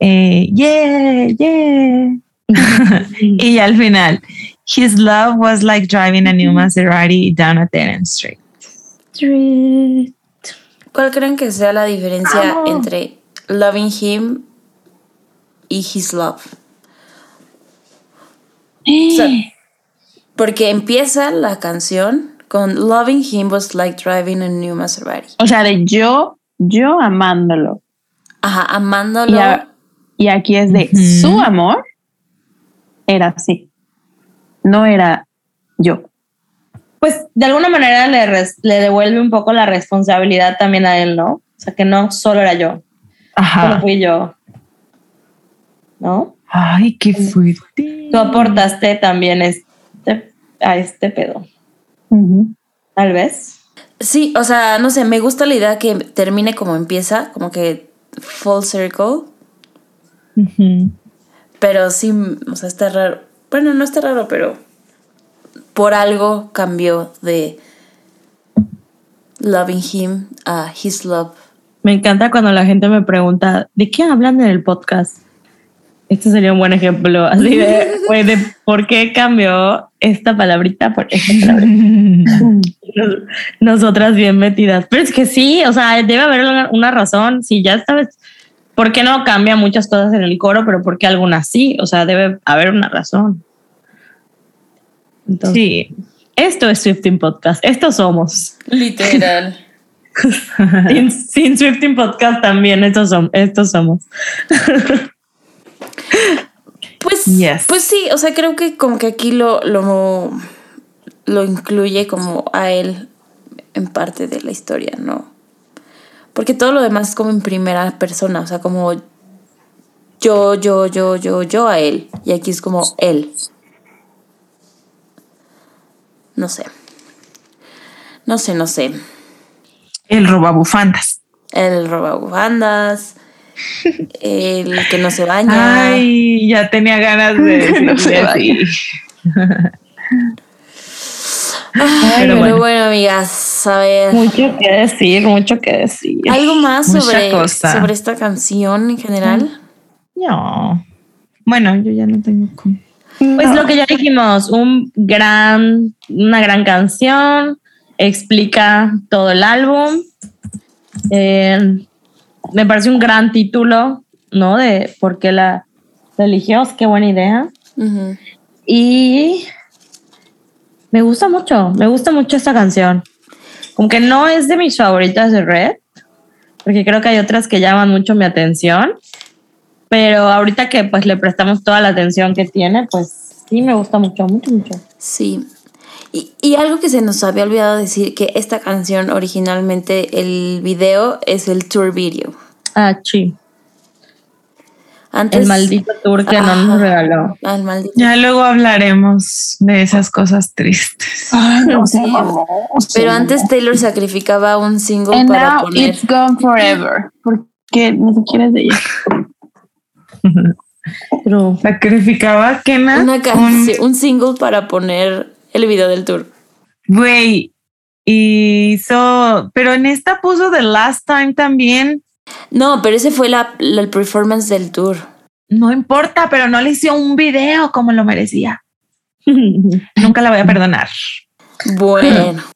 Eh, yeah, yeah. y al final, his love was like driving a new Maserati down a Terran Street. ¿Cuál creen que sea la diferencia entre loving him y his love? O sea, porque empieza la canción con loving him was like driving a new Maserati. O sea, de yo, yo amándolo. Ajá, amándolo. Y, a- y aquí es de su amor. Era así. No era yo. Pues de alguna manera le, res- le devuelve un poco la responsabilidad también a él, ¿no? O sea, que no solo era yo, solo Ajá. fui yo. ¿No? Ay, qué fuerte. Tú aportaste también este, a este pedo, tal vez. Sí, o sea, no sé, me gusta la idea que termine como empieza, como que full circle, pero sí, o sea, está raro. Bueno, no está raro, pero por algo cambió de loving him a his love. Me encanta cuando la gente me pregunta, ¿de qué hablan en el podcast? Este sería un buen ejemplo, así de, güey, de por qué cambió esta palabrita por esta palabrita. Nos- Nosotras bien metidas. Pero es que sí, o sea, debe haber una, una razón. Si ya sabes, ¿por qué no cambia muchas cosas en el coro, pero por qué algunas sí? O sea, debe haber una razón. Entonces, Sí. esto es Swifting Podcast. Estos somos. Literal. sin, sin Swifting Podcast también, estos, som- estos somos. Pues, Yes. pues sí, o sea, creo que como que aquí lo, lo, lo incluye como a él en parte de la historia, ¿no? Porque todo lo demás es como en primera persona, o sea, como yo, yo, yo, yo, yo a él. Y aquí es como él. No sé. No sé, no sé. El robabufandas. El robabufandas. El que no se baña. Ay, ya tenía ganas de No se. Ay, pero pero, bueno. bueno. amigas, a ver. Mucho que decir, mucho que decir. ¿Algo más sobre, sobre esta canción en general? No. Bueno, yo ya no tengo como. Pues lo que ya dijimos, un gran, una gran canción, explica todo el álbum. Eh, me parece un gran título, ¿no? De por qué la, eligió, qué buena idea. Y me gusta mucho, me gusta mucho esta canción. Como que no es de mis favoritas de Red, porque creo que hay otras que llaman mucho mi atención, pero ahorita que pues le prestamos toda la atención que tiene, pues sí me gusta mucho, mucho, mucho. Sí. Y, y algo que se nos había olvidado decir, que esta canción originalmente, el video es el tour video. Ah, sí. Antes, El maldito tour que no nos regaló. Ah, maldito. Ya luego hablaremos de esas cosas tristes. Ay, no Sí. sé, mamá. Pero antes Taylor sacrificaba un single And para now poner. it's gone forever. Porque ni siquiera es de ella. Sacrificaba Kena. Una un single para poner el video del tour. Güey. Hizo. Pero en esta puso The Last Time también. No, pero ese fue la, la- el performance del tour. No importa, pero no le hizo un video como lo merecía. Nunca la voy a perdonar. Bueno.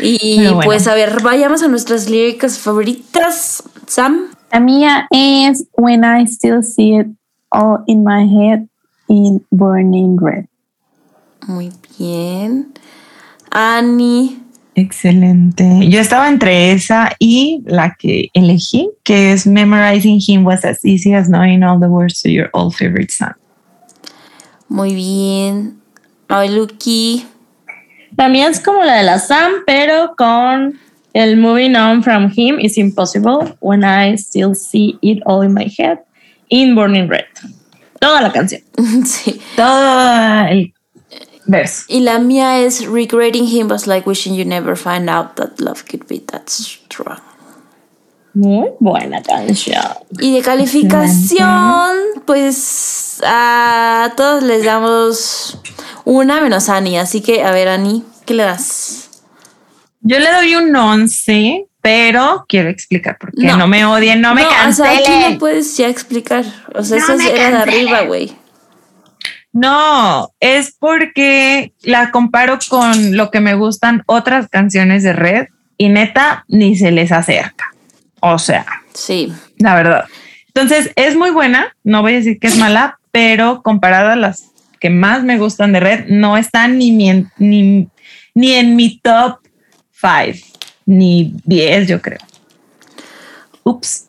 Y bueno. pues a ver, vayamos a nuestras líricas favoritas. Sam. La mía es When I Still See It All in My Head in Burning Red. Muy bien. Annie. Excelente. Yo estaba entre esa y la que elegí, que es Memorizing Him was as easy as knowing all the words to your old favorite song. Muy bien. Mabeluki. También es como la de la Sam, pero con el Moving On From Him is Impossible When I Still See It All in My Head in Burning Red. Toda la canción. sí. Todo el Y la mía es Regretting Him was like wishing you never find out that love could be that strong. Muy buena canción. Y de calificación, pues a todos les damos una menos a Annie. Así que, a ver, Annie, ¿qué le das? Yo le doy un 11, pero quiero explicar por qué. No. No, me odien, no me o sea, aquí no puedes ya explicar. O sea, No eso era de arriba, güey. No, es porque la comparo con lo que me gustan otras canciones de Red y neta ni se les acerca. O sea, Sí. la verdad. Entonces es muy buena, no voy a decir que es mala, pero comparada a las que más me gustan de Red, no está ni, mi en- ni, ni en mi top 5, ni 10 yo creo. Ups,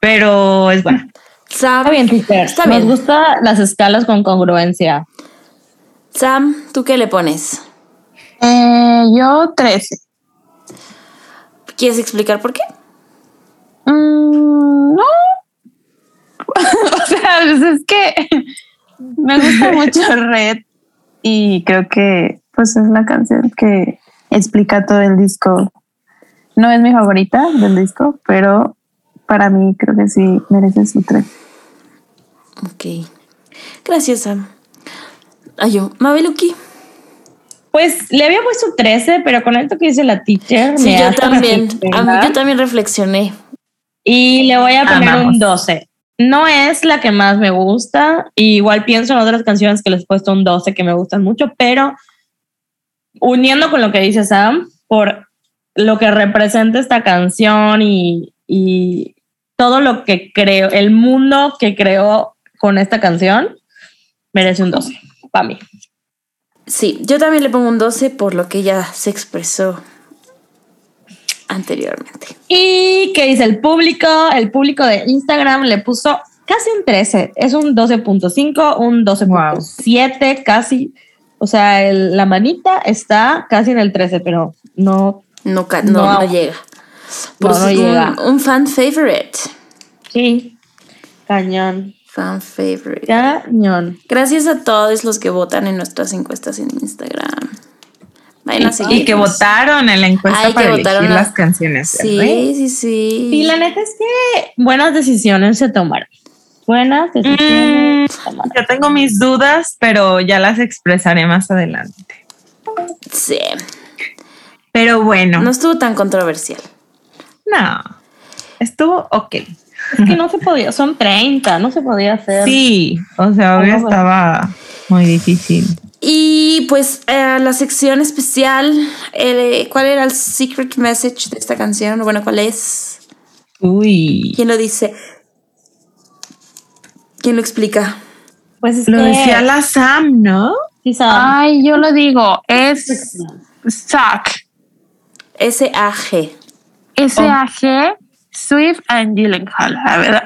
pero es buena. Sam, Está bien, teacher. Está Nos bien. gustan las escalas con congruencia. Sam, ¿tú qué le pones? Eh, yo 13. ¿Quieres explicar por qué? Mm, no. o sea, pues es que me gusta mucho Red y creo que pues es la canción que explica todo el disco. No es mi favorita del disco, pero para mí creo que sí merece su 3. Ok. Gracias, Sam. Ay, yo, Mabeluki. Pues le había puesto 13, pero con esto que dice la teacher. Sí, me yo hace también. A mí, yo también reflexioné. Y le voy a poner Amamos. un 12. No es la que más me gusta. y igual pienso en otras canciones que les he puesto un 12 que me gustan mucho, pero uniendo con lo que dice Sam, por lo que representa esta canción y, y todo lo que creo, el mundo que creó con esta canción, merece un 12 para mí. Sí, yo también le pongo un 12 por lo que ya se expresó anteriormente. ¿Y qué dice el público? El público de Instagram le puso casi un 13. Es un 12.5, un 12.7 casi. O sea, el- la manita está casi en el 13, pero no. No, no, No. no llega. Por No, eso un- llega. Un, fan favorite. Sí. Cañón. Fan favorite. Cañón. Gracias a todos los que votan en nuestras encuestas en Instagram. Vayan a Y que votaron en la encuesta Ay, para elegir a- las canciones. Sí, Red. sí, sí. Y la neta es que buenas decisiones se tomaron. Buenas decisiones se tomaron. Yo tengo mis dudas, pero ya las expresaré más adelante. Sí. Pero bueno, No no, estuvo tan controversial. estuvo ok. Es que no se podía, son 30, no se podía hacer. Sí, o sea, hoy estaba muy difícil. Y pues eh, la sección especial, eh, ¿cuál era el secret message de esta canción? Bueno, ¿cuál es? Uy, ¿Quién lo dice? ¿Quién lo explica? Pues es lo que decía la Sam, ¿no? sí saben. Ay, yo lo digo, es Suck. S-A-G. S-A-G, Swift and Gyllenhaal, la verdad.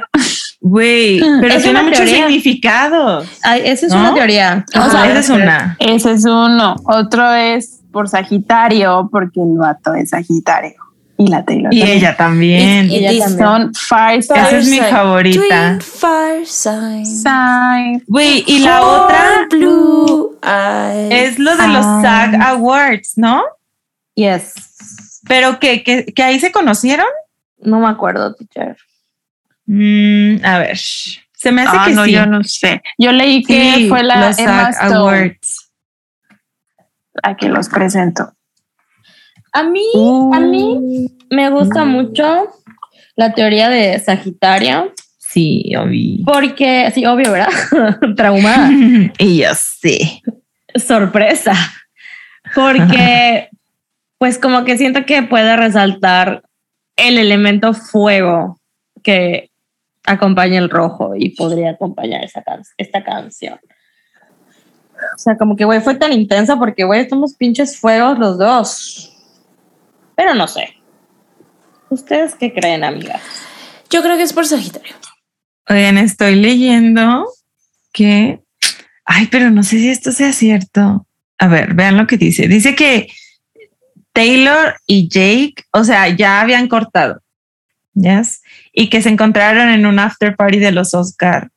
Güey, pero Es tiene muchos teoría. significados. Ay, esa es ¿No? una teoría. O sea, Ajá. esa es una. Ese es uno. Otro es por Sagitario, porque el vato es Sagitario. Y la Taylor. Y también. ella también. Y- y Ella dice- también. Son Fire Esa es mi Sign. favorita. Twin fire sign. Sign. Güey, y la Oh, otra blue eyes. es lo de los Ah. SAG Awards, ¿no? Yes. Pero que, que, que ahí se conocieron. No me acuerdo, teacher. Mm, a ver, se me hace Ah, que no, sí. yo no sé. Yo leí que Sí, fue la los Emma SAG Stone Awards. a que los presento. A mí, Uh. a mí me gusta mucho la teoría de Sagitario, Sí, obvio. porque, sí, obvio, ¿verdad? Traumada. y yo sé. sorpresa, porque pues como que siento que puede resaltar el elemento fuego que acompaña el rojo y podría acompañar esa can- esta canción. O sea, como que, güey, fue tan intensa porque, güey, estamos pinches fuegos los dos. Pero no sé. ¿Ustedes qué creen, amigas? Yo creo que es por Sagitario. Oigan, estoy leyendo que. Ay, pero no sé si esto sea cierto. A ver, vean lo que dice. Dice que Taylor y Jake, o sea, ya habían cortado. ¿Yes? Y que se encontraron en un after party de los Oscar.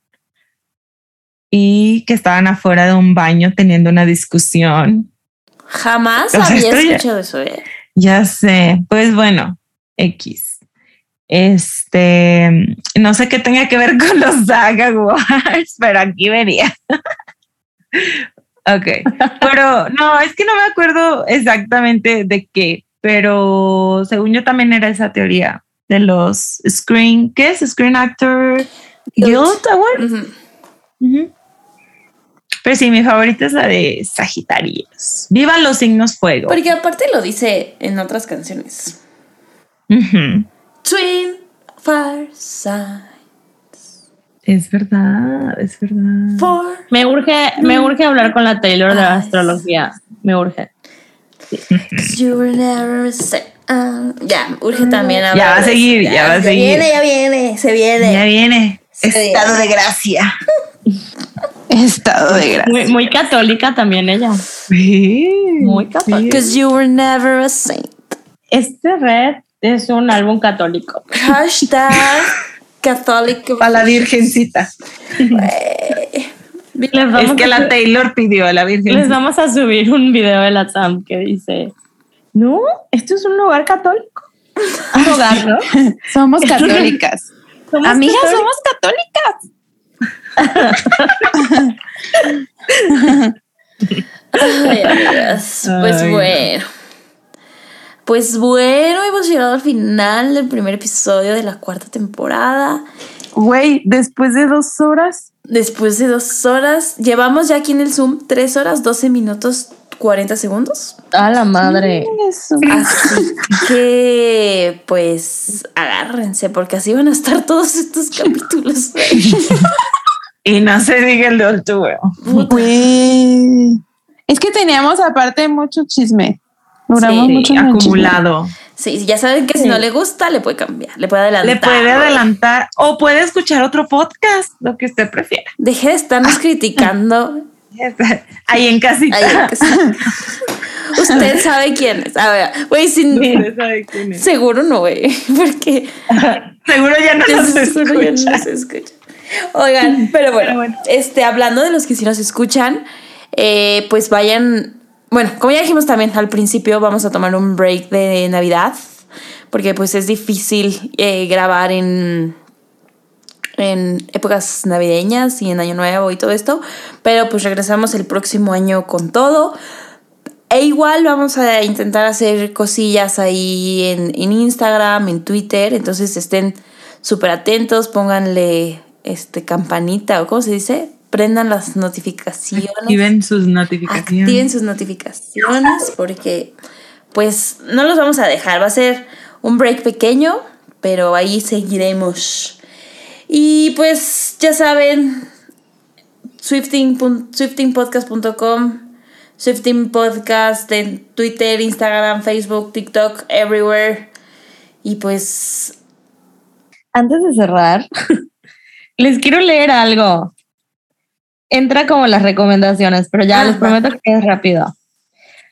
Y que estaban afuera de un baño teniendo una discusión. Jamás O sea, había ya- escuchado eso, ¿eh? Ya sé. Pues bueno, X. Este, no sé qué tenga que ver con los Saga Awards, pero aquí venía. Ok, pero no, es que no me acuerdo exactamente de qué, pero según yo también era esa teoría de los Screen, ¿qué es? Screen Actor Guild Award. Pero sí, mi favorita es la de Sagitarios. Viva los signos fuego. Porque aparte lo dice en otras canciones. Twin fire sign Es verdad, es verdad. for Me urge, me urge hablar con la Taylor de la astrología. Me urge. you were never ah, ya, urge también hablar Ya va a seguir, ya va a seguir. viene, ya viene, se viene. Ya viene. Estado de gracia. Estado de gracia. Muy, muy católica también ella. Sí. Muy católica. Because you were never a saint. Este red es un álbum católico. Hashtag católico. Para la virgencita. Les vamos, Es que a, la Taylor pidió a la les virgencita. vamos a subir un video de la Sam que dice, no, esto es un lugar católico. Un hogar, ¿no? Somos católicas. Somos Amigas, católicos. somos católicas. Ay, amigas. Pues Ay. bueno. Pues bueno, hemos llegado al final del primer episodio de la cuarta temporada. Güey, después de dos horas. Después de dos horas, llevamos ya aquí en el Zoom tres horas, 12 minutos, 40 segundos. A la madre. Así que, pues, agárrense, porque así van a estar todos estos capítulos. Y no se diga el de. Es que teníamos aparte mucho chisme. Duramos Sí, mucho en acumulado. Sí, ya saben que si Sí. no le gusta, le puede cambiar, le puede adelantar. Le puede adelantar o puede escuchar otro podcast, lo que usted prefiera. Deje de estarnos criticando. Ahí en casita. Ay, que sí. Usted sabe quién es. A ver, güey, sin. Usted sabe quién es. Seguro no, güey. Porque Seguro ya no nos seguro ya no escucha. nos escucha. Oigan, pero bueno, Pero bueno. este, hablando de los que sí nos escuchan, eh, pues vayan. Bueno, como ya dijimos también al principio, vamos a tomar un break de Navidad. Porque pues es difícil eh, grabar en en épocas navideñas y en Año Nuevo y todo esto, pero pues regresamos el próximo año con todo. E igual vamos a intentar hacer cosillas ahí en, en Instagram, en Twitter, entonces estén súper atentos, pónganle este campanita o cómo se dice, prendan las notificaciones. Activen sus notificaciones. Activen sus notificaciones porque pues no los vamos a dejar. Va a ser un break pequeño, pero ahí seguiremos. Y pues ya saben, swiftingpodcast.com, Swifting Podcast en Twitter, Instagram, Facebook, TikTok, everywhere. Y pues Antes de cerrar, les quiero leer algo. Entra como las recomendaciones, pero ya Ah, les prometo que es rápido.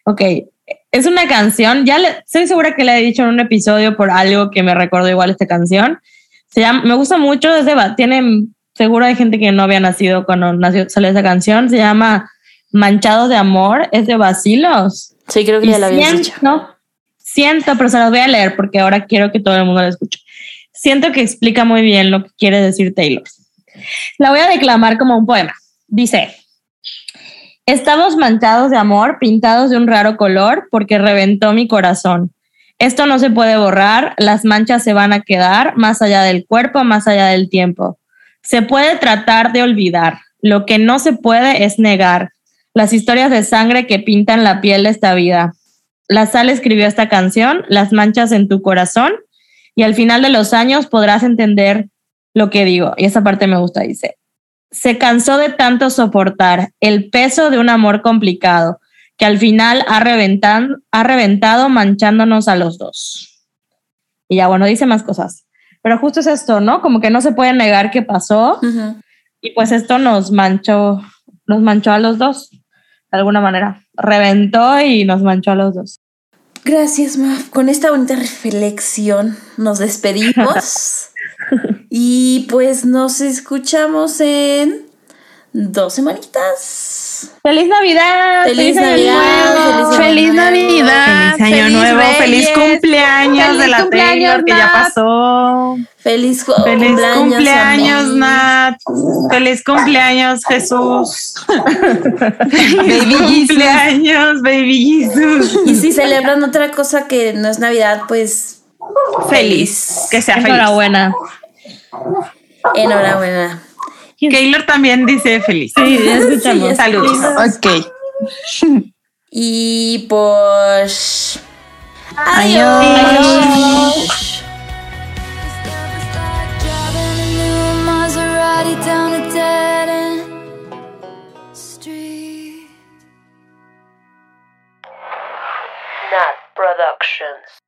Ok, es una canción, ya le, estoy segura que le he dicho en un episodio por algo que me recordó igual esta canción. Se llama, me gusta mucho, es de, tiene, seguro hay gente que no había nacido cuando nació, salió esa canción, se llama Manchados de Amor, es de Basilos. Sí, creo que ya la había dicho. Siento, pero se las voy a leer porque ahora quiero que todo el mundo la escuche. Siento que explica muy bien lo que quiere decir Taylor. La voy a declamar como un poema. Dice, Estamos manchados de amor, pintados de un raro color, porque reventó mi corazón. Esto no se puede borrar, las manchas se van a quedar más allá del cuerpo, más allá del tiempo. Se puede tratar de olvidar, lo que no se puede es negar las historias de sangre que pintan la piel de esta vida. La Sal escribió esta canción, Las manchas en tu corazón, y al final de los años podrás entender lo que digo. Y esa parte me gusta, dice se cansó de tanto soportar el peso de un amor complicado que al final ha reventado, ha reventado manchándonos a los dos. Y ya bueno, dice más cosas. Pero justo es esto, ¿no? Como que no se puede negar que pasó. Y pues esto nos manchó, nos manchó a los dos, de alguna manera. Reventó y nos manchó a los dos. Gracias, Maf. Con esta bonita reflexión nos despedimos. y pues nos escuchamos en dos semanitas. ¡Feliz Navidad! ¡Feliz, Navidad! ¡Feliz Navidad! ¡Feliz Año Nuevo! ¡Feliz cumpleaños de la Taylor que ya pasó! ¡Feliz, ¡Feliz cumpleaños, Nat! ¡Feliz cumpleaños, Jesús! ¡Feliz cumpleaños, Baby Jesus! Y si celebran otra cosa que no es Navidad, pues feliz. Que sea feliz. Enhorabuena. Enhorabuena. Keylor también dice feliz. Sí, escuchamos. Saludos. Ok. Y pues. Adiós. Productions.